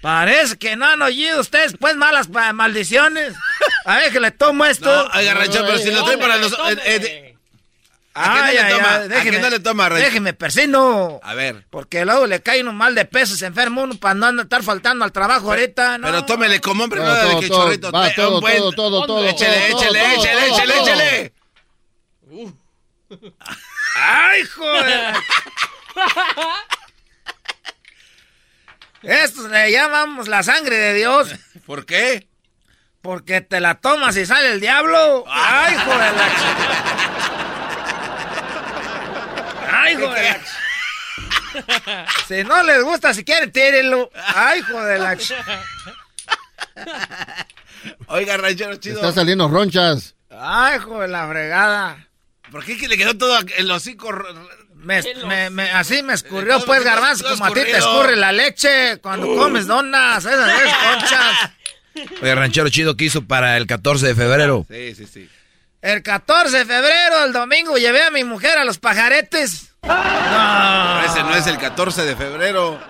Parece que no han oído ustedes, pues, malas pa- maldiciones. A ver, que le tomo esto. No, oiga, ranchero, pero si lo trae para los. eh, eh, ¿A qué no Ay, le toma? ay, ¿A qué déjeme, no le toma, ranchero? Déjeme, persino. A ver. Porque luego le cae un mal de peso, se enferma uno para no estar faltando al trabajo ahorita, ¿no? Pero tómele como hombre, Todo, no de todo, que todo, chorrito. va, todo, buen- todo, todo, todo, Échele, todo, échele, todo, échele, todo, échele, todo. échele. ¡Ay, joder! Esto le llamamos la sangre de Dios. ¿Por qué? Porque te la tomas y sale el diablo. ¡Ay, joder! la ch- ¡Ay, joder! la ch- Si no les gusta, si quieren, tírenlo. ¡Ay, joder! la ch- Oiga, ranchero chido. Está saliendo ronchas. ¡Ay, joder! La fregada. ¿Por qué que le quedó todo el hocico? Me, me- me- así me escurrió, Todo- pues, garbanzo, como a ti te escurre la leche cuando comes donas, esas esas [LAUGHS] conchas. Oye, ranchero chido, ¿qué hizo para el 14 de febrero? Sí, sí, sí. El 14 de febrero, el domingo, llevé a mi mujer a los pajaretes. No. Ese no es el 14 de febrero.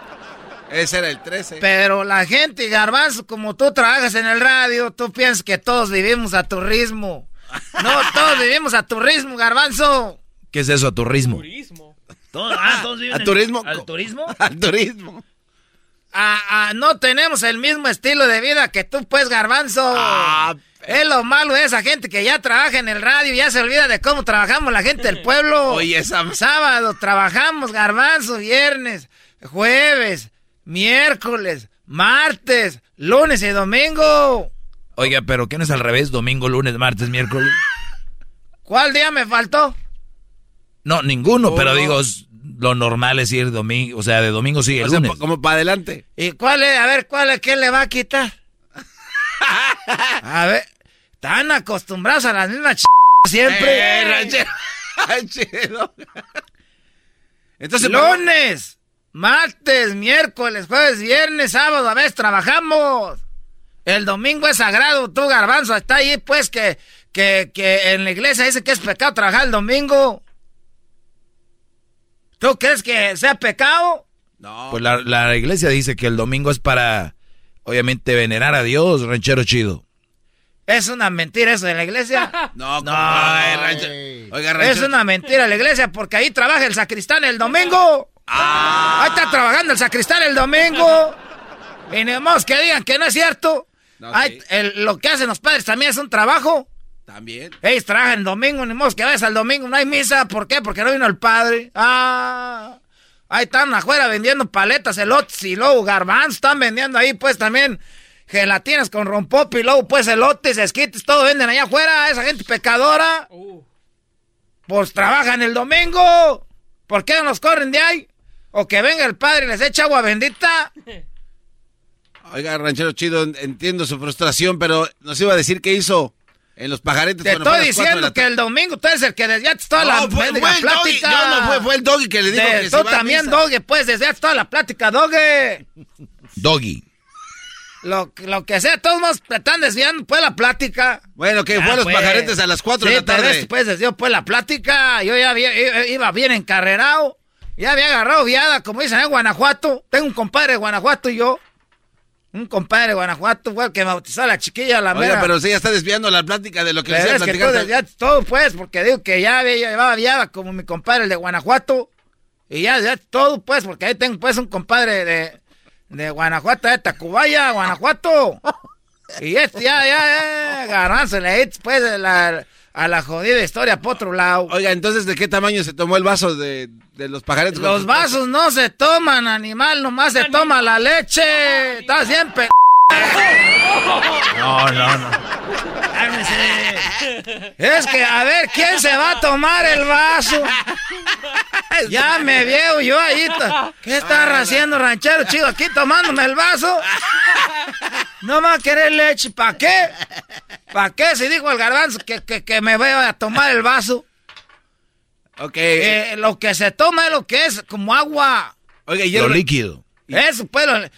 Ese era el 13. Pero la gente, garbanzo, como tú trabajas en el radio, tú piensas que todos vivimos a tu ritmo. No, todos vivimos a tu ritmo, garbanzo. ¿Qué es eso, a tu ritmo? Todos, ah, todos viven ¿A en- turismo? ¿Al turismo? [LAUGHS] Al turismo. Ah, ah, no tenemos el mismo estilo de vida que tú, pues, garbanzo. Ah, es lo malo de esa gente que ya trabaja en el radio y ya se olvida de cómo trabajamos la gente del pueblo. [LAUGHS] Oye, esa... Sábado trabajamos garbanzo, viernes, jueves, miércoles, martes, lunes y domingo. Oiga, pero ¿qué no es al revés? Domingo, lunes, martes, miércoles. ¿Cuál día me faltó? No, ninguno, Oh, pero no. digo, lo normal es ir domingo, o sea, de domingo sigue el O sea, lunes. como para adelante. ¿Y cuál es? A ver, ¿cuál es? ¿Qué le va a quitar? [LAUGHS] A ver, están acostumbrados a las mismas ch... siempre. Eh, ranchero. Ranchero. Entonces, Lunes, martes, miércoles, jueves, viernes, sábado, a veces trabajamos. El domingo es sagrado, tú garbanzo, está ahí pues que, que, que en la iglesia dice que es pecado trabajar el domingo. ¿Tú crees que sea pecado? No. Pues la, la iglesia dice que el domingo es para, obviamente, venerar a Dios, ranchero chido. Es una mentira eso de la iglesia. [LAUGHS] No, No. Ay, ranchero. Oiga, ranchero. Es una mentira la iglesia porque ahí trabaja el sacristán el domingo. Ah. Ahí está trabajando el sacristán el domingo. Y ni que digan que no es cierto. Ay, el- lo que hacen los padres también es un trabajo. También. Ellos trabajan el domingo, ni modo que vayas al domingo, no hay misa. ¿Por qué? Porque no vino el padre. Ah, ahí están afuera vendiendo paletas, elotes y luego garbanzos. Están vendiendo ahí, pues también gelatinas con rompope y luego, pues elotes, esquites, todo venden allá afuera. Esa gente pecadora. Pues trabajan el domingo. ¿Por qué no nos corren de ahí? O que venga el padre y les eche agua bendita. [LAUGHS] Oiga, ranchero chido, en- entiendo su frustración, pero nos iba a decir qué hizo en los pajaretes. Te estoy diciendo que el domingo tú eres el que desviaste toda No, la fue- el doggy. plática. No, no fue, fue el doggy que le dijo De- que Tú se también, doggy, pues desviaste toda la plática, doggy. [LAUGHS] Doggy. Lo, lo que sea, todos nos están desviando, pues, la plática. Bueno, que fue a los pajaretes a las cuatro de Sí, la tarde. este, pues, desvió, pues, la plática. Yo ya había- iba bien encarrerado. Ya había agarrado viada, como dicen en Guanajuato. Tengo un compadre de Guanajuato y yo. Un compadre de Guanajuato fue el que bautizó a la chiquilla, la Oiga, mera. pero sí ya está desviando la plática de lo que Pero a es que tú platicar. desviaste todo, pues, porque digo que ya llevaba viada como mi compadre, el de Guanajuato. Y ya desviaste todo, pues, porque ahí tengo, pues, un compadre de, de Guanajuato, de Tacubaya, Guanajuato. Y este ya, ya, ya, eches, pues, a la, a la jodida historia por otro lado. Oiga, entonces, ¿de qué tamaño se tomó el vaso de, de los pajaretes? Los vasos no se toman, animal, nomás se toma la leche. Estás bien pe... No, no, no. Es que, a ver, ¿quién se va a tomar el vaso? Ya me veo yo ahí. ¿Qué está haciendo ranchero chido aquí tomándome el vaso? No me va a querer leche. ¿Para qué? ¿Para qué? Si dijo el garbanzo que, que, que me voy a tomar el vaso. Ok. Eh, lo que se toma es lo que es como agua. Oiga, Lo líquido. Eso, pues, lo-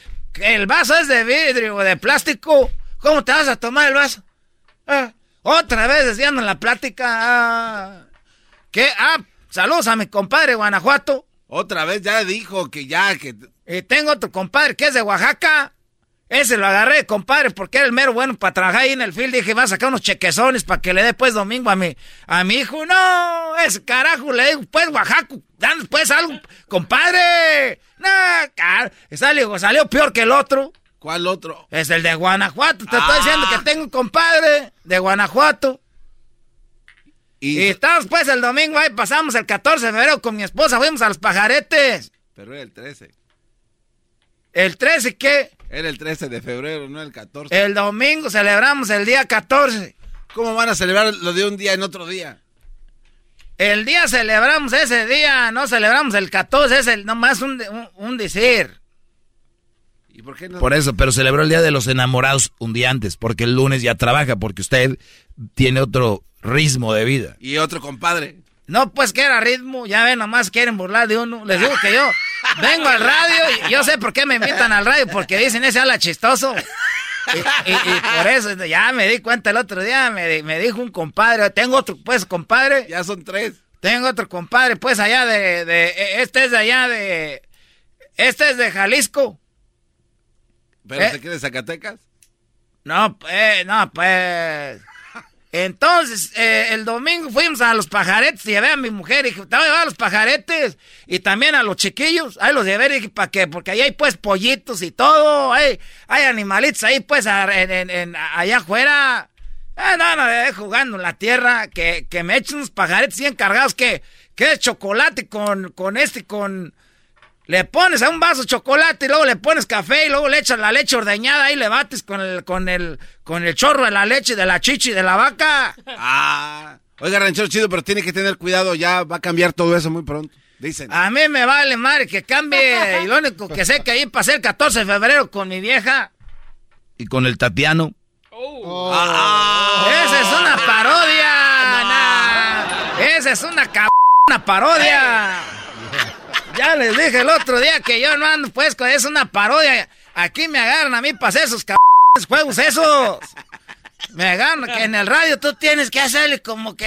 el vaso es de vidrio o de plástico. ¿Cómo te vas a tomar el vaso? Ah, otra vez desviando la plática. Ah, ¿Qué? Ah, saludos a mi compadre Guanajuato. Otra vez ya dijo que ya, que... Y tengo otro compadre que es de Oaxaca. Ese lo agarré, compadre, porque era el mero bueno para trabajar ahí en el field. Dije, va a sacar unos chequezones para que le dé pues domingo a mi, a mi hijo. No, ese carajo, le digo, pues Oaxaca, dan pues algo, compadre. No, car salió, salió peor que el otro. ¿Cuál otro? Es el de Guanajuato. Te estoy Ah. diciendo que tengo un compadre de Guanajuato. Y, Y estamos pues el domingo ahí, pasamos el 14 de febrero con mi esposa, fuimos a los pajaretes. Pero era el 13. El 13, ¿qué? Era el 13 de febrero, no el 14. El domingo celebramos el día 14. ¿Cómo van a celebrar lo de un día en otro día? El día celebramos ese día, no celebramos el 14, es el, nomás un, un, un decir. ¿Y por qué no? Por eso, pero celebró el Día de los Enamorados un día antes, porque el lunes ya trabaja, porque usted tiene otro ritmo de vida. Y otro compadre. No, pues que era ritmo, ya ven, nomás quieren burlar de uno. Les digo que yo vengo al radio y yo sé por qué me invitan al radio, porque dicen ese habla chistoso. Y, y- y por eso ya me di cuenta el otro día, me, me dijo un compadre, tengo otro pues compadre. Ya son tres. Tengo otro compadre, pues allá de, de este es de allá de, este es de Jalisco. ¿Pero ¿Eh? se quiere Zacatecas? No, pues, no, pues. Entonces, eh, el domingo fuimos a los pajaretes, llevé a mi mujer y dije, te voy a llevar a los pajaretes y también a los chiquillos, ahí los llevé y dije, ¿para qué? Porque ahí hay pues pollitos y todo, hay, hay animalitos ahí pues allá afuera. Ah, no, no, eh, jugando en la tierra, que, que me echen unos pajaretes bien cargados, que, que es chocolate con, con este, con... Le pones a un vaso de chocolate y luego le pones café y luego le echas la leche ordeñada y le bates con el, con el, con el chorro de la leche de la chichi de la vaca. Ah. Oiga, ranchero chido, pero tiene que tener cuidado, ya va a cambiar todo eso muy pronto. Dicen. A mí me vale madre que cambie y lo único que sé que ahí pasé el 14 de febrero con mi vieja. Y con el Tatiano. Esa es una parodia. nah. Esa es una cab... una parodia. Ya les dije el otro día que yo no ando pues con es una parodia. Aquí me agarran a mí para hacer esos cab... juegos esos. Me agarran que en el radio tú tienes que hacerle como que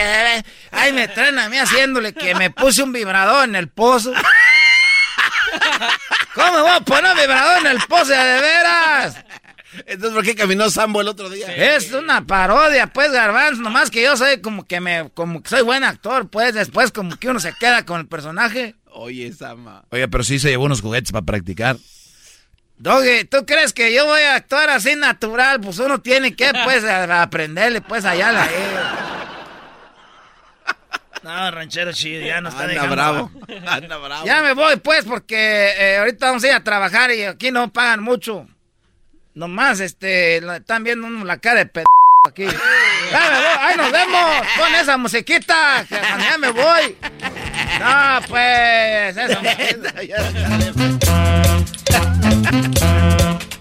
ay me traen a mí haciéndole que me puse un vibrador en el pozo. ¿Cómo me voy a poner un vibrador en el pozo de veras? Entonces, ¿por qué caminó Sambo el otro día? Es una parodia, pues, Garbanzo. Nomás que yo soy como que me, como que soy buen actor, pues. Después como que uno se queda con el personaje. Oye, Sama. Oye, pero sí se llevó unos juguetes para practicar. Doggy, ¿tú crees que yo voy a actuar así natural? Pues uno tiene que, pues, aprenderle, pues, allá la... No, ranchero chido, ya no está Anda dejando. bravo. Anda bravo. Ya me voy, pues, porque eh, ahorita vamos a ir a trabajar y aquí no pagan mucho. Nomás, este, están viendo uno la cara de p... aquí. Ya me voy, ahí nos vemos. Pon esa musiquita, ya me voy. No, pues, [LAUGHS] esa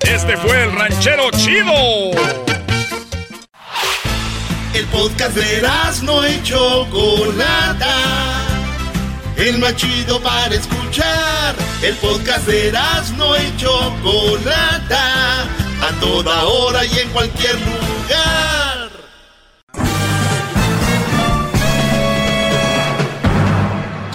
Este fue el ranchero chido. El podcast de no y Chocolata. El más chido para escuchar. El podcast de no y Chocolata. A toda hora y en cualquier lugar.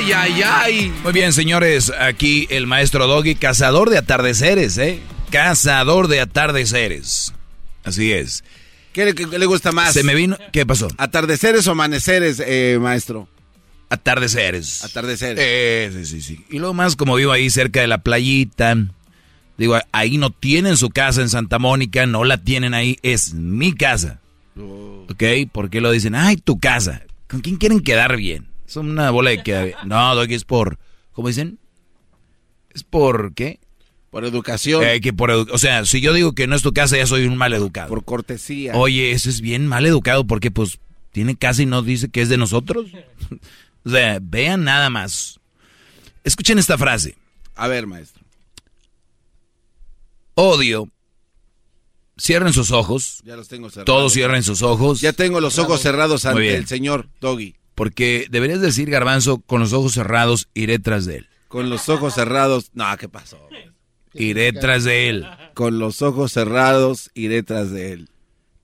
Ay, ay, ay. Muy bien, señores, aquí el maestro Doggy, cazador de atardeceres, ¿eh? Cazador de atardeceres. Así es. ¿Qué le, qué le gusta más? Se me vino. ¿Qué pasó? ¿Atardeceres o amaneceres, eh, maestro? Atardeceres. Atardeceres. Eh, sí, sí, sí. Y luego más, como vivo ahí cerca de la playita. Digo, ahí no tienen su casa en Santa Mónica, no la tienen ahí, es mi casa. ¿Ok? ¿Por qué lo dicen? Ay, tu casa. ¿Con quién quieren quedar bien? Es una bola de bien. No, Doggy, es por. ¿Cómo dicen? Es por. ¿Qué? Por educación. Eh, que por edu- o sea, si yo digo que no es tu casa, ya soy un mal educado. Por cortesía. Oye, eso es bien mal educado porque, pues, tiene casa y no dice que es de nosotros. [LAUGHS] o sea, vean nada más. Escuchen esta frase. A ver, maestro. Odio. Cierren sus ojos. Ya los tengo cerrados. Todos cierren sus ojos. Ya tengo los ojos cerrados ante el señor Doggy. Porque deberías decir, Garbanzo, con los ojos cerrados iré tras de él. Con los ojos cerrados. No, ¿qué pasó? Iré tras de él. Con los ojos cerrados iré tras de él.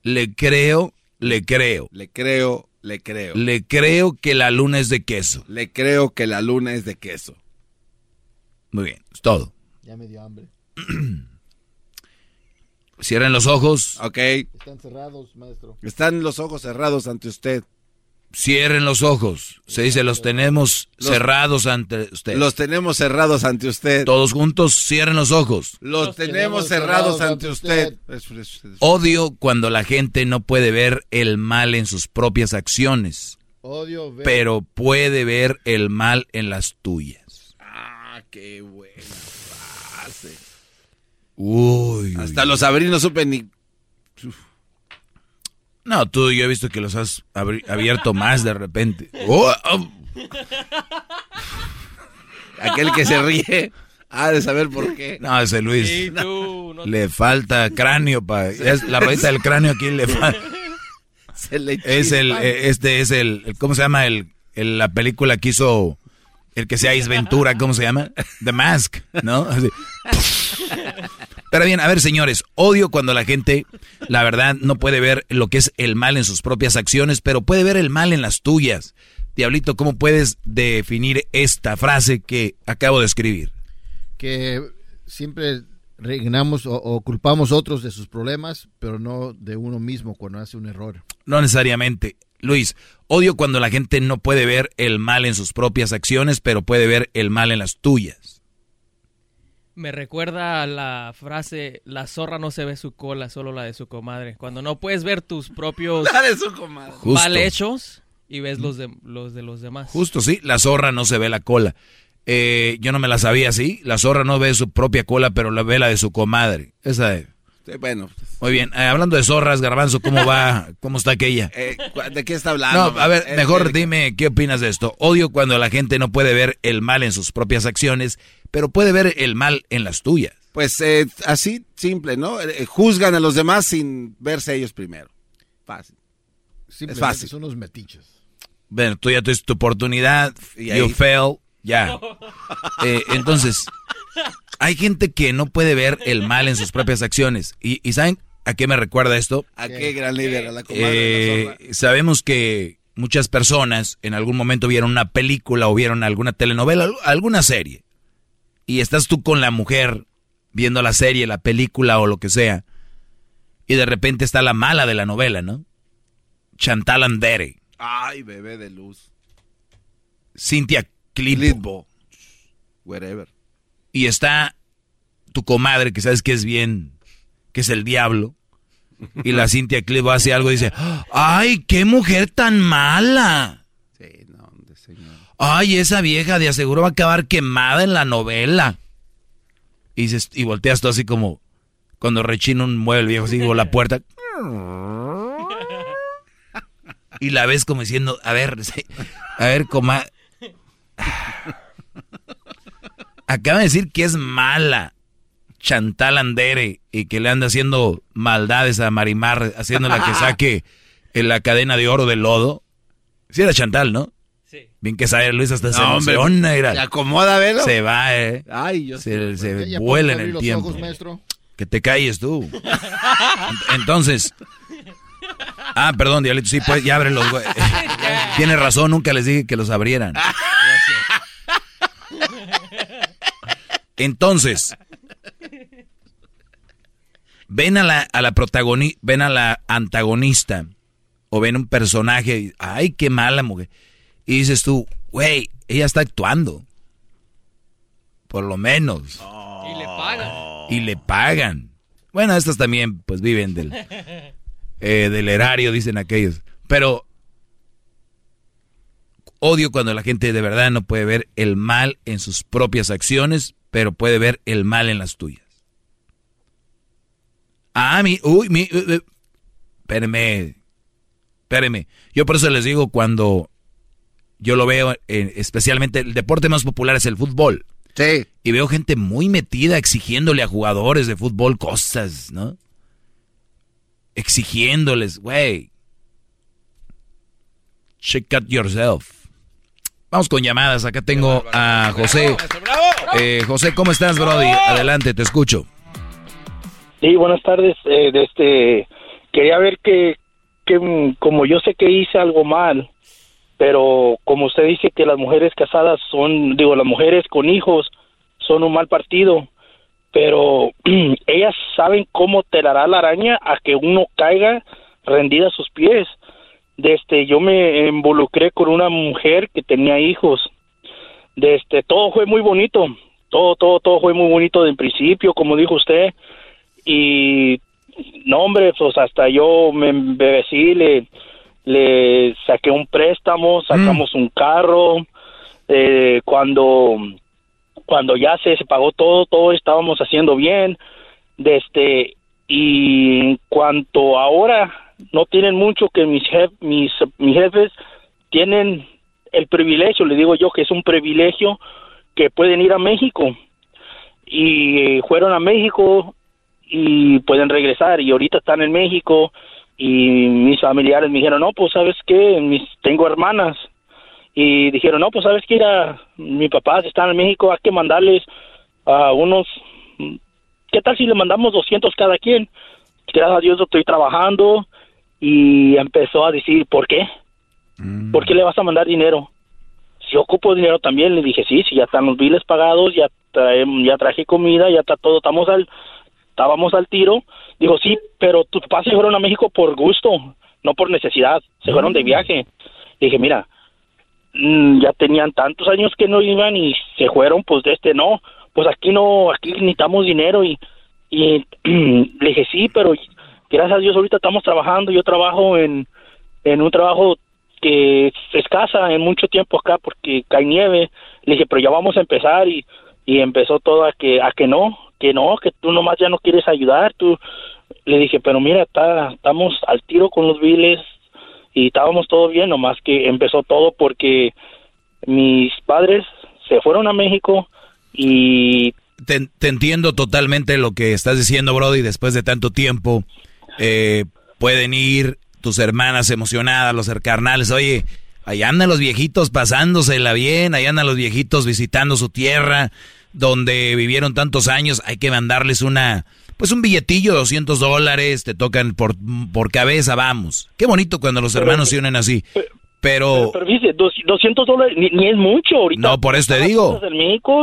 Le creo, le creo. Le creo, le creo. Le creo que la luna es de queso. Le creo que la luna es de queso. Muy bien, es todo. Ya me dio hambre. Cierren los ojos. Ok. Están cerrados, maestro. Están los ojos cerrados ante usted. Cierren los ojos. Se dice, los tenemos Los- cerrados ante usted. Los tenemos cerrados ante usted. Todos juntos, cierren los ojos. Los, tenemos, cerrados, ante usted. Odio cuando la gente no puede ver el mal en sus propias acciones, Odio ver. pero puede ver el mal en las tuyas. Ah, qué buena frase. Uy. Hasta los abrí no supe ni... No, tú yo he visto que los has abierto más de repente. Oh, oh. Aquel que se ríe ha de saber por qué. No, ese Luis. Sí, tú, no- Le falta cráneo para la rodita del cráneo aquí le falta. Se le Es el eh, este es el, el- ¿cómo se llama el, el- la película que hizo el que sea Ace Ventura, ¿cómo se llama? The Mask, ¿no? Pero bien, a ver, señores, odio cuando la gente, la verdad, no puede ver lo que es el mal en sus propias acciones, pero puede ver el mal en las tuyas. Diablito, ¿cómo puedes definir esta frase que acabo de escribir? Que siempre resignamos o, o culpamos a otros de sus problemas, pero no de uno mismo cuando hace un error. No necesariamente. Luis, odio cuando la gente no puede ver el mal en sus propias acciones, pero puede ver el mal en las tuyas. Me recuerda a la frase, la zorra no se ve su cola, solo la de su comadre. Cuando no puedes ver tus propios [LAUGHS] La de su comadre. mal Justo. hechos y ves los de los, de los demás. Justo, sí, la zorra no se ve la cola. Eh, yo no me la sabía así. La zorra no ve su propia cola, pero la ve la de su comadre. Esa es. Sí, bueno, Muy bien. Eh, hablando de zorras, Garbanzo, ¿cómo va? [LAUGHS] ¿Cómo está aquella? eh, ¿de qué está hablando? No, a ver, mejor dime qué opinas de esto. Odio cuando la gente no puede ver el mal en sus propias acciones, pero puede ver el mal en las tuyas. Pues eh, así, simple, ¿no? Eh, juzgan a los demás sin verse ellos primero. Fácil. Simplemente fácil. Son unos metiches. Bueno, tú ya tuviste tu oportunidad, Y you fail, ya. Eh, entonces, hay gente que no puede ver el mal en sus propias acciones. Y, y ¿saben? ¿A qué me recuerda esto? ¿A qué gran líder? A la comadre de la Eh, sabemos que muchas personas en algún momento vieron una película o vieron alguna telenovela, al- alguna serie. Y estás tú con la mujer viendo la serie, la película o lo que sea. Y de repente está la mala de la novela, ¿no? Chantal Andere, Ay, bebé de luz. Cintia Clitbo. Wherever. Y está tu comadre que sabes que es bien, que es el diablo. Y la Cintia Clitbo hace algo y dice, ¡ay, qué mujer tan mala! Ay, esa vieja de aseguro va a acabar quemada en la novela. Y, dices, y volteas tú así como cuando rechina un mueble viejo, así como la puerta. [LAUGHS] Y la ves como diciendo, a ver, sí, [LAUGHS] a ver, coma. [LAUGHS] Acaba de decir que es mala Chantal Andere y que le anda haciendo maldades a Marimar, haciéndola que [LAUGHS] saque en la cadena de oro del lodo. Sí era Chantal, ¿no? Sí. Bien que sabe, Luis hasta se No, hombre, emociona. mira. se acomoda, velo. Se va, eh. Ay, yo se, sí. se Ya vuela en el los tiempo. ojos, maestro. Que te calles tú. Entonces. Ah, perdón, Diablito, sí, pues ya abre los güey. [LAUGHS] Tiene razón, nunca les dije que los abrieran. Entonces, ven a la, a la protagoni- ven a la antagonista o ven un personaje, y, ay, qué mala mujer. Y dices tú, güey, ella está actuando. Por lo menos. Y le pagan. Y le pagan. Bueno, estas también, pues viven del, eh, del erario, dicen aquellos. Pero odio cuando la gente de verdad no puede ver el mal en sus propias acciones, pero puede ver el mal en las tuyas. Ah, mi, uy, mi, uh, uh, espéreme, espéreme. Yo por eso les digo cuando yo lo veo, eh, especialmente el deporte más popular es el fútbol. Sí. Y veo gente muy metida exigiéndole a jugadores de fútbol cosas, ¿no? Exigiéndoles, güey. Check out yourself. Vamos con llamadas. Acá tengo a José. Eh, José, ¿cómo estás, Brody? Adelante, te escucho. Sí, buenas tardes. Eh, de este, quería ver que, que, como yo sé que hice algo mal, pero como usted dice que las mujeres casadas son, digo, las mujeres con hijos son un mal partido, pero [CLEARS THROAT] ellas saben cómo telará la araña a que uno caiga rendida a sus pies. De este, yo me involucré con una mujer que tenía hijos. De este, todo fue muy bonito, todo, todo, todo fue muy bonito de principio, como dijo usted y no hombre pues hasta yo me embebecí le le saqué un préstamo sacamos un carro eh, cuando cuando ya se, se pagó todo todo estábamos haciendo bien de este y en cuanto ahora no tienen mucho que mis mis jefes tienen el privilegio le digo yo que es un privilegio que pueden ir a México. Y eh, fueron a México y pueden regresar y ahorita están en México y mis familiares me dijeron no pues sabes qué mis tengo hermanas y dijeron no pues sabes qué era mi papá está en México hay que mandarles a unos qué tal si le mandamos 200 cada quien gracias a Dios estoy trabajando y empezó a decir ¿por qué? ¿por qué le vas a mandar dinero? si ocupo dinero también le dije sí si ya están los biles pagados ya traem- ya traje comida ya está todo estamos al estábamos al tiro. Dijo, sí, pero tus papás se fueron a México por gusto, no por necesidad, se fueron de viaje. Dije, mira, mm, ya tenían tantos años que no iban y se fueron, pues de este no, pues aquí no, aquí necesitamos dinero y, y [CLEARS THROAT] le dije, sí, pero gracias a Dios ahorita estamos trabajando, yo trabajo en, en un trabajo que es escasa en mucho tiempo acá porque cae nieve. Le dije, pero ya vamos a empezar y, y empezó todo a que, a que no, que no, que tú nomás ya no quieres ayudar, tú. Le dije, pero mira, está, estamos al tiro con los biles y estábamos todo bien, nomás que empezó todo porque mis padres se fueron a México y Te, te entiendo totalmente lo que estás diciendo, Brody. Después de tanto tiempo, eh, pueden ir tus hermanas emocionadas, los carnales. Oye, ahí andan los viejitos pasándosela bien, ahí andan los viejitos visitando su tierra, donde vivieron tantos años. Hay que mandarles una, pues un billetillo, 200 dólares, te tocan por, por cabeza, vamos. Qué bonito cuando los hermanos se unen así. Pero... Pero, dice, 200 dólares ni, es mucho ahorita. No, por eso te digo.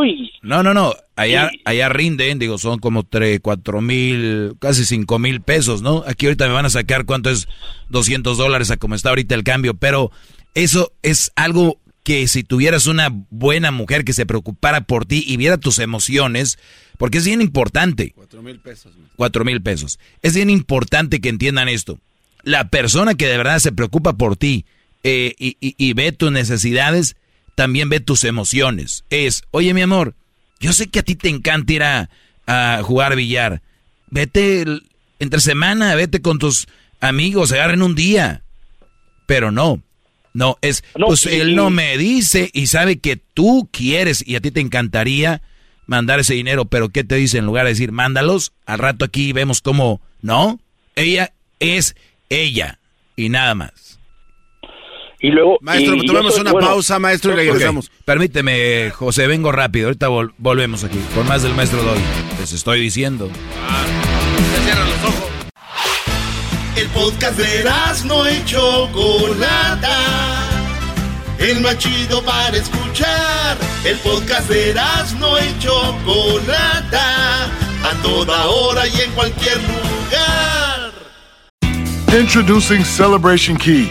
Y... No, no, no. Allá, allá rinden, digo, son como 3, 4 mil, casi 5 mil pesos, ¿no? Aquí ahorita me van a sacar cuánto es 200 dólares a como está ahorita el cambio. Pero eso es algo que si tuvieras una buena mujer que se preocupara por ti y viera tus emociones, porque es bien importante. Cuatro mil pesos. Cuatro mil pesos. Es bien importante que entiendan esto. La persona que de verdad se preocupa por ti eh, y, ve tus necesidades, también ve tus emociones. Es, oye mi amor, yo sé que a ti te encanta ir a, a jugar billar. Vete entre semana, vete con tus amigos, agarren un día. Pero no, no, es, pues él no me dice y sabe que tú quieres y a ti te encantaría mandar ese dinero, pero ¿qué te dice en lugar de decir, mándalos? Al rato aquí vemos cómo, ¿no? Ella es ella y nada más. Y luego... Maestro, tomemos una pausa, maestro, y regresamos. Permíteme, José, vengo rápido. Ahorita volvemos aquí. Con más del maestro Doy. Les estoy diciendo. Ah, los ojos. El podcast de no hecho Chocolata. El más chido para escuchar. El podcast de no hecho Chocolata. A toda hora y en cualquier lugar. Introducing Celebration Key,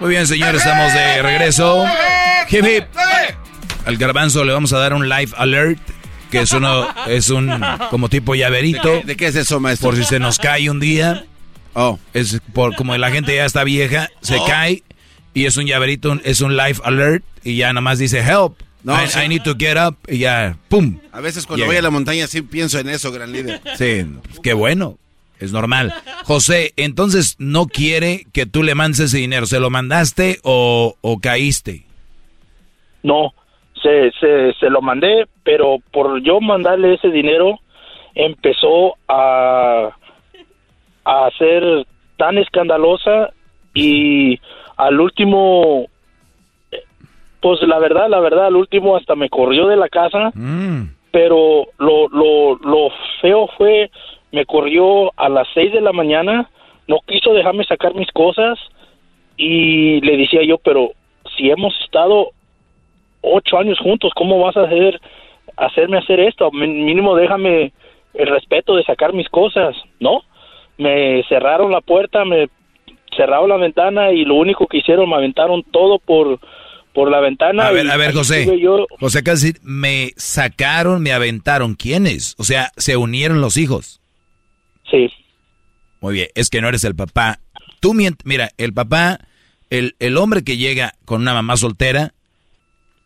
Muy bien, señores, estamos de regreso. Hip hip. Al garbanzo le vamos a dar un live alert que es uno, es un como tipo llaverito. ¿De qué, es eso, maestro? Por si se nos cae un día. Oh. Es por como la gente ya está vieja, se oh. cae y es un llaverito, es un life alert y ya nomás dice help. No, I, need to get up y ya, ¡pum! A veces cuando voy a la montaña sí pienso en eso, gran líder. Sí, qué bueno, es normal. José, entonces no quiere que tú le mandes ese dinero, ¿se lo mandaste o, o caíste? No, se, se, se lo mandé, pero por yo mandarle ese dinero empezó a, a ser tan escandalosa y al último pues la verdad la verdad al último hasta me corrió de la casa mm. pero lo, lo, lo feo fue me corrió a las seis de la mañana no quiso dejarme sacar mis cosas y le decía yo pero si hemos estado ocho años juntos, ¿cómo vas a hacer, hacerme hacer esto? Mínimo déjame el respeto de sacar mis cosas, ¿no? Me cerraron la puerta, me cerraron la ventana y lo único que hicieron, me aventaron todo por, por la ventana. A ver, a ver, José. José, casi me sacaron, me aventaron. ¿Quiénes? O sea, se unieron los hijos. Sí. Muy bien, es que no eres el papá. Tú, mira, el papá, el, el hombre que llega con una mamá soltera,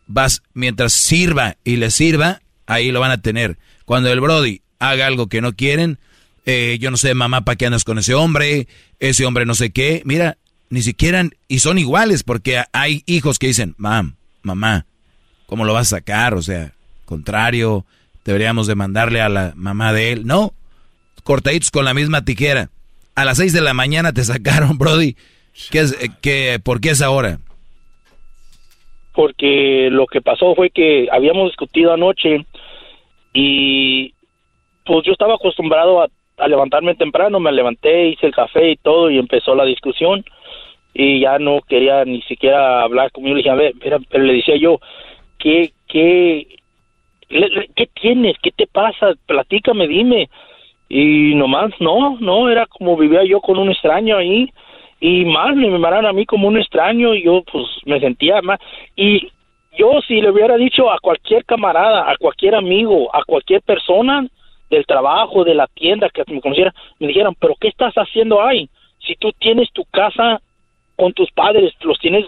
vas, mientras sirva y le sirva, ahí lo van a tener. Cuando el Brody haga algo que no quieren, eh, yo no sé, mamá, ¿para qué andas con ese hombre? Ese hombre no sé qué. Mira, ni siquiera, y son iguales, porque hay hijos que dicen, mam, mamá, ¿cómo lo vas a sacar? O sea, contrario, deberíamos de mandarle a la mamá de él. No, cortaditos con la misma tijera. A las seis de la mañana te sacaron, [LAUGHS] Brody. ¿Qué es, eh, ¿Por qué es ahora? porque lo que pasó fue que habíamos discutido anoche y pues yo estaba acostumbrado a, levantarme temprano, me levanté, hice el café y todo y empezó la discusión y ya no quería ni siquiera hablar conmigo, le dije, a ver, pero le decía yo, ¿qué, qué, qué tienes? ¿Qué te pasa? Platícame, dime. Y nomás, no, no, era como vivía yo con un extraño ahí y más me miraron a mí como un extraño y yo pues me sentía más y yo si le hubiera dicho a cualquier camarada, a cualquier amigo, a cualquier persona del trabajo, de la tienda que me conociera, me dijeran, pero ¿qué estás haciendo ahí? Si tú tienes tu casa con tus padres, los tienes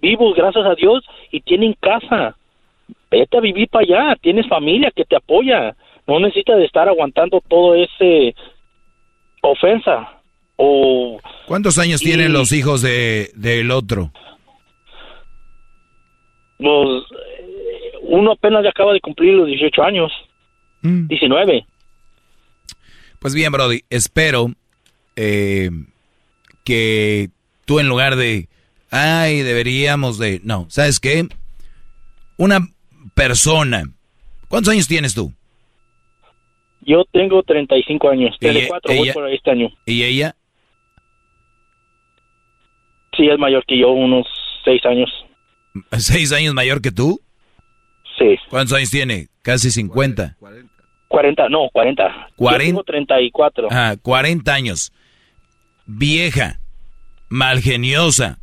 vivos, gracias a Dios, y tienen casa, vete a vivir para allá, tienes familia que te apoya, no necesitas de estar aguantando todo ese ofensa. O, ¿Cuántos años Y- tienen los hijos de del otro? pues, eh, uno apenas ya acaba de cumplir los 18 años. 19. Pues bien, Brody, espero eh, que tú en lugar de, ay, deberíamos de... No, ¿sabes qué? Una persona... ¿Cuántos años tienes tú? Yo tengo 35 años. Ella- 34 voy ella- por este año. ¿Y ella? Sí, es mayor que yo, unos 6 años. ¿Seis años mayor que tú? Sí. ¿Cuántos años tiene? Casi 50. 40, no, 40. Yo 40. tengo 34. Ah, 40 años. Vieja, malgeniosa,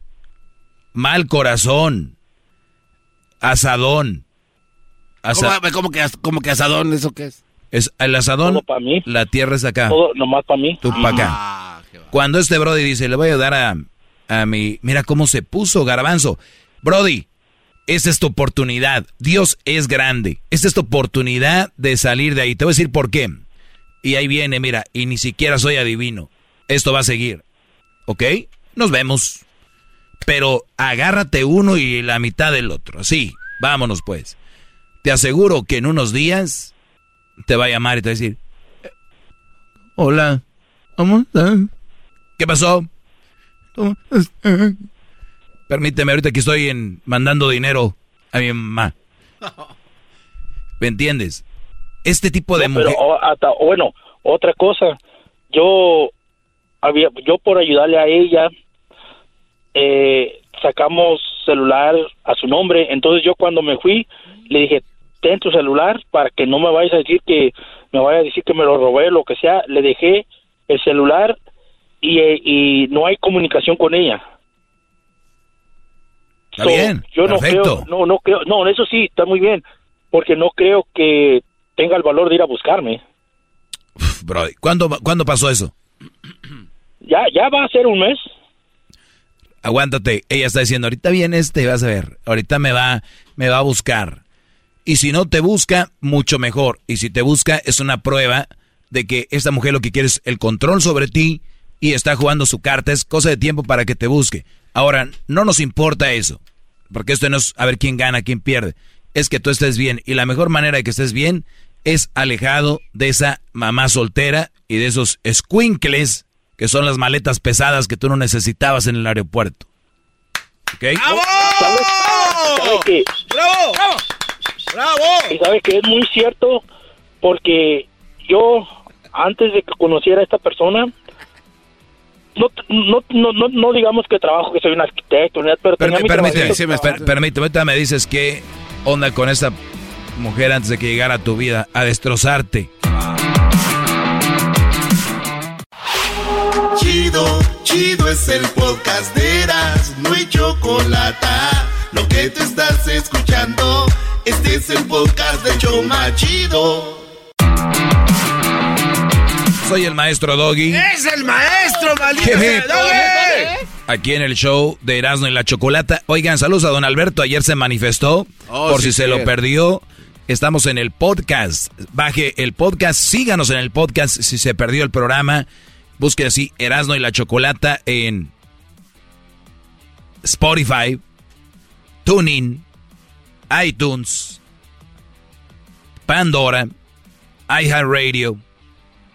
mal corazón, asadón. Asa- ¿Cómo, cómo que, as- cómo que asadón? ¿Eso qué es? Es el asadón, la tierra es acá. Todo nomás para mí. Tú para acá. Cuando este Brody dice, le voy a ayudar a, a mi... Mira cómo se puso garbanzo. Brody, esta es tu oportunidad. Dios es grande. Esta es tu oportunidad de salir de ahí. Te voy a decir por qué. Y ahí viene, mira, y ni siquiera soy adivino. Esto va a seguir. ¿Ok? Nos vemos. Pero agárrate uno y la mitad del otro. Sí, vámonos pues. Te aseguro que en unos días te va a llamar y te va a decir, hola, ¿cómo estás? ¿Qué pasó? ¿Cómo estás? Permíteme, ahorita que estoy en, mandando dinero a mi mamá. ¿Me entiendes? Este tipo de No, mujer... o- hasta, bueno, otra cosa, yo había, yo por ayudarle a ella, eh, sacamos celular a su nombre, entonces yo cuando me fui le dije, ten tu celular para que no me vayas a decir que me vaya a decir que me lo robé, lo que sea, le dejé el celular y, y no hay comunicación con ella. Está bien, yo no perfecto. creo, no, no creo, no, eso sí, está muy bien, porque no creo que tenga el valor de ir a buscarme. Brody, ¿cuándo, ¿cuándo pasó eso? Ya, ya va a ser un mes. Aguántate, ella está diciendo, ahorita viene este, vas a ver, ahorita me va, me va a buscar. Y si no te busca, mucho mejor. Y si te busca, es una prueba de que esta mujer lo que quiere es el control sobre ti y está jugando su carta, es cosa de tiempo para que te busque. Ahora, no nos importa eso, porque esto no es a ver quién gana, quién pierde, es que tú estés bien. Y la mejor manera de que estés bien es alejado de esa mamá soltera y de esos squinkles que son las maletas pesadas que tú no necesitabas en el aeropuerto. ¿Ok? ¿Sabe qué? ¡Bravo! ¡Bravo! Y sabe que es muy cierto porque yo, antes de que conociera a esta persona, no, no, no, no, no digamos que trabajo, que soy un arquitecto, pero tenía mi Permíteme, trabajito. per- permíteme, ahorita me dices qué onda con esta mujer antes de que llegara a tu vida a destrozarte. Chido, chido es el podcast de Eras, no hay chocolate. Lo que te estás escuchando, este es el podcast de Choma Chido. Soy el maestro Doggy. ¡Es el maestro, maldito! Aquí en el show de Erasmo y la Chocolata. Oigan, saludos a don Alberto. Ayer se manifestó. Oh, por sí, si se lo perdió. Estamos en el podcast. Baje el podcast. Síganos en el podcast. Si se perdió el programa, busque así Erasmo y la Chocolata en Spotify, Tuning, iTunes, Pandora, iHeartRadio,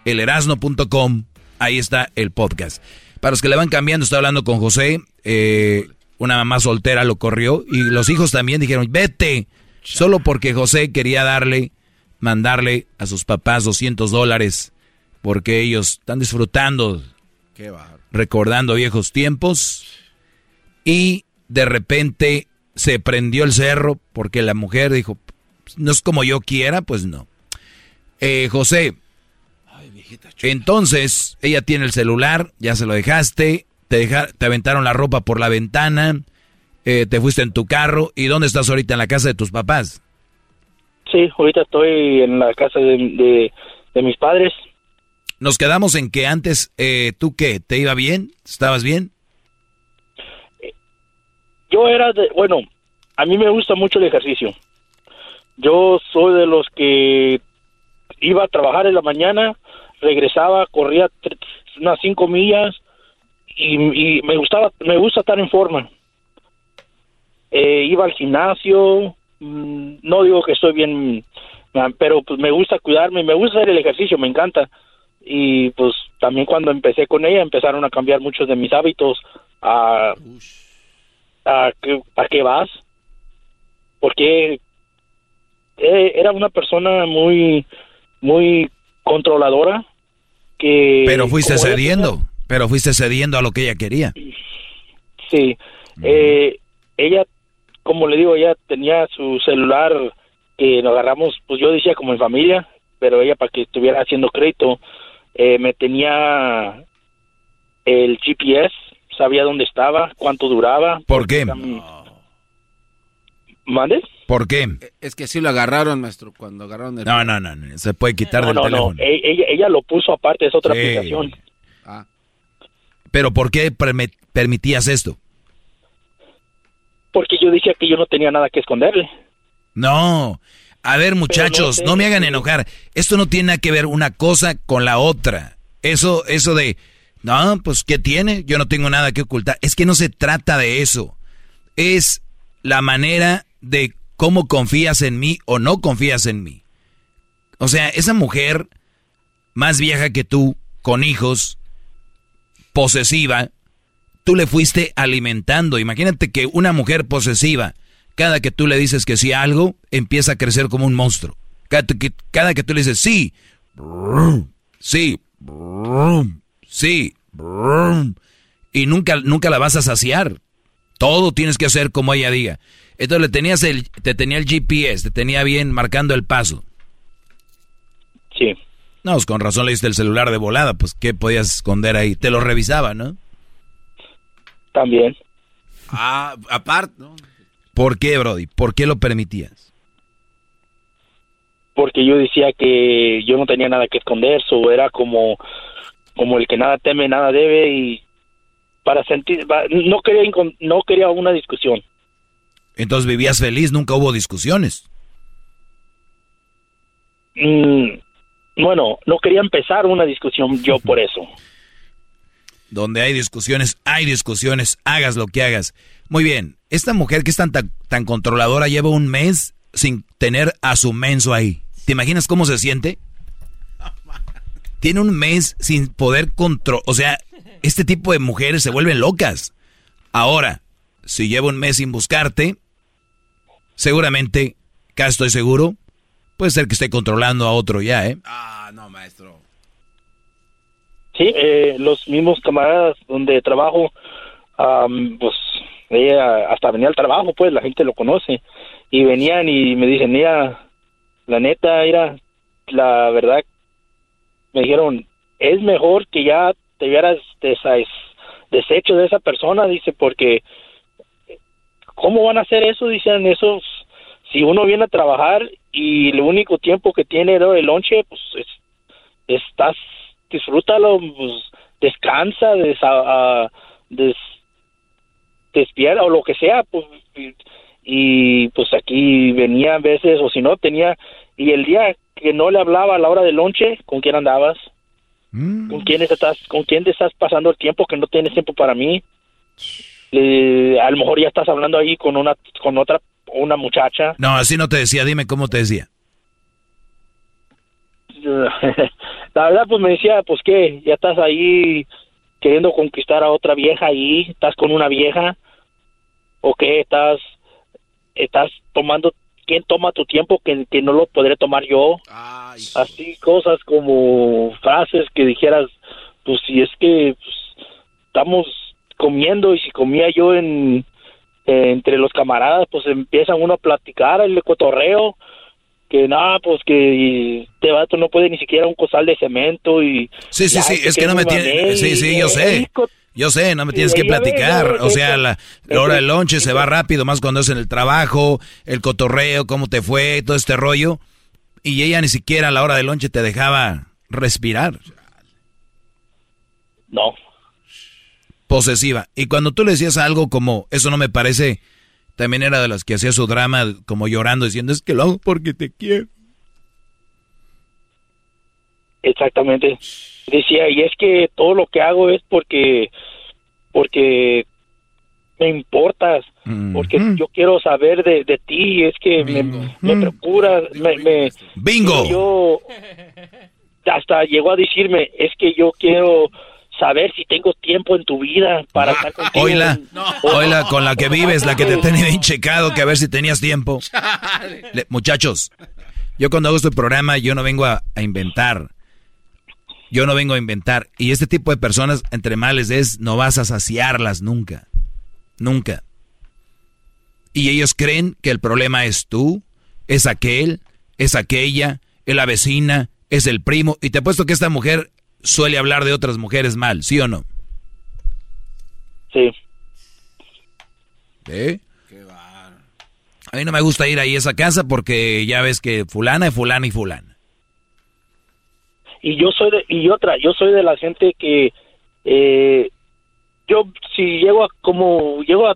elerasno.com. Ahí está el podcast. Para los que le van cambiando, estoy hablando con José. eh, una mamá soltera lo corrió y los hijos también dijeron, vete. Solo porque José quería darle, mandarle a sus papás 200 dólares porque ellos están disfrutando, Qué recordando viejos tiempos y de repente se prendió el cerro porque la mujer dijo, no es como yo quiera, pues no. Eh, José, entonces ella tiene el celular, ya se lo dejaste, te, deja- te aventaron la ropa por la ventana, eh, te fuiste en tu carro y ¿dónde estás ahorita? En la casa de tus papás. Sí, ahorita estoy en la casa de, de, de mis padres. Nos quedamos en que antes, eh, ¿tú qué? ¿Te iba bien? ¿Estabas bien? Yo era de, bueno, a mí me gusta mucho el ejercicio. Yo soy de los que iba a trabajar en la mañana, regresaba, corría unas cinco millas y, y me gustaba, me gusta estar en forma. Eh, iba al gimnasio, mm, no digo que estoy bien, ah, pero pues me gusta cuidarme, me gusta hacer el ejercicio, me encanta. Y pues también cuando empecé con ella empezaron a cambiar muchos de mis hábitos. A, a, qué- ¿A qué vas? Porque eh, era una persona muy, muy controladora. Que Pero fuiste cediendo, pero fuiste cediendo a lo que ella quería. Sí, eh, ella, como le digo, ella tenía su celular que nos agarramos, pues yo decía como en familia, pero ella para que estuviera haciendo crédito, eh, me tenía el GPS, sabía dónde estaba, cuánto duraba. ¿Por qué? ¿Mande? ¿Por qué? Es que sí lo agarraron, maestro, cuando agarraron el... No, no, no, no, se puede quitar No, del no, teléfono. no, e- ella, ella lo puso aparte, es otra Sí. aplicación. Pero ¿por qué permitías esto? Porque yo decía que yo no tenía nada que esconderle. No. A ver, muchachos, sé, no me hagan enojar. Esto no tiene nada que ver una cosa con la otra. Eso, eso de, no, pues, ¿qué tiene? Yo no tengo nada que ocultar. Es que no se trata de eso. Es la manera de cómo confías en mí o no confías en mí. O sea, esa mujer más vieja que tú, con hijos, posesiva, tú le fuiste alimentando. Imagínate que una mujer posesiva, cada que tú le dices que sí a algo, empieza a crecer como un monstruo. Cada que, cada que tú le dices sí, sí, sí, brum, y nunca, nunca la vas a saciar. Todo tienes que hacer como ella diga. Entonces le tenías el, te tenía el GPS, te tenía bien marcando el paso. Sí. No, pues con razón le diste el celular de volada, pues ¿qué podías esconder ahí? Te lo revisaba, ¿no? También. Ah, aparte, ¿no? ¿Por qué, Brody? ¿Por qué lo permitías? porque yo decía que yo no tenía nada que esconder, so era como como el que nada teme, nada debe y para sentir no quería no quería una discusión. Entonces vivías feliz, nunca hubo discusiones. Mm, bueno, no quería empezar una discusión yo [LAUGHS] por eso. Donde hay discusiones, hay discusiones, hagas lo que hagas. Muy bien, esta mujer que es tan, tan, tan controladora lleva un mes sin tener a su menso ahí. ¿Te imaginas cómo se siente? Tiene un mes sin poder controlar. O sea, este tipo de mujeres se vuelven locas. Ahora, si lleva un mes sin buscarte, seguramente, casi estoy seguro, puede ser que esté controlando a otro ya, ¿eh? Ah, no, maestro. Sí, eh, los mismos camaradas donde trabajo, am, pues ella hasta venía al trabajo, pues la gente lo conoce y venían y me dicen, mira, la neta, mira, la verdad, me dijeron, es mejor que ya te hubieras deshecho de esa persona, dice, porque ¿cómo van a hacer eso? Dicen esos, si uno viene a trabajar y el único tiempo que tiene el lonche, pues es- estás, disfrútalo, pues, descansa, desa, des, despierta o lo que sea, pues, y, pues aquí venía a veces, o si no, tenía, y el día que no le hablaba a la hora del lonche, ¿con quién andabas? ¿Con quién estás, con quién te estás pasando el tiempo que no tienes tiempo para mí? A lo mejor ya estás hablando ahí con una, con otra, una muchacha. No, así no te decía, dime cómo te decía. [LAUGHS] la verdad pues me decía pues qué ya estás ahí queriendo conquistar a otra vieja ahí estás con una vieja o qué estás estás tomando quién toma tu tiempo que, que no lo podré tomar yo. Así cosas como frases que dijeras pues si es que pues, estamos comiendo y si comía yo en eh, entre los camaradas pues empiezan uno a platicar el cotorreo que nada, pues que este vato no puede ni siquiera un costal de cemento y... Sí, sí, sí, es que no me tiene... Sí, sí, yo sé. Yo sé, no me tienes que platicar. O sea, la hora del lonche se va rápido, más cuando es en el trabajo, el cotorreo, cómo te fue, todo este rollo. Y ella ni siquiera a la hora del lonche te dejaba respirar. No. Posesiva. Y cuando tú le decías algo como, eso no me parece, también era de las que hacía su drama como llorando, diciendo, es que lo hago porque te quiero. Exactamente. Decía, y es que todo lo que hago es porque, porque me importas, porque yo quiero saber de, de ti, es que me, me procuras, me, me... Bingo. Yo, hasta llegó a decirme, es que yo quiero saber si tengo tiempo en tu vida para estar contigo. Oila, oila, con la que vives, la que te tenía bien checado, que a ver si tenías tiempo. Le- muchachos, yo cuando hago este programa, yo no vengo a, a inventar. Yo no vengo a inventar. Y este tipo de personas, entre males, es no vas a saciarlas nunca. Nunca. Y ellos creen que el problema es tú, es aquel, es aquella, es la vecina, es el primo. Y te apuesto que esta mujer suele hablar de otras mujeres mal, ¿sí o no? Sí. ¿Eh? A mí no me gusta ir ahí a esa casa porque ya ves que fulana fulana y fulana. Y yo soy de, y otra yo soy de la gente que eh, yo si llego a como llego a,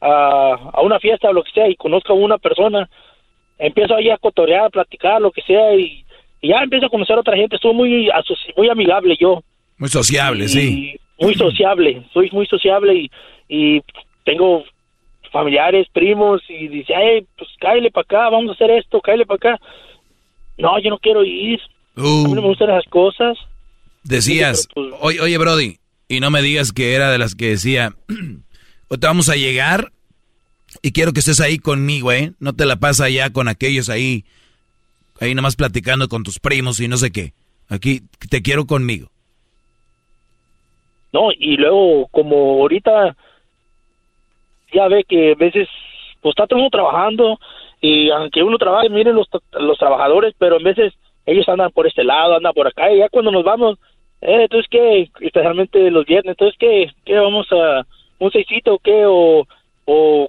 a, a una fiesta o lo que sea y conozco a una persona empiezo ahí a cotorear a platicar lo que sea y, y ya empiezo a conocer a otra gente soy muy muy amigable yo. Muy sociable, sí. muy sociable soy muy sociable y, y tengo familiares primos y dice ay pues cállale para acá vamos a hacer esto cállale para acá no yo no quiero ir a mí no me gustan esas cosas Decías, oye, oye Brody, y no me digas que era de las que decía, [CLEARS THROAT] ahorita vamos a llegar y quiero que estés ahí conmigo, ¿eh? No te la pasas allá con aquellos ahí, ahí nomás platicando con tus primos y no sé qué. Aquí te quiero conmigo. No, y luego, como ahorita ya ve que a veces, pues está todo el mundo trabajando, y aunque uno trabaje, miren los, los trabajadores, pero a veces ellos andan por este lado, andan por acá, y ya cuando nos vamos, eh, entonces qué, especialmente los viernes, entonces qué, qué vamos a, un seisito o qué, o, o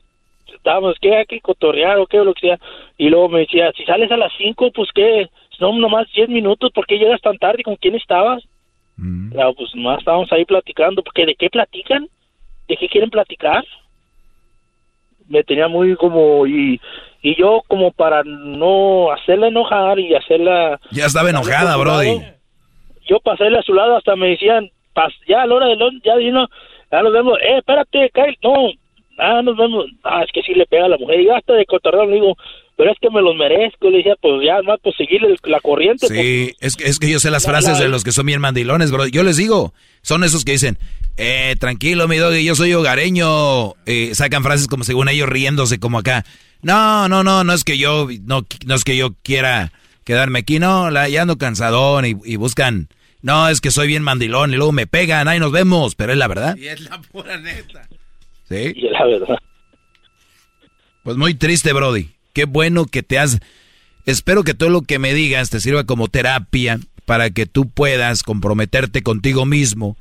estábamos, qué, hay que cotorrear o qué, o lo que sea, y luego me decía, si sales a las cinco, pues qué, no, nomás diez minutos, ¿por qué llegas tan tarde? ¿Con quién estabas? Ya, pues más estábamos ahí platicando, porque ¿de qué platican? ¿De qué quieren platicar? Me tenía muy como, y, y yo como para no hacerla enojar y hacerla... Ya estaba enojada, Brody. lado, Yo pasé a su lado, hasta me decían, "Pas- ya a la hora del lunch, ya vino, ya nos vemos, eh, espérate, Kyle, no, ah, nos vemos, ah, es que sí le pega a la mujer, y hasta de cotorreo le digo, pero es que me los merezco, le decía, pues ya, más, pues seguirle la corriente, pues, Sí, es que, es que yo sé las frases de los que son bien mandilones, bro. Yo les digo, son esos que dicen, eh, tranquilo, mi doggy, yo soy hogareño. Eh, sacan frases como según ellos riéndose, como acá. No, no, no, no es que yo, no, no es que yo quiera quedarme aquí, no, la, ya ando cansadón y, y buscan, no, es que soy bien mandilón y luego me pegan, ahí nos vemos, pero es la verdad. Y es la pura neta. Sí. Y es la verdad. Pues muy triste, Brody. Qué bueno que te has... Espero que todo lo que me digas te sirva como terapia para que tú puedas comprometerte contigo mismo,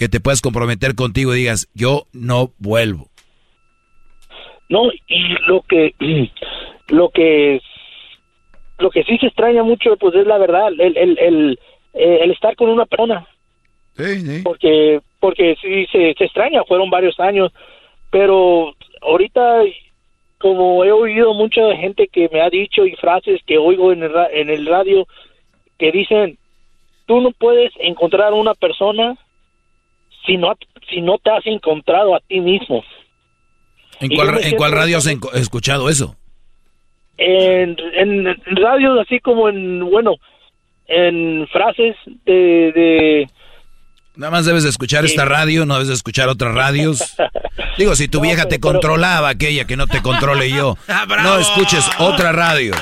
que te puedas comprometer contigo y digas, yo no vuelvo. No, y lo que [CLEARS THROAT] lo que lo que sí se extraña mucho pues es la verdad, el el el, eh, el estar con una persona. Porque porque sí se, se extraña, fueron varios años, pero ahorita como he oído mucha gente que me ha dicho y frases que oigo en el, ra- en el radio que dicen, tú no puedes encontrar una persona si no si no te has encontrado a ti mismo. ¿En cuál, en cuál radio has escuchado eso? en, en radios así como en bueno en frases de, de Nada más debes de escuchar esta radio, no debes de escuchar otras radios. [LAUGHS] Digo, si tu vieja te controlaba, aquella que no te controle yo, [LAUGHS] no escuches otra radio.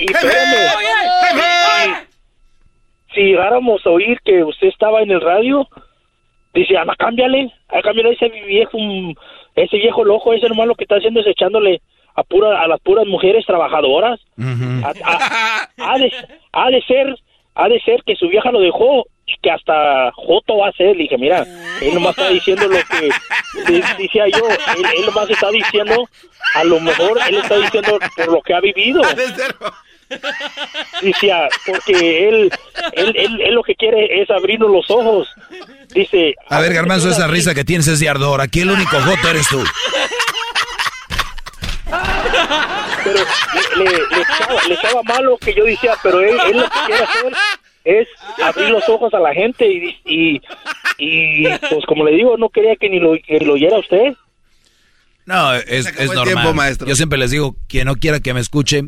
y espérame, si, llegáramos a oír que usted estaba en el radio dice ama cámbiale ah, cámbiale a ese viejo mm, ese viejo loco ese nomás lo que está haciendo es echándole a pura a las puras mujeres trabajadoras ha, de, ha de ser ha de ser que su vieja lo dejó y que hasta Joto va a ser. Le dije, mira, él nomás está diciendo lo que decía yo. Él, él nomás está diciendo, a lo mejor él está diciendo por lo que ha vivido. Decía, porque él, él, él, él lo que quiere es abrirnos los ojos. Dice, A ver, Garbanzo, esa risa que tienes es de ardor. Aquí el único joto eres tú. pero le, le, echaba, le echaba malo que yo decía, pero él, él lo que quiere hacer es abrir los ojos a la gente y, y, y, pues como le digo, no quería que ni lo, que lo oyera usted. No, es, es normal. maestro. Yo siempre les digo, quien no quiera que me escuche,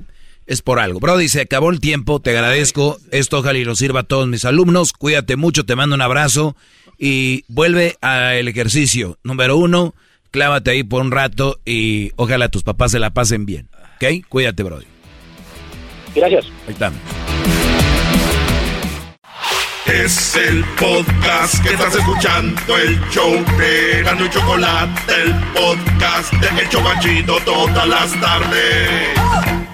es por algo. Bro, dice, acabó el tiempo, te agradezco. Esto ojalá y lo sirva a todos mis alumnos. Cuídate mucho, te mando un abrazo. Y vuelve al ejercicio. Número uno, clávate ahí por un rato y ojalá tus papás se la pasen bien. ¿Ok? Cuídate, bro. Gracias. Ahí está. Es el podcast que estás escuchando, el show de Gano y Chocolate, el podcast de El Chocachito todas las tardes.